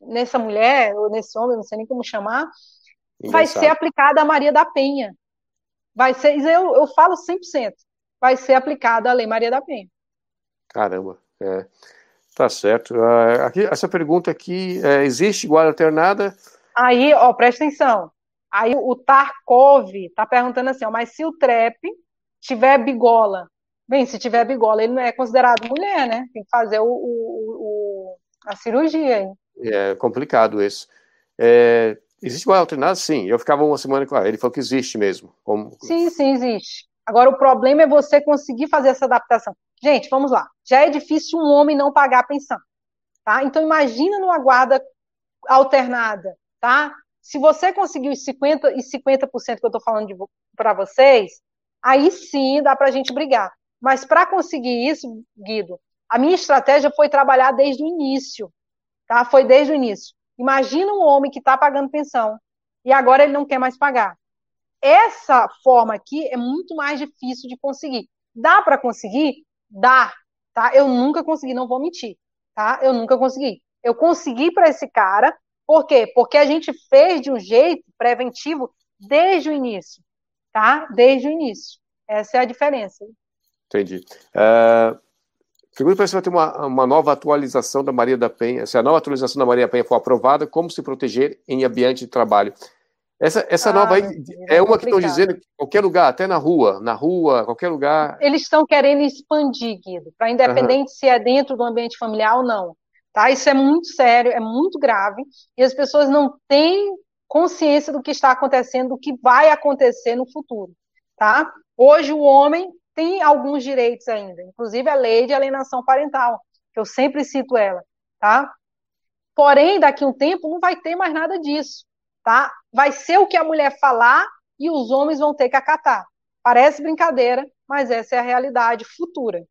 nessa mulher, ou nesse homem, não sei nem como chamar, Engraçado. vai ser aplicada a Maria da Penha. Vai ser, eu, eu falo 100%, vai ser aplicada a Lei Maria da Penha. Caramba, é. Tá certo. Uh, aqui, essa pergunta aqui, é, existe guarda alternada? Aí, ó, presta atenção. Aí o Tarkov tá perguntando assim, ó, mas se o trap tiver bigola, bem, se tiver bigola, ele não é considerado mulher, né? Tem que fazer o, o, o a cirurgia. Hein? É complicado isso. É, existe guarda alternada? Sim. Eu ficava uma semana com ele, ele falou que existe mesmo. Como... Sim, sim, existe. Agora, o problema é você conseguir fazer essa adaptação. Gente, vamos lá. Já é difícil um homem não pagar a pensão, tá? Então imagina numa guarda alternada, tá? Se você conseguir os 50 e 50% que eu estou falando para vocês, aí sim dá para a gente brigar. Mas para conseguir isso, Guido, a minha estratégia foi trabalhar desde o início, tá? Foi desde o início. Imagina um homem que está pagando pensão e agora ele não quer mais pagar. Essa forma aqui é muito mais difícil de conseguir. Dá para conseguir? Dá, tá? Eu nunca consegui, não vou mentir, tá? Eu nunca consegui. Eu consegui para esse cara, por quê? Porque a gente fez de um jeito preventivo desde o início, tá? Desde o início. Essa é a diferença. Entendi. Uh, pergunta se vai ter uma, uma nova atualização da Maria da Penha. Se a nova atualização da Maria da Penha for aprovada, como se proteger em ambiente de trabalho? Essa, essa ah, nova aí é uma que estão dizendo que qualquer lugar, até na rua, na rua, qualquer lugar. Eles estão querendo expandir, Guido, para independente uhum. se é dentro do ambiente familiar ou não. Tá? Isso é muito sério, é muito grave, e as pessoas não têm consciência do que está acontecendo, do que vai acontecer no futuro. Tá? Hoje o homem tem alguns direitos ainda, inclusive a lei de alienação parental, que eu sempre cito ela. Tá? Porém, daqui a um tempo não vai ter mais nada disso tá? Vai ser o que a mulher falar e os homens vão ter que acatar. Parece brincadeira, mas essa é a realidade futura.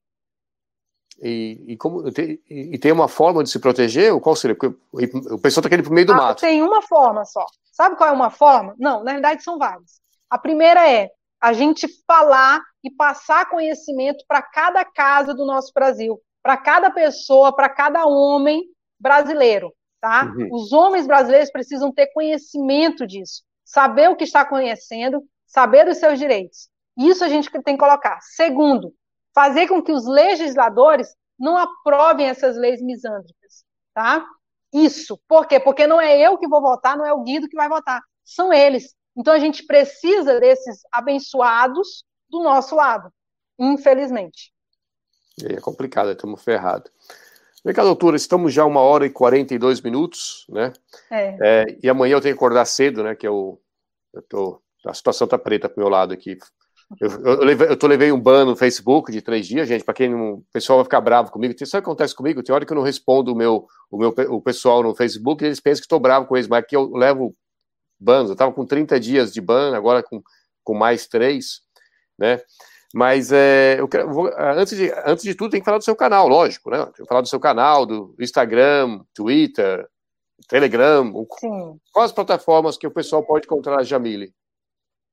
E, e, como, e tem uma forma de se proteger? Qual seria? Porque o pessoal está querendo ir para o meio do ah, mato. Tem uma forma só. Sabe qual é uma forma? Não, na verdade são várias. A primeira é a gente falar e passar conhecimento para cada casa do nosso Brasil, para cada pessoa, para cada homem brasileiro tá? Uhum. Os homens brasileiros precisam ter conhecimento disso, saber o que está conhecendo, saber dos seus direitos. Isso a gente tem que colocar. Segundo, fazer com que os legisladores não aprovem essas leis misândricas, tá? Isso. Por quê? Porque não é eu que vou votar, não é o Guido que vai votar, são eles. Então a gente precisa desses abençoados do nosso lado, infelizmente. É complicado, estamos ferrados. Vem cá, doutora, estamos já uma hora e 42 minutos, né? É. é e amanhã eu tenho que acordar cedo, né? Que eu, eu tô, a situação tá preta pro meu lado aqui. Eu, eu, levei, eu tô, levei um ban no Facebook de três dias, gente, para quem não. O pessoal vai ficar bravo comigo. Sabe o que acontece comigo? Tem hora que eu não respondo o meu, o meu o pessoal no Facebook e eles pensam que estou bravo com eles, mas aqui eu levo bans. Eu estava com 30 dias de ban, agora com, com mais três, né? Mas é, eu quero, vou, antes, de, antes de tudo, tem que falar do seu canal, lógico, né? Tem que falar do seu canal, do Instagram, Twitter, Telegram. Sim. Quais as plataformas que o pessoal pode encontrar a Jamile?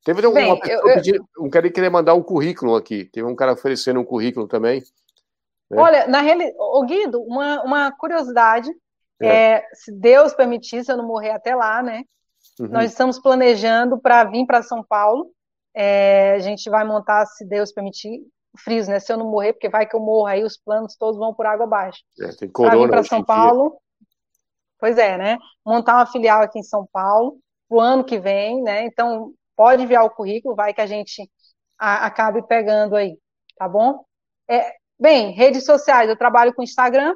Teve Bem, uma pessoa eu, pedindo, um cara que queria mandar um currículo aqui. Teve um cara oferecendo um currículo também. Né? Olha, na realidade, Guido, uma, uma curiosidade, é. É, se Deus permitir, se eu não morrer até lá, né? Uhum. Nós estamos planejando para vir para São Paulo é, a gente vai montar, se Deus permitir, friso, né? Se eu não morrer, porque vai que eu morro, aí os planos todos vão por água abaixo. É, tem corona para São Paulo. Pois é, né? Montar uma filial aqui em São Paulo pro ano que vem, né? Então, pode enviar o currículo, vai que a gente a, acabe pegando aí, tá bom? É, bem, redes sociais, eu trabalho com Instagram,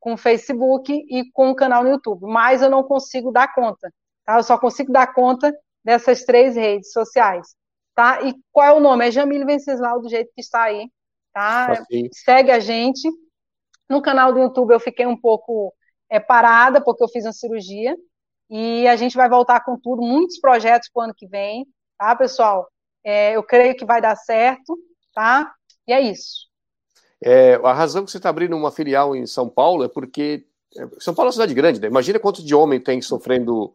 com Facebook e com o canal no YouTube, mas eu não consigo dar conta, tá? Eu só consigo dar conta dessas três redes sociais tá? E qual é o nome? É Jamile Venceslau, do jeito que está aí, tá? Assim. Segue a gente. No canal do YouTube eu fiquei um pouco é, parada, porque eu fiz uma cirurgia, e a gente vai voltar com tudo, muitos projetos para o ano que vem, tá, pessoal? É, eu creio que vai dar certo, tá? E é isso. É, a razão que você está abrindo uma filial em São Paulo é porque é, São Paulo é uma cidade grande, né? Imagina quanto de homem tem sofrendo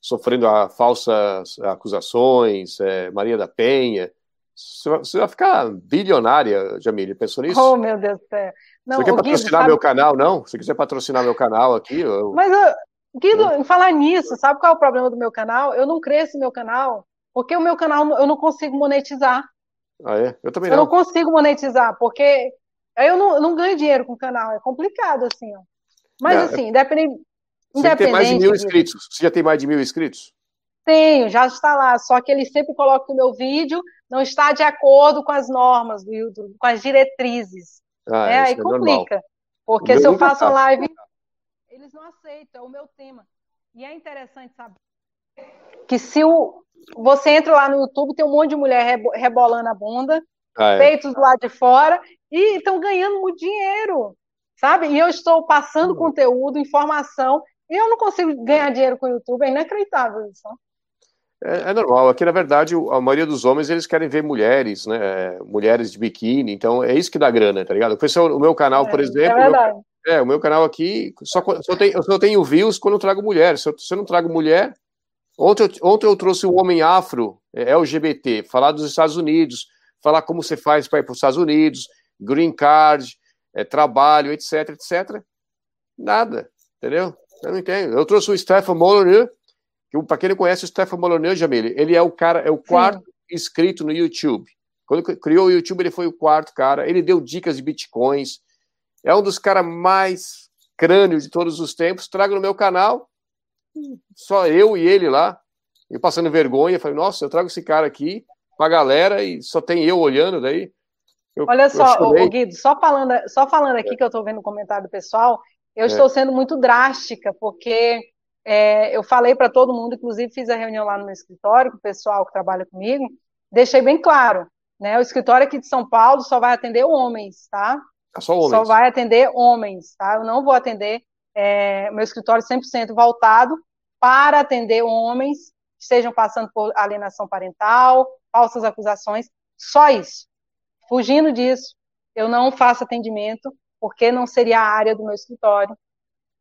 sofrendo a falsas acusações, é, Maria da Penha. Você vai ficar bilionária, Jamile, pensou nisso? Oh, meu Deus do céu. Não, você quer patrocinar Guido, meu canal, não? Se quiser patrocinar meu canal aqui... Eu... Mas, Guido, em falar nisso, sabe qual é o problema do meu canal? Eu não cresço meu canal, porque o meu canal eu não consigo monetizar. Ah, é? Eu também não. Eu não consigo monetizar, porque eu não, eu não ganho dinheiro com o canal. É complicado, assim, ó. Mas, é, assim, independente... Você tem mais de mil inscritos. Você já tem mais de mil inscritos? Tenho, já está lá. Só que ele sempre coloca que o meu vídeo não está de acordo com as normas do YouTube, com as diretrizes. Ah, né? Aí é complica. Normal. Porque se eu faço uma live, eles não aceitam, é o meu tema. E é interessante saber que se o, você entra lá no YouTube, tem um monte de mulher rebolando a bunda, ah, é. peitos lado de fora, e estão ganhando muito dinheiro, sabe? E eu estou passando uhum. conteúdo, informação, e eu não consigo ganhar dinheiro com o YouTube, é inacreditável isso. É, é, normal. Aqui, na verdade, a maioria dos homens eles querem ver mulheres, né? Mulheres de biquíni. Então, é isso que dá grana, tá ligado? O, pessoal, o meu canal, por é, exemplo. É, verdade. Meu, é, o meu canal aqui só, só, tem, eu só tenho views quando eu trago mulher. Se eu, se eu não trago mulher. Ontem eu, ontem eu trouxe um homem afro, é, LGBT, falar dos Estados Unidos, falar como você faz para ir para os Estados Unidos, green card, é, trabalho, etc, etc. Nada, entendeu? Eu não entendo. Eu trouxe o Stefan Molyneux, que para quem não conhece o Stefan Molyneux, Jamile, ele é o cara, é o quarto Sim. inscrito no YouTube. Quando criou o YouTube, ele foi o quarto cara. Ele deu dicas de bitcoins. É um dos caras mais crânios de todos os tempos. Trago no meu canal, só eu e ele lá. E passando vergonha, falei, nossa, eu trago esse cara aqui pra galera e só tem eu olhando daí. Eu, Olha só, ô, Guido, só falando, só falando aqui é. que eu estou vendo o comentário do pessoal, eu é. estou sendo muito drástica, porque é, eu falei para todo mundo, inclusive fiz a reunião lá no meu escritório, com o pessoal que trabalha comigo, deixei bem claro, né? O escritório aqui de São Paulo só vai atender homens, tá? É só homens. Só vai atender homens, tá? Eu não vou atender é, meu escritório 100% voltado para atender homens que estejam passando por alienação parental, falsas acusações, só isso. Fugindo disso, eu não faço atendimento, porque não seria a área do meu escritório,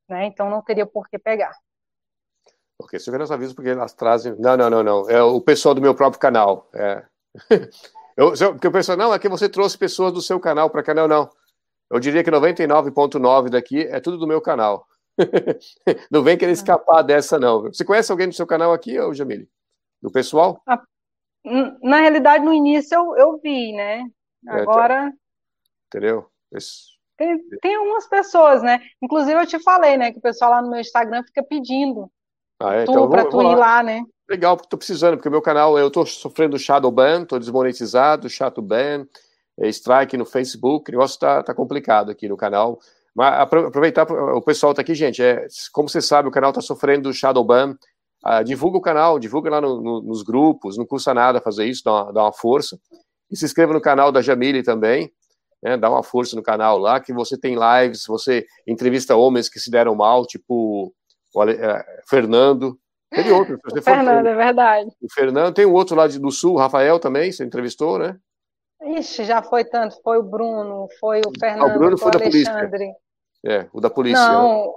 né? Então não teria por que pegar. Porque se eu não aviso, porque elas trazem. Não, não, não, não. É o pessoal do meu próprio canal. É. <laughs> Eu, porque o pessoal, não, é que você trouxe pessoas do seu canal para cá. Não, não. Eu diria que 99,9 daqui é tudo do meu canal. <laughs> não vem querer escapar dessa, não. Você conhece alguém do seu canal aqui, ou Jamile? Do pessoal? Ah, na realidade, no início eu, eu vi, né? Agora. É, entendeu? Esse... Tem, tem algumas pessoas, né? Inclusive eu te falei, né? Que o pessoal lá no meu Instagram fica pedindo ah, é? então, para tu ir lá, né? Legal, porque tô precisando, porque o meu canal, eu tô sofrendo shadow ban, tô desmonetizado, shadow ban, é, strike no Facebook, o negócio tá, tá complicado aqui no canal. Mas aproveitar, o pessoal tá aqui, gente, é, como você sabe, o canal tá sofrendo shadow ban, ah, divulga o canal, divulga lá no, no, nos grupos, não custa nada fazer isso, dá uma, dá uma força. E se inscreva no canal da Jamile também, né, dá uma força no canal lá, que você tem lives, você entrevista homens que se deram mal, tipo o Ale, é, Fernando, teve outro. <laughs> o Fernando, for, é verdade. O Fernando, tem um outro lá do Sul, o Rafael também, você entrevistou, né? Ixi, já foi tanto, foi o Bruno, foi o Fernando, ah, o Bruno foi, o Alexandre. É, o da polícia. Não,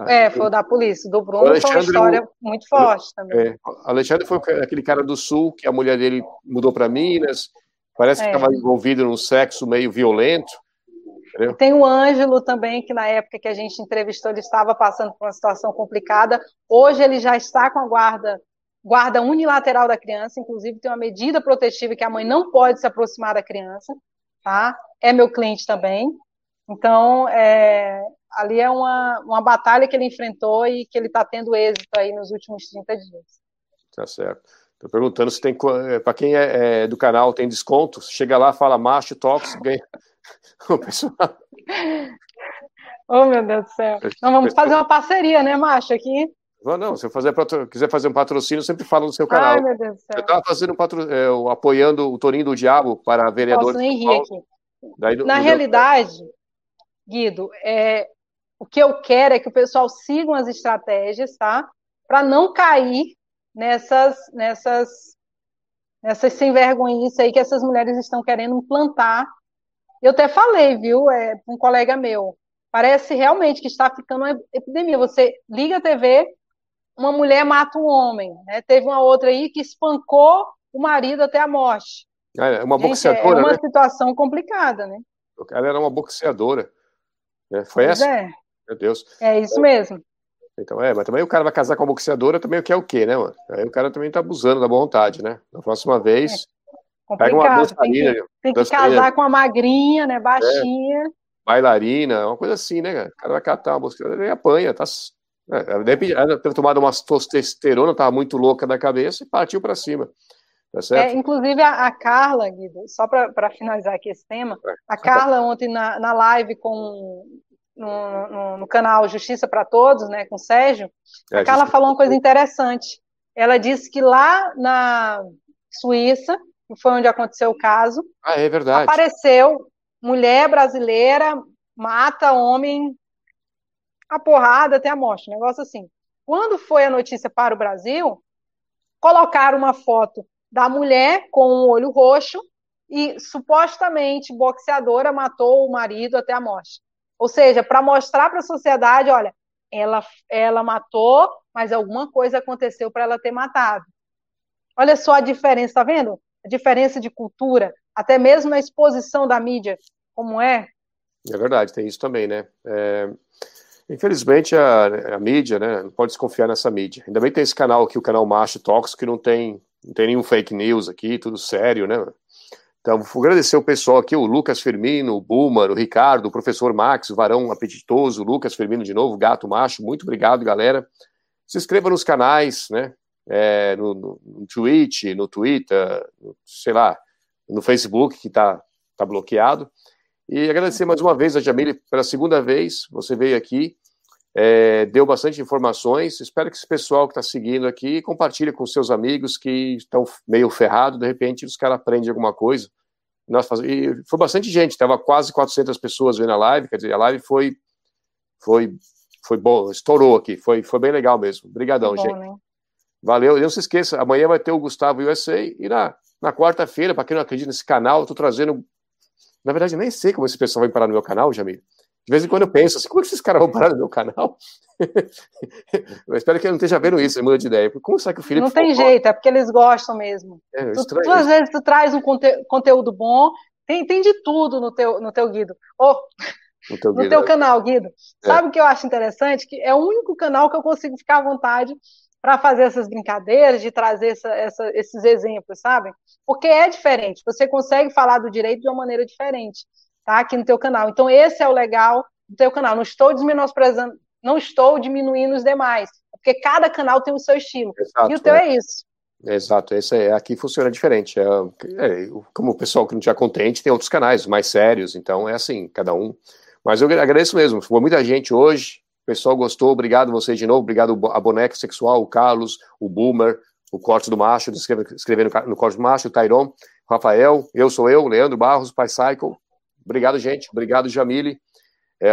ah, é, foi o da polícia. Do Bruno foi uma história muito forte também. É, Alexandre foi aquele cara do Sul que a mulher dele mudou para Minas, Parece que estava é. envolvido num sexo meio violento. Entendeu? Tem o Ângelo também, que na época que a gente entrevistou, ele estava passando por uma situação complicada. Hoje ele já está com a guarda, guarda unilateral da criança, inclusive tem uma medida protetiva que a mãe não pode se aproximar da criança, tá? É meu cliente também. Então, é, ali é uma, uma batalha que ele enfrentou e que ele está tendo êxito aí nos últimos 30 dias. Tá certo. Estou perguntando se tem. Eh, Para quem é, é, do canal tem desconto, chega lá, fala macho, tóxico, ganha. <laughs> O pessoal. <laughs> Oh, meu Deus do céu. Não, vamos fazer uma parceria, né, macho, aqui? Não, não, se eu fazer, quiser fazer um patrocínio, sempre fala no seu canal. Ai, meu Deus do céu. Eu estava fazendo um patro, é, apoiando o Torinho do Diabo para vereador. Posso nem rir aqui. Daí, Na realidade, deu... Guido, é, o que eu quero é que o pessoal siga as estratégias, tá? Para não cair nessas, nessas, nessas sem vergonhice aí que essas mulheres estão querendo implantar. Eu até falei, viu, é, um colega meu, parece realmente que está ficando uma epidemia. Você liga a TV, uma mulher mata um homem, né? Teve uma outra aí que espancou o marido até a morte. É uma Gente, boxeadora, É uma né? situação complicada, né? Ela era uma boxeadora. Né? Foi pois essa? É. Meu Deus. É isso mesmo. Então, é, mas também o cara vai casar com uma boxeadora, também o que é o quê, né, mano? Aí o cara também tá abusando da boa vontade, né? Na próxima vez, é. pega uma dançarina. Tem que, tem que casar com uma magrinha, né, baixinha. É. Bailarina, uma coisa assim, né, O cara vai catar uma boxeadora e apanha, tá... É, deve ter tomado uma testosterona, tava muito louca da cabeça e partiu para cima. Tá é, inclusive a, a, Carla, Guido, só para finalizar aqui esse tema, é, a Carla ontem na, na live com no, no, no canal Justiça para Todos, né, com o Sérgio, é, a Carla falou uma coisa interessante. Ela disse que lá na Suíça, que foi onde aconteceu o caso, ah, é verdade. apareceu mulher brasileira mata homem a porrada até a morte, um negócio assim. Quando foi a notícia para o Brasil, colocaram uma foto da mulher com um olho roxo e supostamente boxeadora matou o marido até a morte. Ou seja, para mostrar para a sociedade, olha, ela, ela matou, mas alguma coisa aconteceu para ela ter matado. Olha só a diferença, tá vendo? A diferença de cultura, até mesmo na exposição da mídia, como é. É verdade, tem isso também, né? É... Infelizmente, a, a, mídia, né, não pode desconfiar nessa mídia. Ainda bem que tem esse canal aqui, o canal Macho Talks, que não tem não tem nenhum fake news aqui, tudo sério, né? Então, vou agradecer o pessoal aqui, o Lucas Firmino, o Boomer, o Ricardo, o professor Max, o Varão Apetitoso, o Lucas Firmino de novo, Gato Macho, muito obrigado, galera. Se inscreva nos canais, né? É, no, no, no Twitch, no Twitter, no, sei lá, no Facebook, que está tá bloqueado. E agradecer mais uma vez a Jamile pela segunda vez, você veio aqui é, deu bastante informações. Espero que esse pessoal que está seguindo aqui compartilhe com seus amigos que estão meio ferrados, de repente os caras aprendem alguma coisa. Nós faz... E foi bastante gente, estava quase 400 pessoas vendo a live, quer dizer, a live foi foi foi bom, estourou aqui, foi, foi bem legal mesmo. Obrigadão, gente. Né? Valeu. E não se esqueça, amanhã vai ter o Gustavo USA e na, na quarta-feira, para quem não acredita nesse canal, eu estou trazendo. Na verdade, eu nem sei como esse pessoal vai parar no meu canal, Jamil. De vez em quando eu penso assim, como é que esses caras vão parar no meu canal? <laughs> eu espero que ele não esteja vendo isso, ele muda de ideia. Como será que o Felipe... Não tem jeito, é porque eles gostam mesmo. É, tu, tu, às vezes tu traz um conte conteúdo bom, tem, tem de tudo no teu, no teu Guido. Oh, no teu, <laughs> no teu é. canal, Guido. É. Sabe o que eu acho interessante? Que é o único canal que eu consigo ficar à vontade para fazer essas brincadeiras, de trazer essa, essa, esses exemplos, sabe? Porque é diferente, você consegue falar do direito de uma maneira diferente tá? Aqui no teu canal. Então, esse é o legal do teu canal. Não estou menosprezando, não estou diminuindo os demais, porque cada canal tem o seu estilo. Exato, e o teu é, é isso. Exato, esse é, aqui funciona diferente. É, é, como o pessoal que não tinha contente, tem outros canais mais sérios, então é assim, cada um. Mas eu agradeço mesmo, foi muita gente hoje, o pessoal gostou, obrigado você de novo, obrigado a Boneca Sexual, o Carlos, o Boomer, o Corte do Macho, escrevendo no Corte do Macho, o Tairon, o Rafael, eu sou eu, Leandro Barros, Pai Cycle, Obrigado, gente. Obrigado, Jamile.